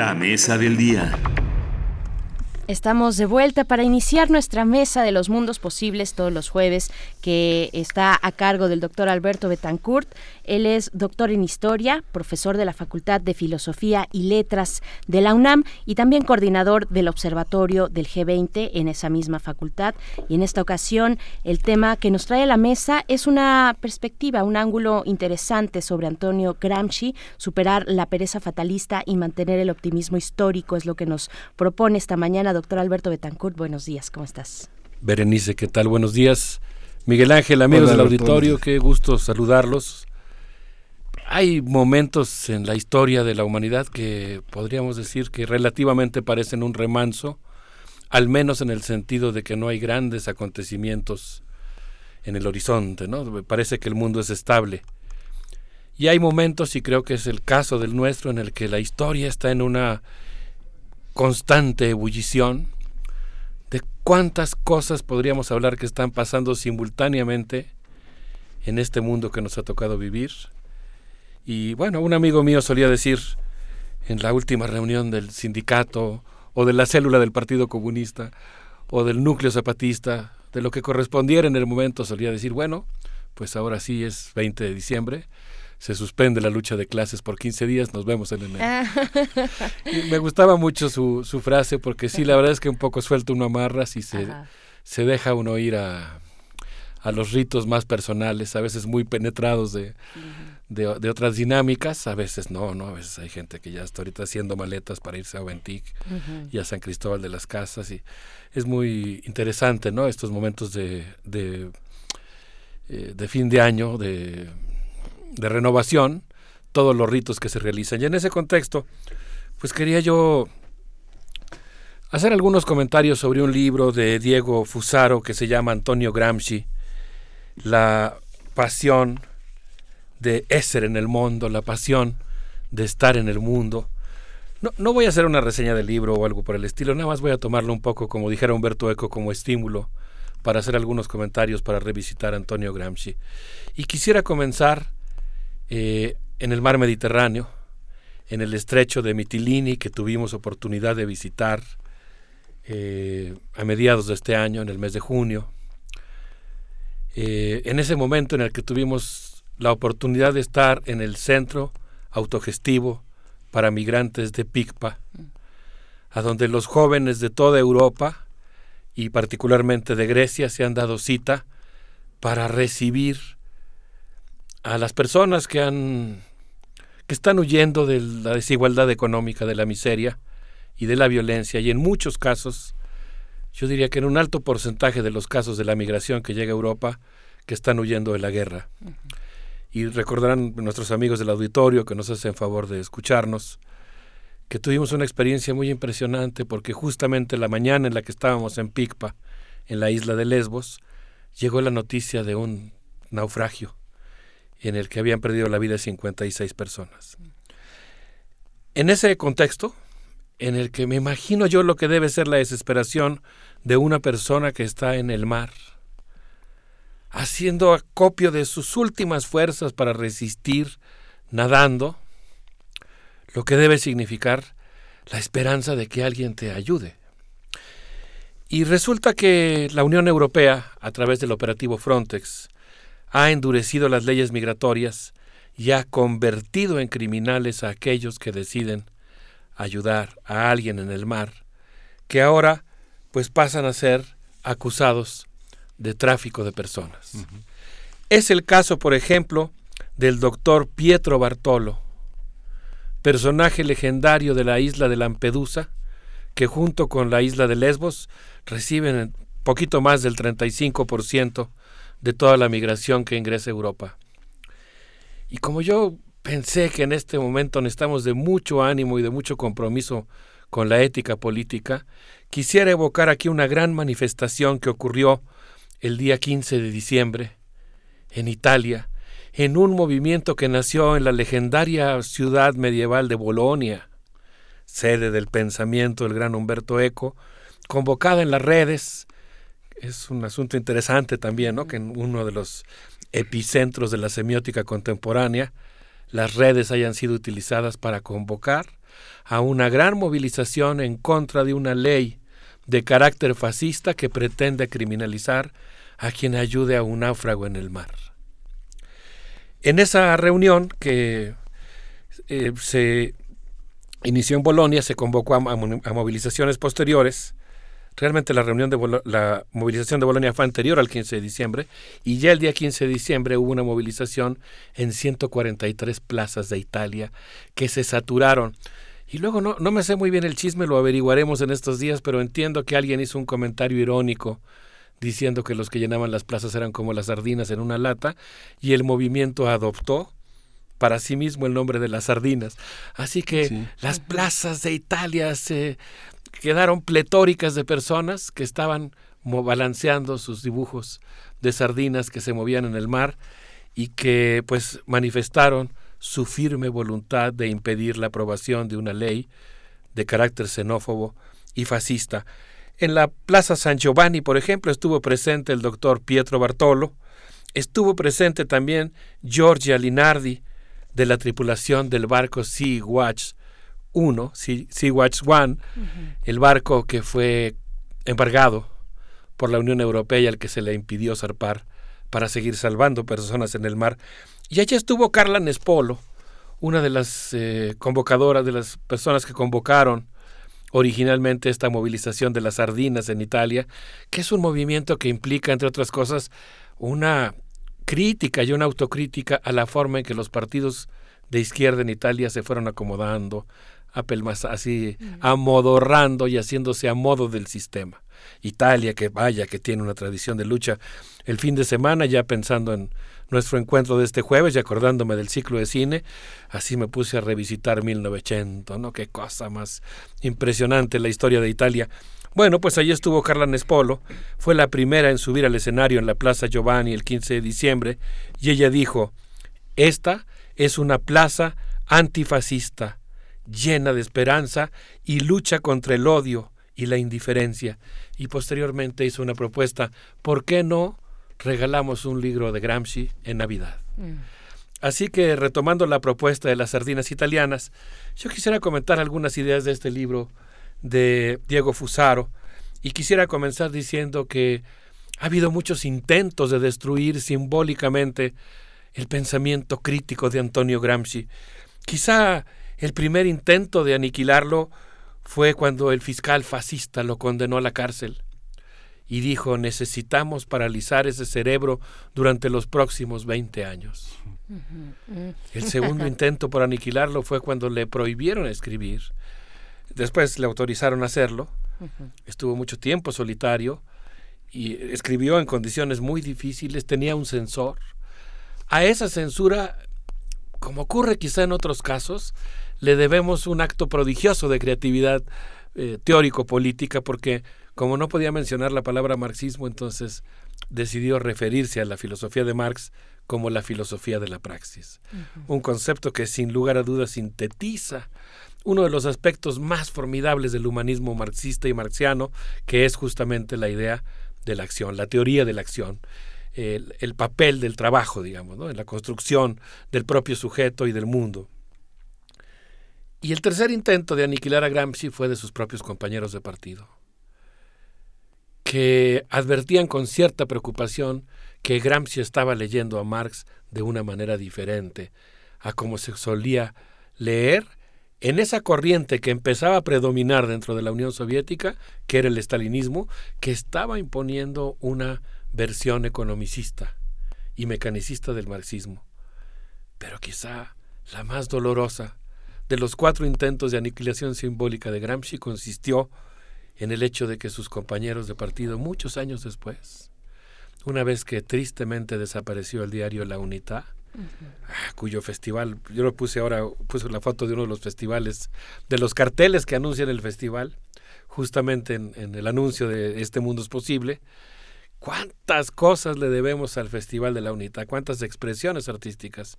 La mesa del día. Estamos de vuelta para iniciar nuestra mesa de los mundos posibles todos los jueves, que está a cargo del doctor Alberto Betancourt. Él es doctor en historia, profesor de la Facultad de Filosofía y Letras de la UNAM y también coordinador del Observatorio del G20 en esa misma facultad. Y en esta ocasión, el tema que nos trae a la mesa es una perspectiva, un ángulo interesante sobre Antonio Gramsci, superar la pereza fatalista y mantener el optimismo histórico, es lo que nos propone esta mañana doctor Alberto Betancourt. Buenos días, ¿cómo estás? Berenice, ¿qué tal? Buenos días. Miguel Ángel, amigos Hola, del auditorio, qué gusto saludarlos. Hay momentos en la historia de la humanidad que podríamos decir que relativamente parecen un remanso, al menos en el sentido de que no hay grandes acontecimientos en el horizonte, ¿no? Parece que el mundo es estable. Y hay momentos, y creo que es el caso del nuestro, en el que la historia está en una constante ebullición de cuántas cosas podríamos hablar que están pasando simultáneamente en este mundo que nos ha tocado vivir. Y bueno, un amigo mío solía decir en la última reunión del sindicato o de la célula del Partido Comunista o del núcleo zapatista, de lo que correspondiera en el momento, solía decir, bueno, pues ahora sí es 20 de diciembre, se suspende la lucha de clases por 15 días, nos vemos en enero. Y me gustaba mucho su, su frase porque sí, la verdad es que un poco suelta uno amarras y se, se deja uno ir a, a los ritos más personales, a veces muy penetrados de, de, de otras dinámicas, a veces no, ¿no? A veces hay gente que ya está ahorita haciendo maletas para irse a Oventic Ujú. y a San Cristóbal de las Casas y es muy interesante, ¿no? Estos momentos de, de, eh, de fin de año, de, de renovación, todos los ritos que se realizan. Y en ese contexto, pues quería yo hacer algunos comentarios sobre un libro de Diego Fusaro que se llama Antonio Gramsci, La pasión de ser en el mundo, la pasión de estar en el mundo. No, no voy a hacer una reseña del libro o algo por el estilo, nada más voy a tomarlo un poco, como dijera Humberto Eco, como estímulo para hacer algunos comentarios para revisitar a Antonio Gramsci. Y quisiera comenzar eh, en el mar Mediterráneo, en el estrecho de Mitilini, que tuvimos oportunidad de visitar eh, a mediados de este año, en el mes de junio. Eh, en ese momento en el que tuvimos la oportunidad de estar en el centro autogestivo para migrantes de PICPA, a donde los jóvenes de toda Europa y particularmente de Grecia se han dado cita para recibir a las personas que han que están huyendo de la desigualdad económica, de la miseria y de la violencia y en muchos casos yo diría que en un alto porcentaje de los casos de la migración que llega a Europa que están huyendo de la guerra. Y recordarán nuestros amigos del auditorio que nos hacen favor de escucharnos que tuvimos una experiencia muy impresionante porque justamente la mañana en la que estábamos en Picpa, en la isla de Lesbos, llegó la noticia de un naufragio en el que habían perdido la vida 56 personas. En ese contexto, en el que me imagino yo lo que debe ser la desesperación de una persona que está en el mar, haciendo acopio de sus últimas fuerzas para resistir, nadando, lo que debe significar la esperanza de que alguien te ayude. Y resulta que la Unión Europea, a través del operativo Frontex, ha endurecido las leyes migratorias y ha convertido en criminales a aquellos que deciden ayudar a alguien en el mar, que ahora pues pasan a ser acusados de tráfico de personas. Es el caso, por ejemplo, del doctor Pietro Bartolo, personaje legendario de la isla de Lampedusa, que junto con la isla de Lesbos reciben poquito más del 35% de toda la migración que ingresa a Europa. Y como yo pensé que en este momento necesitamos de mucho ánimo y de mucho compromiso con la ética política, quisiera evocar aquí una gran manifestación que ocurrió el día 15 de diciembre en Italia, en un movimiento que nació en la legendaria ciudad medieval de Bolonia, sede del pensamiento del gran Humberto Eco, convocada en las redes. Es un asunto interesante también, ¿no? Que en uno de los epicentros de la semiótica contemporánea, las redes hayan sido utilizadas para convocar a una gran movilización en contra de una ley de carácter fascista que pretende criminalizar a quien ayude a un náufrago en el mar. En esa reunión que eh, se inició en Bolonia, se convocó a, a movilizaciones posteriores, Realmente la reunión de la movilización de Bolonia fue anterior al 15 de diciembre y ya el día 15 de diciembre hubo una movilización en 143 plazas de Italia que se saturaron. Y luego no, no me sé muy bien el chisme, lo averiguaremos en estos días, pero entiendo que alguien hizo un comentario irónico diciendo que los que llenaban las plazas eran como las sardinas en una lata y el movimiento adoptó para sí mismo el nombre de las sardinas. Así que las plazas de Italia se quedaron pletóricas de personas que estaban balanceando sus dibujos de sardinas que se movían en el mar y que pues manifestaron su firme voluntad de impedir la aprobación de una ley de carácter xenófobo y fascista. En la Plaza San Giovanni, por ejemplo, estuvo presente el doctor Pietro Bartolo, estuvo presente también Giorgia Linardi de la tripulación del barco Sea Watch, 1, Sea-Watch 1, el barco que fue embargado por la Unión Europea y al que se le impidió zarpar para seguir salvando personas en el mar. Y allí estuvo Carla Nespolo, una de las eh, convocadoras, de las personas que convocaron originalmente esta movilización de las sardinas en Italia, que es un movimiento que implica, entre otras cosas, una crítica y una autocrítica a la forma en que los partidos de izquierda en Italia se fueron acomodando, Así amodorrando y haciéndose a modo del sistema. Italia, que vaya, que tiene una tradición de lucha. El fin de semana, ya pensando en nuestro encuentro de este jueves y acordándome del ciclo de cine, así me puse a revisitar 1900, ¿no? Qué cosa más impresionante la historia de Italia. Bueno, pues allí estuvo Carla Nespolo, fue la primera en subir al escenario en la Plaza Giovanni el 15 de diciembre, y ella dijo, esta es una plaza antifascista, llena de esperanza y lucha contra el odio y la indiferencia. Y posteriormente hizo una propuesta, ¿por qué no regalamos un libro de Gramsci en Navidad? Mm. Así que retomando la propuesta de las sardinas italianas, yo quisiera comentar algunas ideas de este libro de Diego Fusaro y quisiera comenzar diciendo que ha habido muchos intentos de destruir simbólicamente el pensamiento crítico de Antonio Gramsci. Quizá el primer intento de aniquilarlo fue cuando el fiscal fascista lo condenó a la cárcel y dijo necesitamos paralizar ese cerebro durante los próximos 20 años. El segundo intento por aniquilarlo fue cuando le prohibieron escribir. Después le autorizaron a hacerlo. Estuvo mucho tiempo solitario y escribió en condiciones muy difíciles, tenía un censor. A esa censura, como ocurre quizá en otros casos, le debemos un acto prodigioso de creatividad eh, teórico-política porque como no podía mencionar la palabra marxismo, entonces decidió referirse a la filosofía de Marx como la filosofía de la praxis. Un concepto que sin lugar a dudas sintetiza uno de los aspectos más formidables del humanismo marxista y marxiano, que es justamente la idea de la acción, la teoría de la acción, el, el papel del trabajo, digamos, ¿no? en la construcción del propio sujeto y del mundo. Y el tercer intento de aniquilar a Gramsci fue de sus propios compañeros de partido, que advertían con cierta preocupación que Gramsci estaba leyendo a Marx de una manera diferente a como se solía leer en esa corriente que empezaba a predominar dentro de la Unión Soviética, que era el estalinismo, que estaba imponiendo una versión economicista y mecanicista del marxismo. Pero quizá la más dolorosa de los cuatro intentos de aniquilación simbólica de Gramsci consistió en el hecho de que sus compañeros de partido, muchos años después, una vez que tristemente desapareció el diario La Unidad, cuyo festival, yo lo puse ahora, puse la foto de uno de los festivales, de los carteles que anuncian el festival, justamente en, en el anuncio de Este Mundo es Posible, cuántas cosas le debemos al Festival de la UNITA, cuántas expresiones artísticas.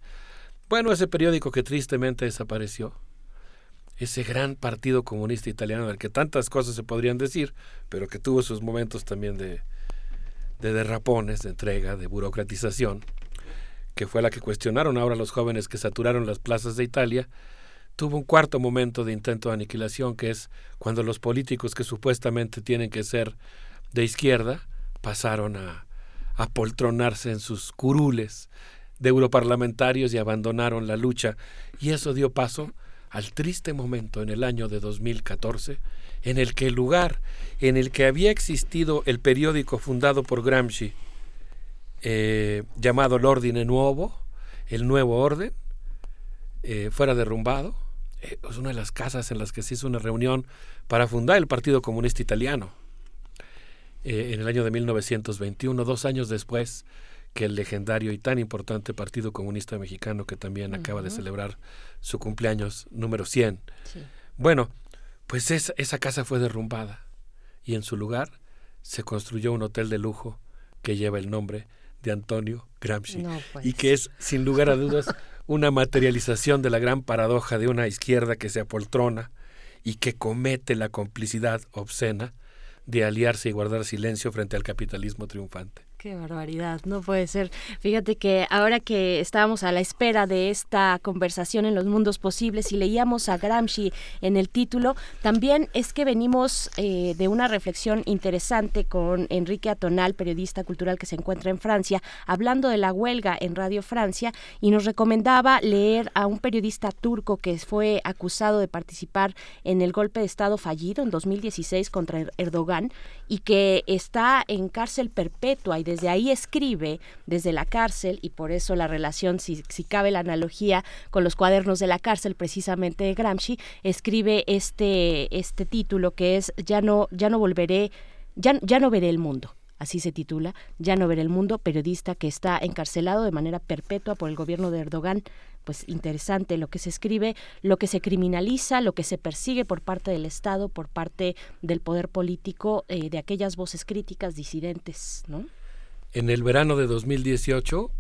Bueno, ese periódico que tristemente desapareció, ese gran partido comunista italiano del que tantas cosas se podrían decir, pero que tuvo sus momentos también de, de derrapones, de entrega, de burocratización, que fue la que cuestionaron ahora los jóvenes que saturaron las plazas de Italia, tuvo un cuarto momento de intento de aniquilación, que es cuando los políticos que supuestamente tienen que ser de izquierda pasaron a, a poltronarse en sus curules de europarlamentarios y abandonaron la lucha. Y eso dio paso al triste momento en el año de 2014 en el que el lugar en el que había existido el periódico fundado por Gramsci, eh, llamado L'Ordine Nuovo, el Nuevo Orden, eh, fuera derrumbado. Eh, es una de las casas en las que se hizo una reunión para fundar el Partido Comunista Italiano. en el año de 1921, dos años después que el legendario y tan importante Partido Comunista Mexicano, que también acaba de celebrar su cumpleaños número 100. Bueno, pues esa, esa casa fue derrumbada y en su lugar se construyó un hotel de lujo que lleva el nombre de Antonio Gramsci No, pues. y que es sin lugar a dudas una materialización de la gran paradoja de una izquierda que se apoltrona y que comete la complicidad obscena de aliarse y guardar silencio frente al capitalismo triunfante. Qué barbaridad, no puede ser. Fíjate que ahora que estábamos a la espera de esta conversación en los mundos posibles y leíamos a Gramsci en el título, también es que venimos eh, de una reflexión interesante con Enrique Atonal, periodista cultural que se encuentra en Francia, hablando de la huelga en Radio Francia y nos recomendaba leer a un periodista turco que fue acusado de participar en el golpe de Estado fallido en 2016 contra Er- Erdogan y que está en cárcel perpetua y desde ahí escribe desde la cárcel y por eso la relación, si, si cabe la analogía con los cuadernos de la cárcel precisamente de Gramsci, escribe este, este título que es Ya no, ya no volveré, ya, ya no veré el mundo. Así se titula, Ya no veré el mundo, periodista que está encarcelado de manera perpetua por el gobierno de Erdogan. Pues interesante lo que se escribe, lo que se criminaliza, lo que se persigue por parte del Estado, por parte del poder político, eh, de aquellas voces críticas disidentes, ¿no? En el verano de 2018,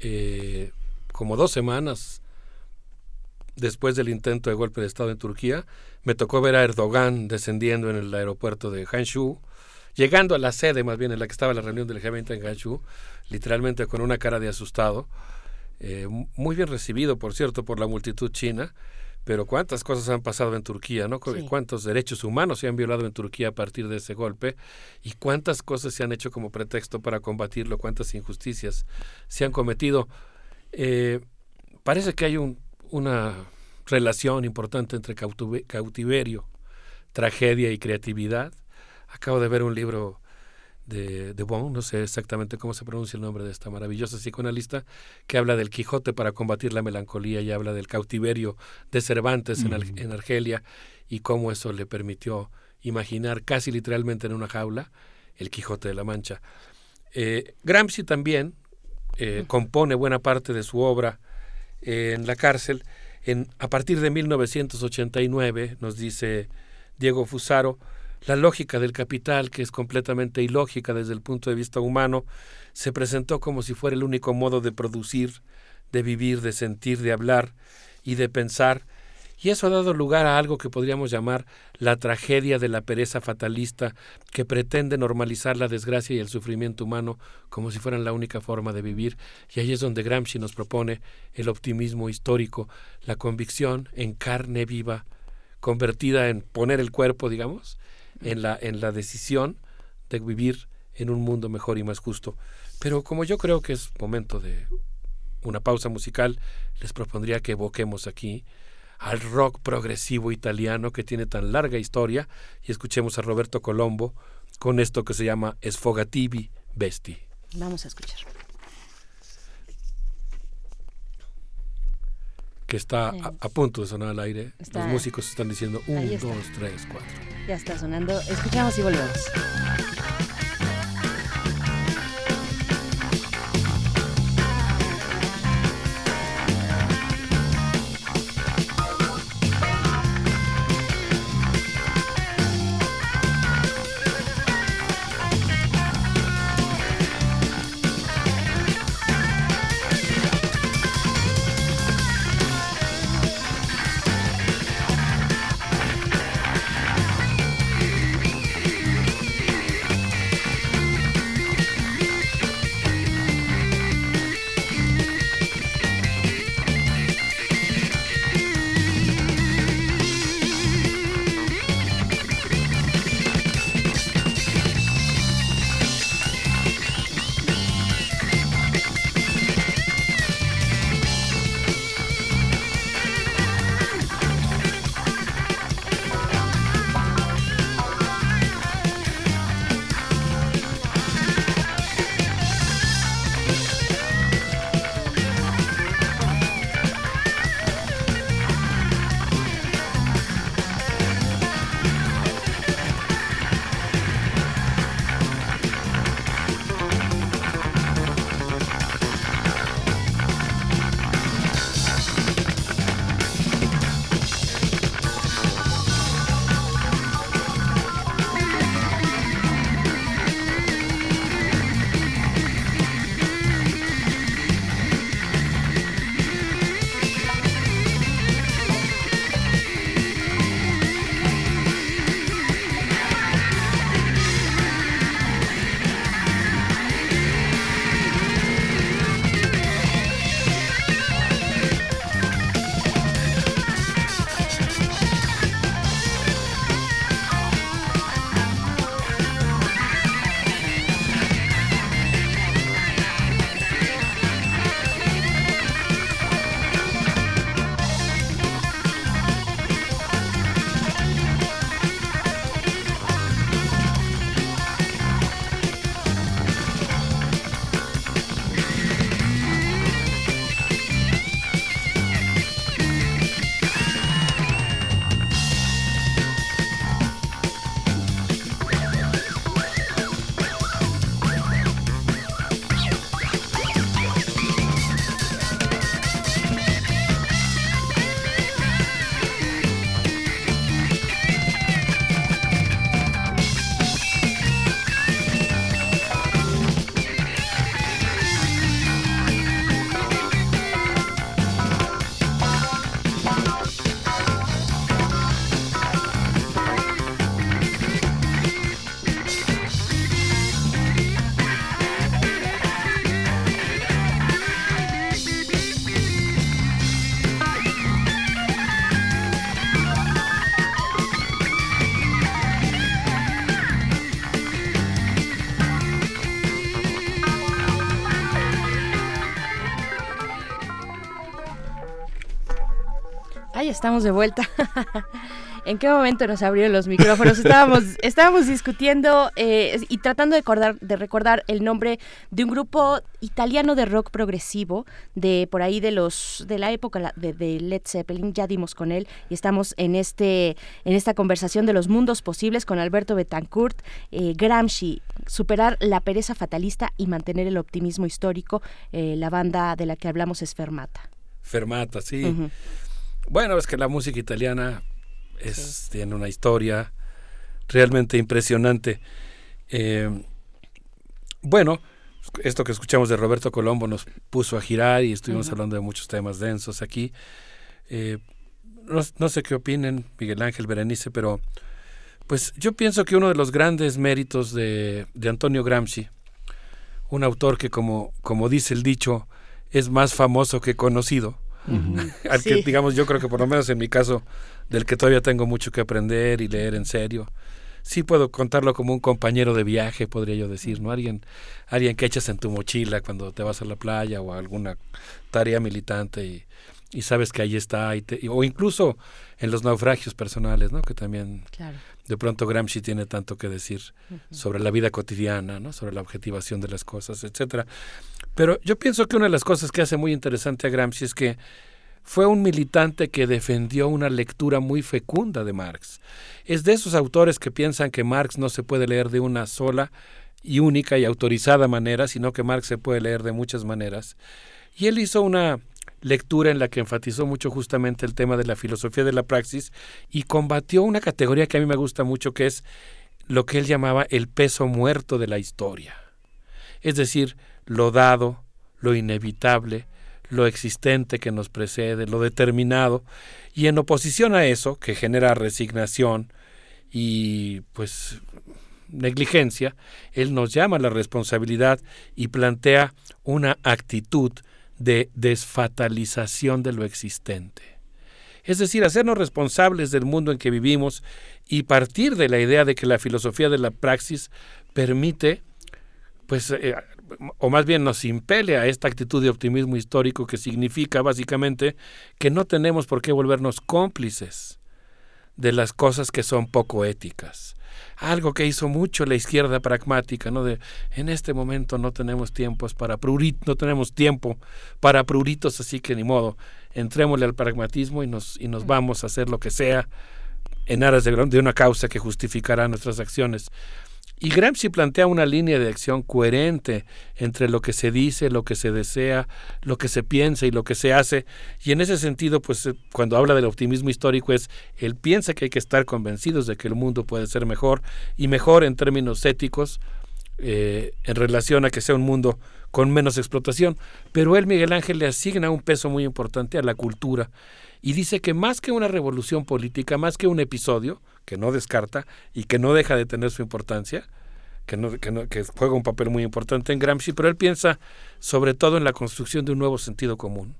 eh, como dos semanas después del intento de golpe de Estado en Turquía, me tocó ver a Erdogan descendiendo en el aeropuerto de Hanshu, llegando a la sede más bien en la que estaba la reunión del G20 en Hanshu, literalmente con una cara de asustado, eh, muy bien recibido, por cierto, por la multitud china, pero cuántas cosas han pasado en Turquía, ¿no? Sí. Cuántos derechos humanos se han violado en Turquía a partir de ese golpe y cuántas cosas se han hecho como pretexto para combatirlo, cuántas injusticias se han cometido. Eh, parece que hay un- una relación importante entre cautive- cautiverio, tragedia y creatividad. Acabo de ver un libro de, de Bon, no sé exactamente cómo se pronuncia el nombre de esta maravillosa psicoanalista, que habla del Quijote para combatir la melancolía y habla del cautiverio de Cervantes en, Argelia y cómo eso le permitió imaginar casi literalmente en una jaula el Quijote de la Mancha. Eh, Gramsci también eh, compone buena parte de su obra eh, en la cárcel. En, a partir de 1989, nos dice Diego Fusaro, la lógica del capital, que es completamente ilógica desde el punto de vista humano, se presentó como si fuera el único modo de producir, de vivir, de sentir, de hablar y de pensar, y eso ha dado lugar a algo que podríamos llamar la tragedia de la pereza fatalista que pretende normalizar la desgracia y el sufrimiento humano como si fueran la única forma de vivir. Y ahí es donde Gramsci nos propone el optimismo histórico, la convicción en carne viva, convertida en poner el cuerpo, digamos, en la, en la decisión de vivir en un mundo mejor y más justo. Pero como yo creo que es momento de una pausa musical, les propondría que evoquemos aquí al rock progresivo italiano que tiene tan larga historia y escuchemos a Roberto Colombo con esto que se llama Sfogativi Besti. Vamos a escuchar. Que está a, a punto de sonar al aire. Está- Los músicos están diciendo Ahí un, está. dos, tres, cuatro. Ya está sonando. Escuchamos y volvemos. Estamos de vuelta. ¿En qué momento nos abrieron los micrófonos? Estábamos, estábamos discutiendo eh, y tratando de recordar, de recordar el nombre de un grupo italiano de rock progresivo de por ahí de los de la época de, de Led Zeppelin. Ya dimos con él y estamos en este en esta conversación de los mundos posibles con Alberto Betancourt, eh, Gramsci, superar la pereza fatalista y mantener el optimismo histórico. Eh, la banda de la que hablamos es Fermata. Fermata, sí. Bueno, es que la música italiana es, tiene una historia realmente impresionante. Eh, bueno, esto que escuchamos de Roberto Colombo nos puso a girar y estuvimos hablando de muchos temas densos aquí. Eh, no, no sé qué opinen Miguel Ángel Berenice, pero pues yo pienso que uno de los grandes méritos de, de Antonio Gramsci, un autor que como, como dice el dicho, es más famoso que conocido, Al que digamos yo creo que por lo menos en mi caso, del que todavía tengo mucho que aprender y leer en serio, sí puedo contarlo como un compañero de viaje, podría yo decir, ¿no? Alguien, alguien que echas en tu mochila cuando te vas a la playa o a alguna tarea militante y, y sabes que ahí está, y te- y- o incluso en los naufragios personales, ¿no? Que también Claro. De pronto Gramsci tiene tanto que decir sobre la vida cotidiana, ¿no? Sobre la objetivación de las cosas, etcétera. Pero yo pienso que una de las cosas que hace muy interesante a Gramsci es que fue un militante que defendió una lectura muy fecunda de Marx. Es de esos autores que piensan que Marx no se puede leer de una sola y única y autorizada manera, sino que Marx se puede leer de muchas maneras. Y él hizo una lectura en la que enfatizó mucho justamente el tema de la filosofía de la praxis y combatió una categoría que a mí me gusta mucho, que es lo que él llamaba el peso muerto de la historia. Es decir, lo dado, lo inevitable, lo existente que nos precede, lo determinado, y en oposición a eso, que genera resignación y pues negligencia, él nos llama a la responsabilidad y plantea una actitud de desfatalización de lo existente. Es decir, hacernos responsables del mundo en que vivimos y partir de la idea de que la filosofía de la praxis permite, pues, eh, o más bien nos impele a esta actitud de optimismo histórico que significa básicamente que no tenemos por qué volvernos cómplices de las cosas que son poco éticas. Algo que hizo mucho la izquierda pragmática, ¿no? De en este momento no tenemos tiempos para pruritos, no tenemos tiempo para pruritos, así que ni modo, entrémosle al pragmatismo y nos, y nos vamos a hacer lo que sea en aras de, de una causa que justificará nuestras acciones. Y Gramsci plantea una línea de acción coherente entre lo que se dice, lo que se desea, lo que se piensa y lo que se hace. Y en ese sentido, pues eh, cuando habla del optimismo histórico es, él piensa que hay que estar convencidos de que el mundo puede ser mejor y mejor en términos éticos eh, en relación a que sea un mundo con menos explotación. Pero él, Miguel Ángel, le asigna un peso muy importante a la cultura y dice que más que una revolución política, más que un episodio, que no descarta y que no deja de tener su importancia, que, no, que, no- que juega un papel muy importante en Gramsci, pero él piensa sobre todo en la construcción de un nuevo sentido común.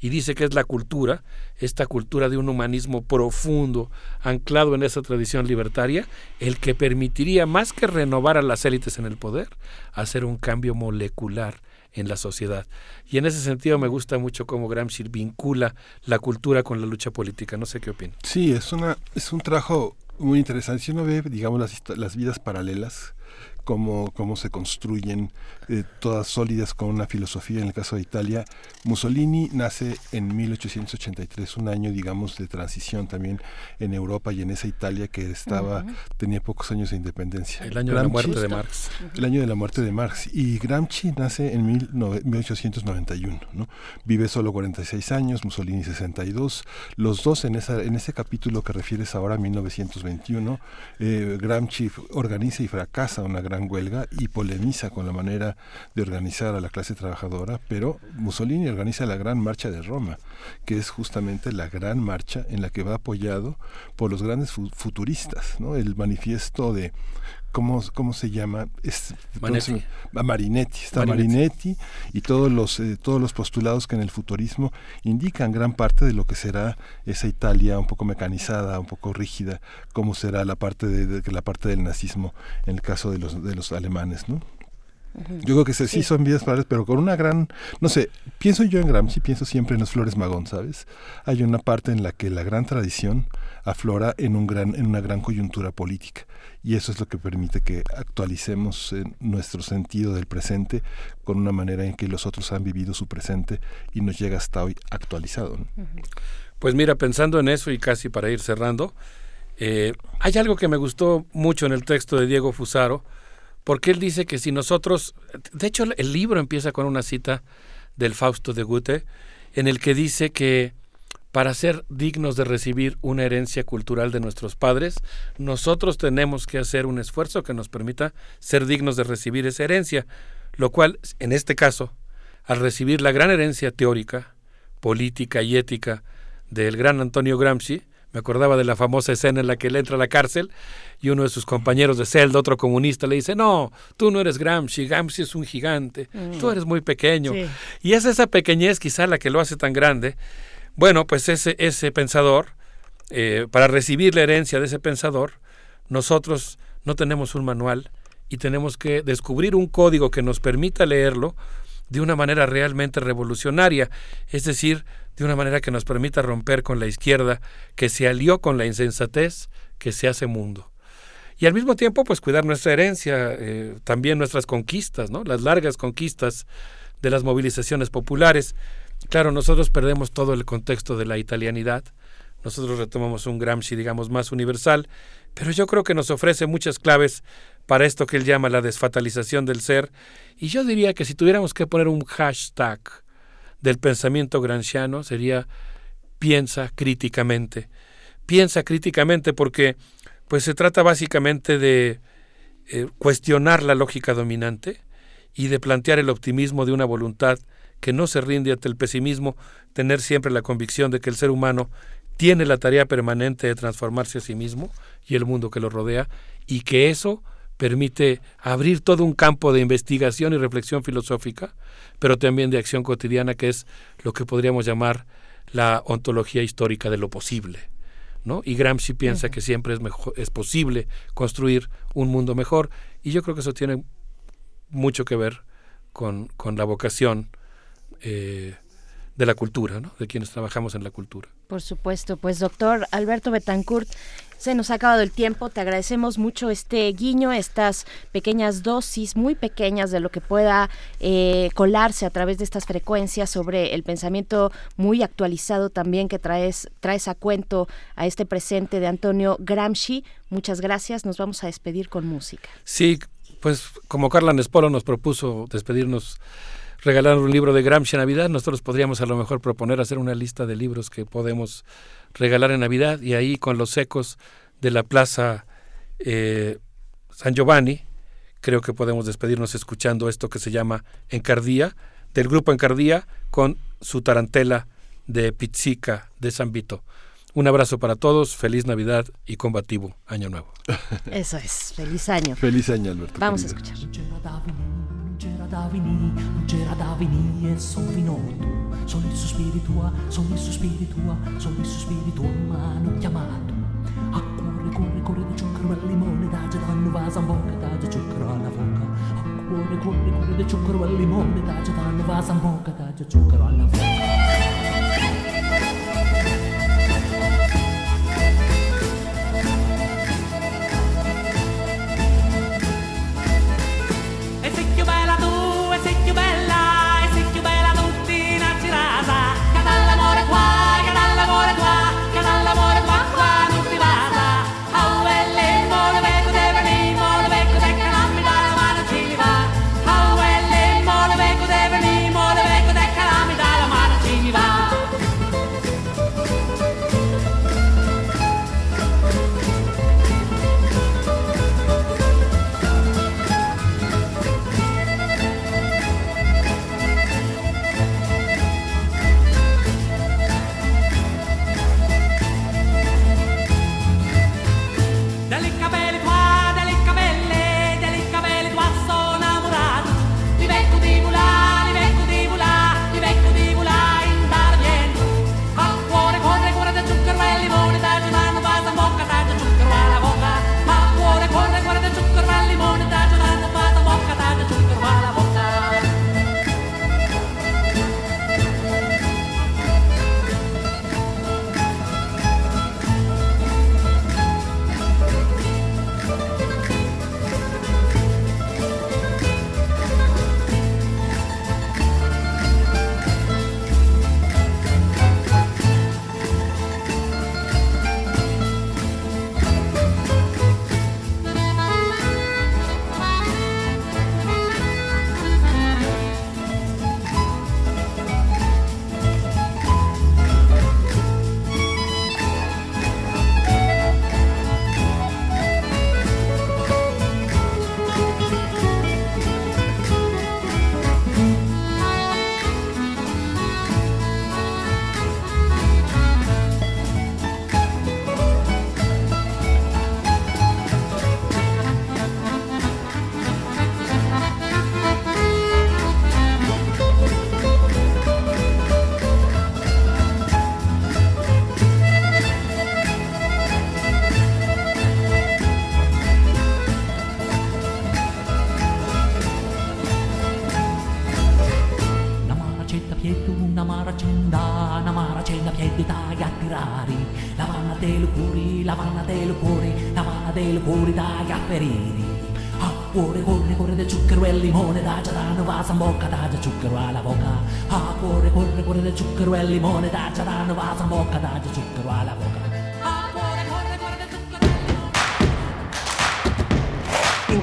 Y dice que es la cultura, esta cultura de un humanismo profundo, anclado en esa tradición libertaria, el que permitiría, más que renovar a las élites en el poder, hacer un cambio molecular en la sociedad. Y en ese sentido me gusta mucho cómo Gramsci vincula la cultura con la lucha política. No sé qué opina. Sí, es una es un trabajo muy interesante. Si uno ve, digamos, las, las vidas paralelas, cómo, cómo se construyen, eh, todas sólidas con una filosofía. En el caso de Italia, Mussolini nace en 1883, un año, digamos, de transición también en Europa y en esa Italia que estaba Ujú. tenía pocos años de independencia. El año de la muerte de Marx. El año de la muerte de Marx. Y Gramsci nace en mil nove- 1891, ¿no? Vive solo 46 años, Mussolini 62. Los dos en, esa, en ese capítulo que refieres ahora, 1921, eh, Gramsci organiza y fracasa una gran huelga y polemiza con la manera de organizar a la clase trabajadora, pero Mussolini organiza la Gran Marcha de Roma, que es justamente la gran marcha en la que va apoyado por los grandes fu- futuristas, ¿no? El manifiesto de ¿Cómo, ¿Cómo se llama? Es, Marinetti. Está Marinetti. Marinetti y todos los, eh, todos los postulados que en el futurismo indican gran parte de lo que será esa Italia un poco mecanizada, un poco rígida, cómo será la parte, de, de- la parte del nazismo en el caso de los, de los alemanes, ¿no? Yo creo que sí, sí son vidas padres, pero con una gran, no sé, pienso yo en Gramsci, pienso siempre en los Flores Magón, ¿sabes? Hay una parte en la que la gran tradición aflora en, un gran, en una gran coyuntura política y eso es lo que permite que actualicemos eh, nuestro sentido del presente con una manera en que los otros han vivido su presente y nos llega hasta hoy actualizado. Pues mira, pensando en eso y casi para ir cerrando, eh, hay algo que me gustó mucho en el texto de Diego Fusaro, porque él dice que si nosotros, de hecho el libro empieza con una cita del Fausto de Goethe, en el que dice que para ser dignos de recibir una herencia cultural de nuestros padres, nosotros tenemos que hacer un esfuerzo que nos permita ser dignos de recibir esa herencia, lo cual, en este caso, al recibir la gran herencia teórica, política y ética del gran Antonio Gramsci, me acordaba de la famosa escena en la que él entra a la cárcel y uno de sus compañeros de celda, otro comunista, le dice, no, tú no eres Gramsci, Gramsci es un gigante, tú eres muy pequeño. Sí. Y es esa pequeñez quizá la que lo hace tan grande. Bueno, pues ese, ese pensador, eh, para recibir la herencia de ese pensador, nosotros no tenemos un manual y tenemos que descubrir un código que nos permita leerlo de una manera realmente revolucionaria, es decir, de una manera que nos permita romper con la izquierda que se alió con la insensatez que se hace mundo. Y al mismo tiempo, pues cuidar nuestra herencia, eh, también nuestras conquistas, ¿no? las largas conquistas de las movilizaciones populares. Claro, nosotros perdemos todo el contexto de la italianidad, nosotros retomamos un Gramsci, digamos, más universal, pero yo creo que nos ofrece muchas claves para esto que él llama la desfatalización del ser. Y yo diría que si tuviéramos que poner un hashtag del pensamiento gramsciano sería piensa críticamente. Piensa críticamente porque pues se trata básicamente de eh, cuestionar la lógica dominante y de plantear el optimismo de una voluntad que no se rinde ante el pesimismo, tener siempre la convicción de que el ser humano tiene la tarea permanente de transformarse a sí mismo y el mundo que lo rodea, y que eso permite abrir todo un campo de investigación y reflexión filosófica, pero también de acción cotidiana, que es lo que podríamos llamar la ontología histórica de lo posible. ¿no? Y Gramsci piensa que siempre es, mejor, es posible construir un mundo mejor, y yo creo que eso tiene mucho que ver con, con la vocación eh, de la cultura, ¿no? de quienes trabajamos en la cultura. Por supuesto, pues doctor Alberto Betancourt, se nos ha acabado el tiempo, te agradecemos mucho este guiño, estas pequeñas dosis muy pequeñas de lo que pueda eh, colarse a través de estas frecuencias sobre el pensamiento muy actualizado también que traes, traes a cuento a este presente de Antonio Gramsci. Muchas gracias, nos vamos a despedir con música. Sí, pues como Carla Nespolo nos propuso despedirnos regalar un libro de Gramsci en Navidad, nosotros podríamos a lo mejor proponer hacer una lista de libros que podemos regalar en Navidad y ahí con los ecos de la Plaza eh, San Giovanni, creo que podemos despedirnos escuchando esto que se llama Encardía, del grupo Encardía con su tarantela de Pizzica de San Vito. Un abrazo para todos, feliz Navidad y combativo Año Nuevo. Eso es, feliz año. Feliz año, Alberto. Vamos a escuchar. C'era da venì, non c'era da venì e son venuto. Sono il sospiri tua, sono il sospiri tua, sono il sospiri tua, ma hanno chiamato. A cuore, corre, corre di zucchero e limone, da già danno vasa in bocca, da già zucchero alla bocca. A cuore, corre, corre di zucchero e limone, da già danno vasa in bocca, da già zucchero alla bocca.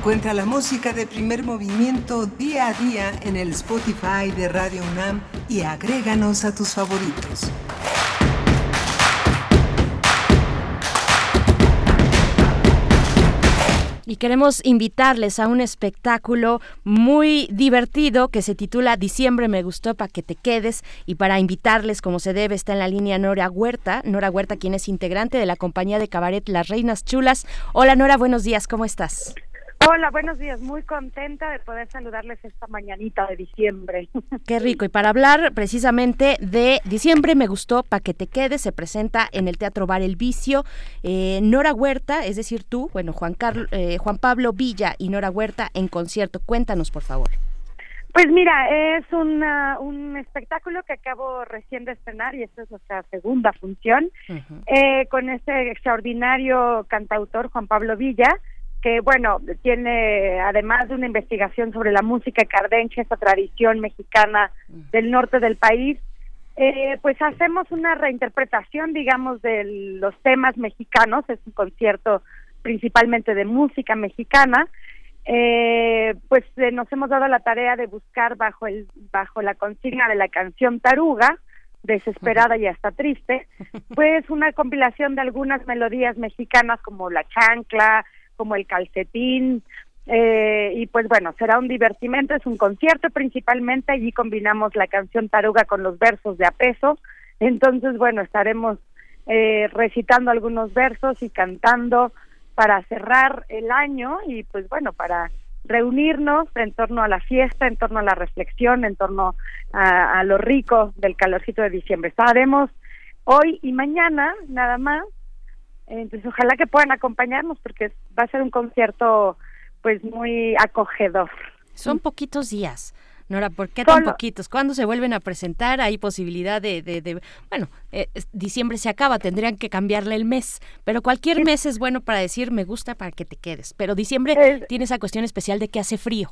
Encuentra la música de primer movimiento día a día en el Spotify de Radio UNAM y agréganos a tus favoritos. Y queremos invitarles a un espectáculo muy divertido que se titula Diciembre me gustó para que te quedes y para invitarles como se debe está en la línea Nora Huerta, Nora Huerta quien es integrante de la compañía de cabaret Las Reinas Chulas. Hola Nora, buenos días, ¿cómo estás? Hola, buenos días. Muy contenta de poder saludarles esta mañanita de diciembre. Qué rico. Y para hablar precisamente de diciembre, me gustó para que te quedes, se presenta en el Teatro Bar El Vicio. Eh, Nora Huerta, es decir, tú, bueno, Juan, Carlos, eh, Juan Pablo Villa y Nora Huerta en concierto. Cuéntanos, por favor. Pues mira, es una, un espectáculo que acabo recién de estrenar y esta es nuestra segunda función eh, con este extraordinario cantautor Juan Pablo Villa que bueno, tiene además de una investigación sobre la música cardenche, esa tradición mexicana del norte del país, eh, pues hacemos una reinterpretación, digamos, de los temas mexicanos, es un concierto principalmente de música mexicana, eh, pues eh, nos hemos dado la tarea de buscar bajo el bajo la consigna de la canción Taruga, desesperada y hasta triste, pues una compilación de algunas melodías mexicanas como la chancla, como el calcetín, eh, y pues bueno, será un divertimento, es un concierto principalmente, allí combinamos la canción Taruga con los versos de Apeso, entonces bueno, estaremos eh, recitando algunos versos y cantando para cerrar el año y pues bueno, para reunirnos en torno a la fiesta, en torno a la reflexión, en torno a, a lo rico del calorcito de diciembre. Estaremos hoy y mañana nada más entonces, ojalá que puedan acompañarnos porque va a ser un concierto pues muy acogedor. Son poquitos días. Nora, ¿por qué tan poquitos? ¿Cuándo se vuelven a presentar? Hay posibilidad de, de, bueno, eh, diciembre se acaba, tendrían que cambiarle el mes, pero cualquier mes es bueno para decir me gusta para que te quedes, pero diciembre tiene esa cuestión especial de que hace frío,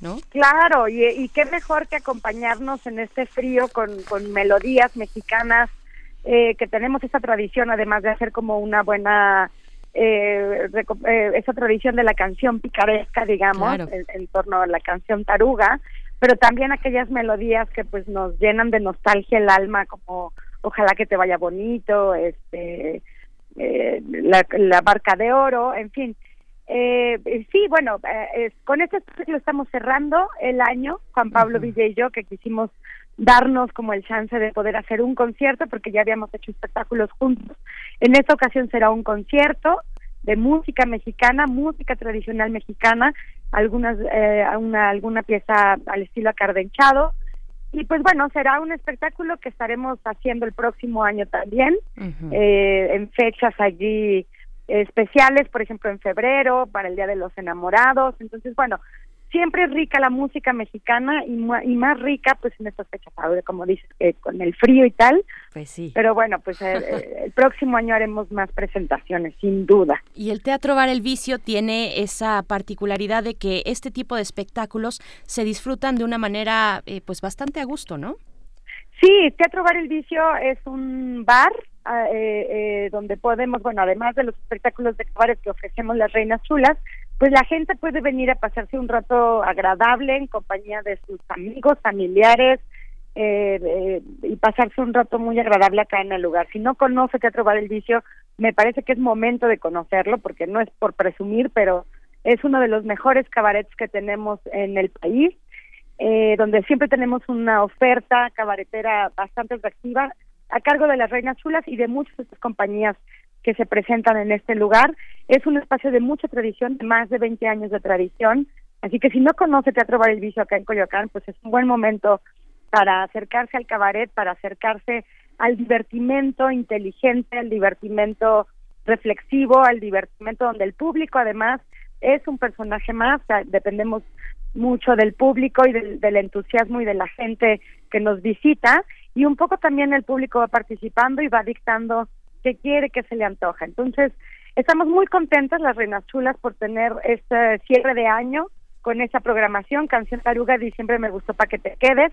¿no? Claro, y, y qué mejor que acompañarnos en este frío con, con melodías mexicanas eh, que tenemos esa tradición, además de hacer como una buena, eh, eh, esa tradición de la canción picaresca, digamos, en, torno a la canción taruga, pero también aquellas melodías que pues nos llenan de nostalgia el alma, como ojalá que te vaya bonito, este, la, barca de oro, en fin. sí, bueno, con este lo estamos cerrando el año, Juan Pablo Villa y yo, que quisimos darnos como el chance de poder hacer un concierto porque ya habíamos hecho espectáculos juntos. En esta ocasión será un concierto de música mexicana, música tradicional mexicana, algunas eh, una, alguna pieza al estilo acardenchado. Y pues bueno será un espectáculo que estaremos haciendo el próximo año también eh, en fechas allí especiales, por ejemplo en febrero para el Día de los Enamorados, entonces bueno siempre es rica la música mexicana y, y más rica pues en estas fechas ahora como dices que con el frío y tal. Pues sí. Pero bueno pues eh, eh, el, próximo año haremos más presentaciones sin duda. Y el teatro bar el vicio tiene esa particularidad de que este tipo de espectáculos se disfrutan de una manera eh, pues bastante a gusto no sí teatro bar el vicio es un bar ah, donde podemos bueno además de los espectáculos de cabaret que ofrecemos las reinas chulas pues la gente puede venir a pasarse un rato agradable en compañía de sus amigos, familiares eh, y pasarse un rato muy agradable acá en el lugar. Si no conoce Teatro Bar el Vicio, me parece que es momento de conocerlo porque no es por presumir, pero es uno de los mejores cabarets que tenemos en el país, eh, donde siempre tenemos una oferta cabaretera bastante atractiva a cargo de las Reinas Chulas y de muchas otras compañías que se presentan en este lugar. Es un espacio de mucha tradición, más de 20 años de tradición, así que si no conoce Teatro Bar El Vicio acá en Coyoacán, pues es un buen momento para acercarse al cabaret, para acercarse al divertimento inteligente, al divertimento reflexivo, al divertimento donde el público además es un personaje más, dependemos mucho del público y del, del entusiasmo y de la gente que nos visita. Y un poco también el público va participando y va dictando qué quiere, qué se le antoja. Entonces, estamos muy contentas las Reinas Chulas por tener este cierre de año con esa programación, Canción Taruga, Diciembre me gustó para que te quedes.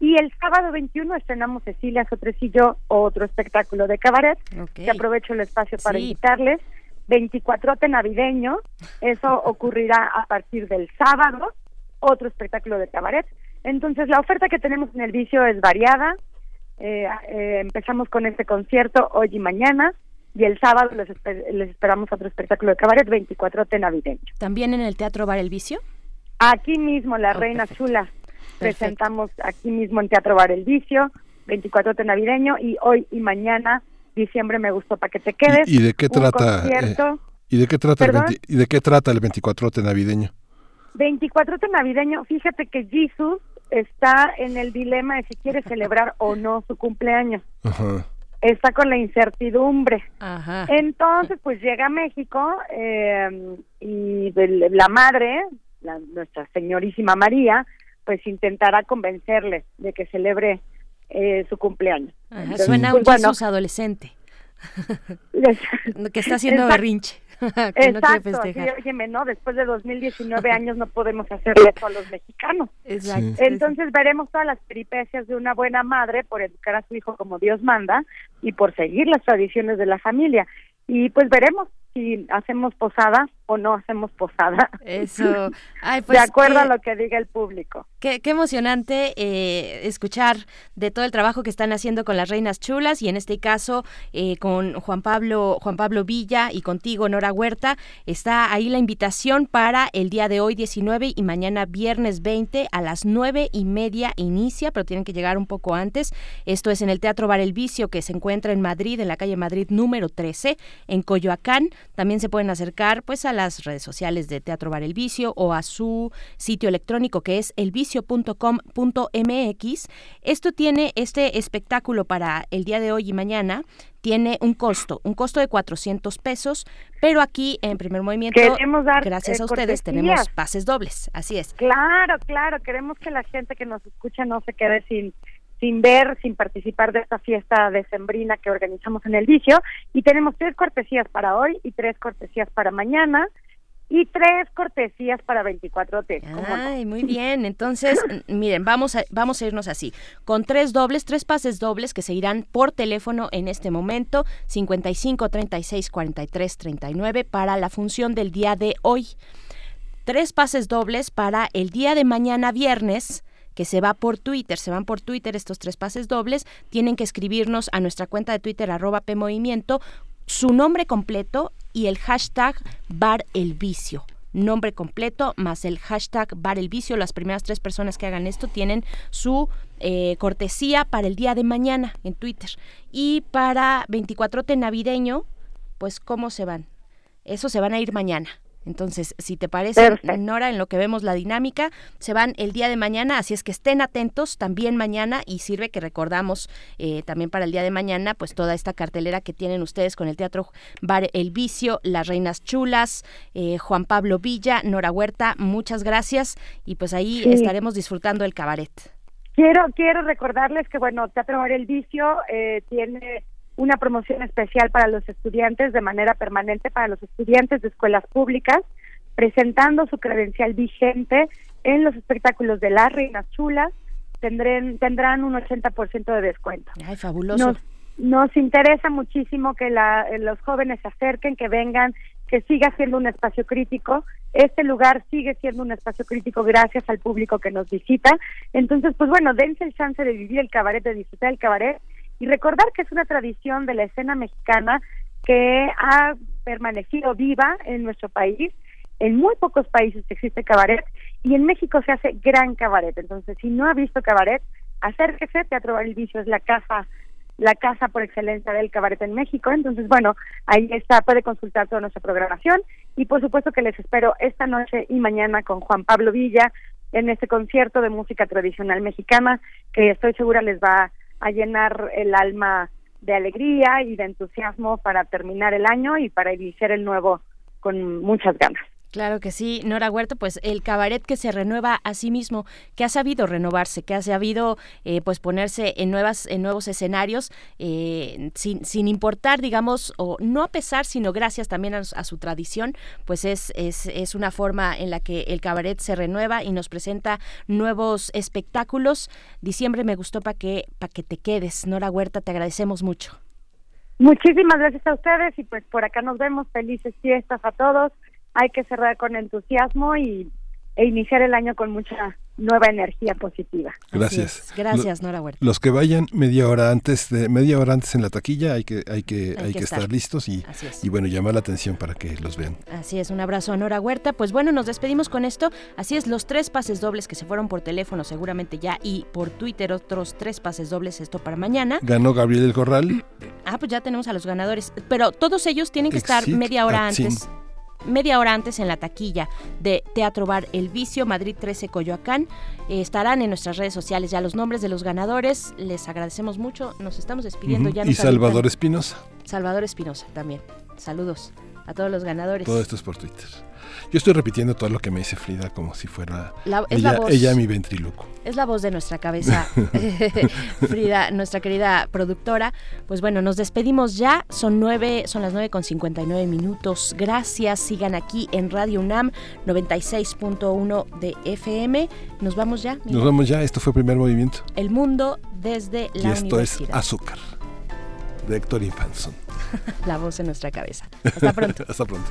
Y el sábado 21 estrenamos Cecilia Sotres y yo otro espectáculo de cabaret, que aprovecho el espacio para Sí. invitarles. 24 navideño, eso ocurrirá a partir del sábado, otro espectáculo de cabaret. Entonces la oferta que tenemos en el vicio es variada. Eh, eh, empezamos con este concierto hoy y mañana y el sábado les, les esperamos otro espectáculo de cabaret 24 navideño. ¿También en el Teatro Bar El Vicio? Aquí mismo, La Oh, Reina perfecto. Chula. Presentamos aquí mismo en Teatro Bar El Vicio, 24 navideño, y hoy y mañana, diciembre me gustó para que te quedes. ¿Y de qué trata? concierto. eh, ¿Y de qué trata el ¿Perdón? 20 y de qué trata el 24 navideño? 24 navideño, fíjate que Jesus está en el dilema de si quiere celebrar o no su cumpleaños. Ajá. Está con la incertidumbre. Ajá. Entonces, pues llega a México eh, y la madre, la- nuestra señorísima María, pues intentará convencerle de que celebre eh, su cumpleaños. Ajá, Entonces, Suena pues, un bueno, adolescente. que está haciendo berrinche. que no quiere Exacto, festejar. sí, óyeme, ¿no? Después de 2019 años no podemos hacerle eso a los mexicanos. Exacto. Entonces veremos todas las peripecias de una buena madre por educar a su hijo como Dios manda y por seguir las tradiciones de la familia. Y pues veremos si hacemos posada o no hacemos posada. Eso. Ay, pues, de acuerdo a lo que diga el público. Qué, qué emocionante eh, escuchar de todo el trabajo que están haciendo con las Reinas Chulas y en este caso eh, con Juan Pablo Juan Pablo Villa y contigo Nora Huerta está ahí la invitación para el día de hoy 19 y mañana viernes 20 a las nueve y media inicia pero tienen que llegar un poco antes esto es en el Teatro Bar El Vicio que se encuentra en Madrid en la calle Madrid número 13 en Coyoacán también se pueden acercar pues a las redes sociales de Teatro Bar El Vicio o a su sitio electrónico que es elvicio.com.mx. Esto tiene este espectáculo para el día de hoy y mañana tiene un costo, un costo de 400 pesos, pero aquí en primer movimiento, Queremos dar, gracias eh, a ustedes, cortesías. tenemos pases dobles, así es. Claro, claro, queremos que la gente que nos escucha no se quede sin sin ver, sin participar de esta fiesta decembrina que organizamos en el vicio y tenemos tres cortesías para hoy y tres cortesías para mañana y tres cortesías para 24T. ¿cómo no? Ay, muy bien. Entonces, miren, vamos a, vamos a irnos así, con tres dobles, tres pases dobles que se irán por teléfono en este momento, 55 36 43 39 para la función del día de hoy. Tres pases dobles para el día de mañana viernes que se va por Twitter, se van por Twitter estos tres pases dobles, tienen que escribirnos a nuestra cuenta de Twitter arroba PMovimiento su nombre completo y el hashtag Bar el Vicio. Nombre completo más el hashtag Bar el Vicio. Las primeras tres personas que hagan esto tienen su eh, cortesía para el día de mañana en Twitter. Y para 24T navideño, pues ¿cómo se van? Eso se van a ir mañana. Entonces, si te parece, Perfecto. Nora, en lo que vemos la dinámica, se van el día de mañana, así es que estén atentos también mañana y sirve que recordamos eh, también para el día de mañana, pues toda esta cartelera que tienen ustedes con el Teatro Bar El Vicio, Las Reinas Chulas, eh, Juan Pablo Villa, Nora Huerta, muchas gracias y pues ahí Sí. estaremos disfrutando el cabaret. Quiero, quiero recordarles que, bueno, Teatro Bar El Vicio eh, tiene una promoción especial para los estudiantes de manera permanente, para los estudiantes de escuelas públicas, presentando su credencial vigente en los espectáculos de Las Reinas Chulas, tendrán, tendrán un 80% de descuento. Ay, fabuloso. Nos, nos interesa muchísimo que la- los jóvenes se acerquen, que vengan, que siga siendo un espacio crítico. Este lugar sigue siendo un espacio crítico gracias al público que nos visita. Entonces, pues bueno, dense el chance de vivir el cabaret, de disfrutar el cabaret y recordar que es una tradición de la escena mexicana que ha permanecido viva en nuestro país. En muy pocos países existe cabaret y en México se hace gran cabaret. Entonces, si no ha visto cabaret, acérquese. Teatro Bar El Vicio es la casa la casa por excelencia del cabaret en México. Entonces, bueno, ahí está, puede consultar toda nuestra programación y por supuesto que les espero esta noche y mañana con Juan Pablo Villa en este concierto de música tradicional mexicana que estoy segura les va a llenar el alma de alegría y de entusiasmo para terminar el año y para iniciar el nuevo con muchas ganas. Claro que sí, Nora Huerta, pues el cabaret que se renueva a sí mismo, que ha sabido renovarse, que ha sabido eh, pues ponerse en nuevas, en nuevos escenarios, eh, sin, sin importar, digamos, o no a pesar, sino gracias también a, su tradición, pues es, es, es una forma en la que el cabaret se renueva y nos presenta nuevos espectáculos. Diciembre me gustó para que, para que te quedes. Nora Huerta, te agradecemos mucho. Muchísimas gracias a ustedes y pues por acá nos vemos. Felices fiestas a todos. Hay que cerrar con entusiasmo y e iniciar el año con mucha nueva energía positiva. Gracias. Gracias, Nora Huerta. Los que vayan media hora antes de media hora antes en la taquilla hay que hay que hay, Hay que, estar. estar. listos y, es. y bueno llamar la atención para que los vean. Así es, un abrazo a Nora Huerta. Pues bueno, nos despedimos con esto. Así es, los tres pases dobles que se fueron por teléfono seguramente ya y por Twitter otros tres pases dobles esto para mañana. Ganó Gabriel del Corral. Ah, pues ya tenemos a los ganadores. Pero todos ellos tienen que estar media hora Sin. Media hora antes en la taquilla de Teatro Bar El Vicio, Madrid 13, Coyoacán. Eh, estarán en nuestras redes sociales ya los nombres de los ganadores. Les agradecemos mucho. Nos estamos despidiendo Ujú. ya. y Salvador. Espinosa. Salvador Espinosa también. Saludos a todos los ganadores. Todo esto es por Twitter. Yo estoy repitiendo todo lo que me dice Frida como si fuera La- es ella, la voz. ella mi ventriloquio. Es la voz de nuestra cabeza, Frida, nuestra querida productora. Pues bueno, nos despedimos ya. Son nueve, son las 9 con 59 minutos. Gracias. Sigan aquí en Radio UNAM 96.1 de FM. Nos vamos ya. Miguel. Nos vamos ya. Esto fue Primer Movimiento. El mundo desde y la esto es. Azúcar. De Héctor Infanson. la voz de nuestra cabeza. Hasta pronto. Hasta pronto.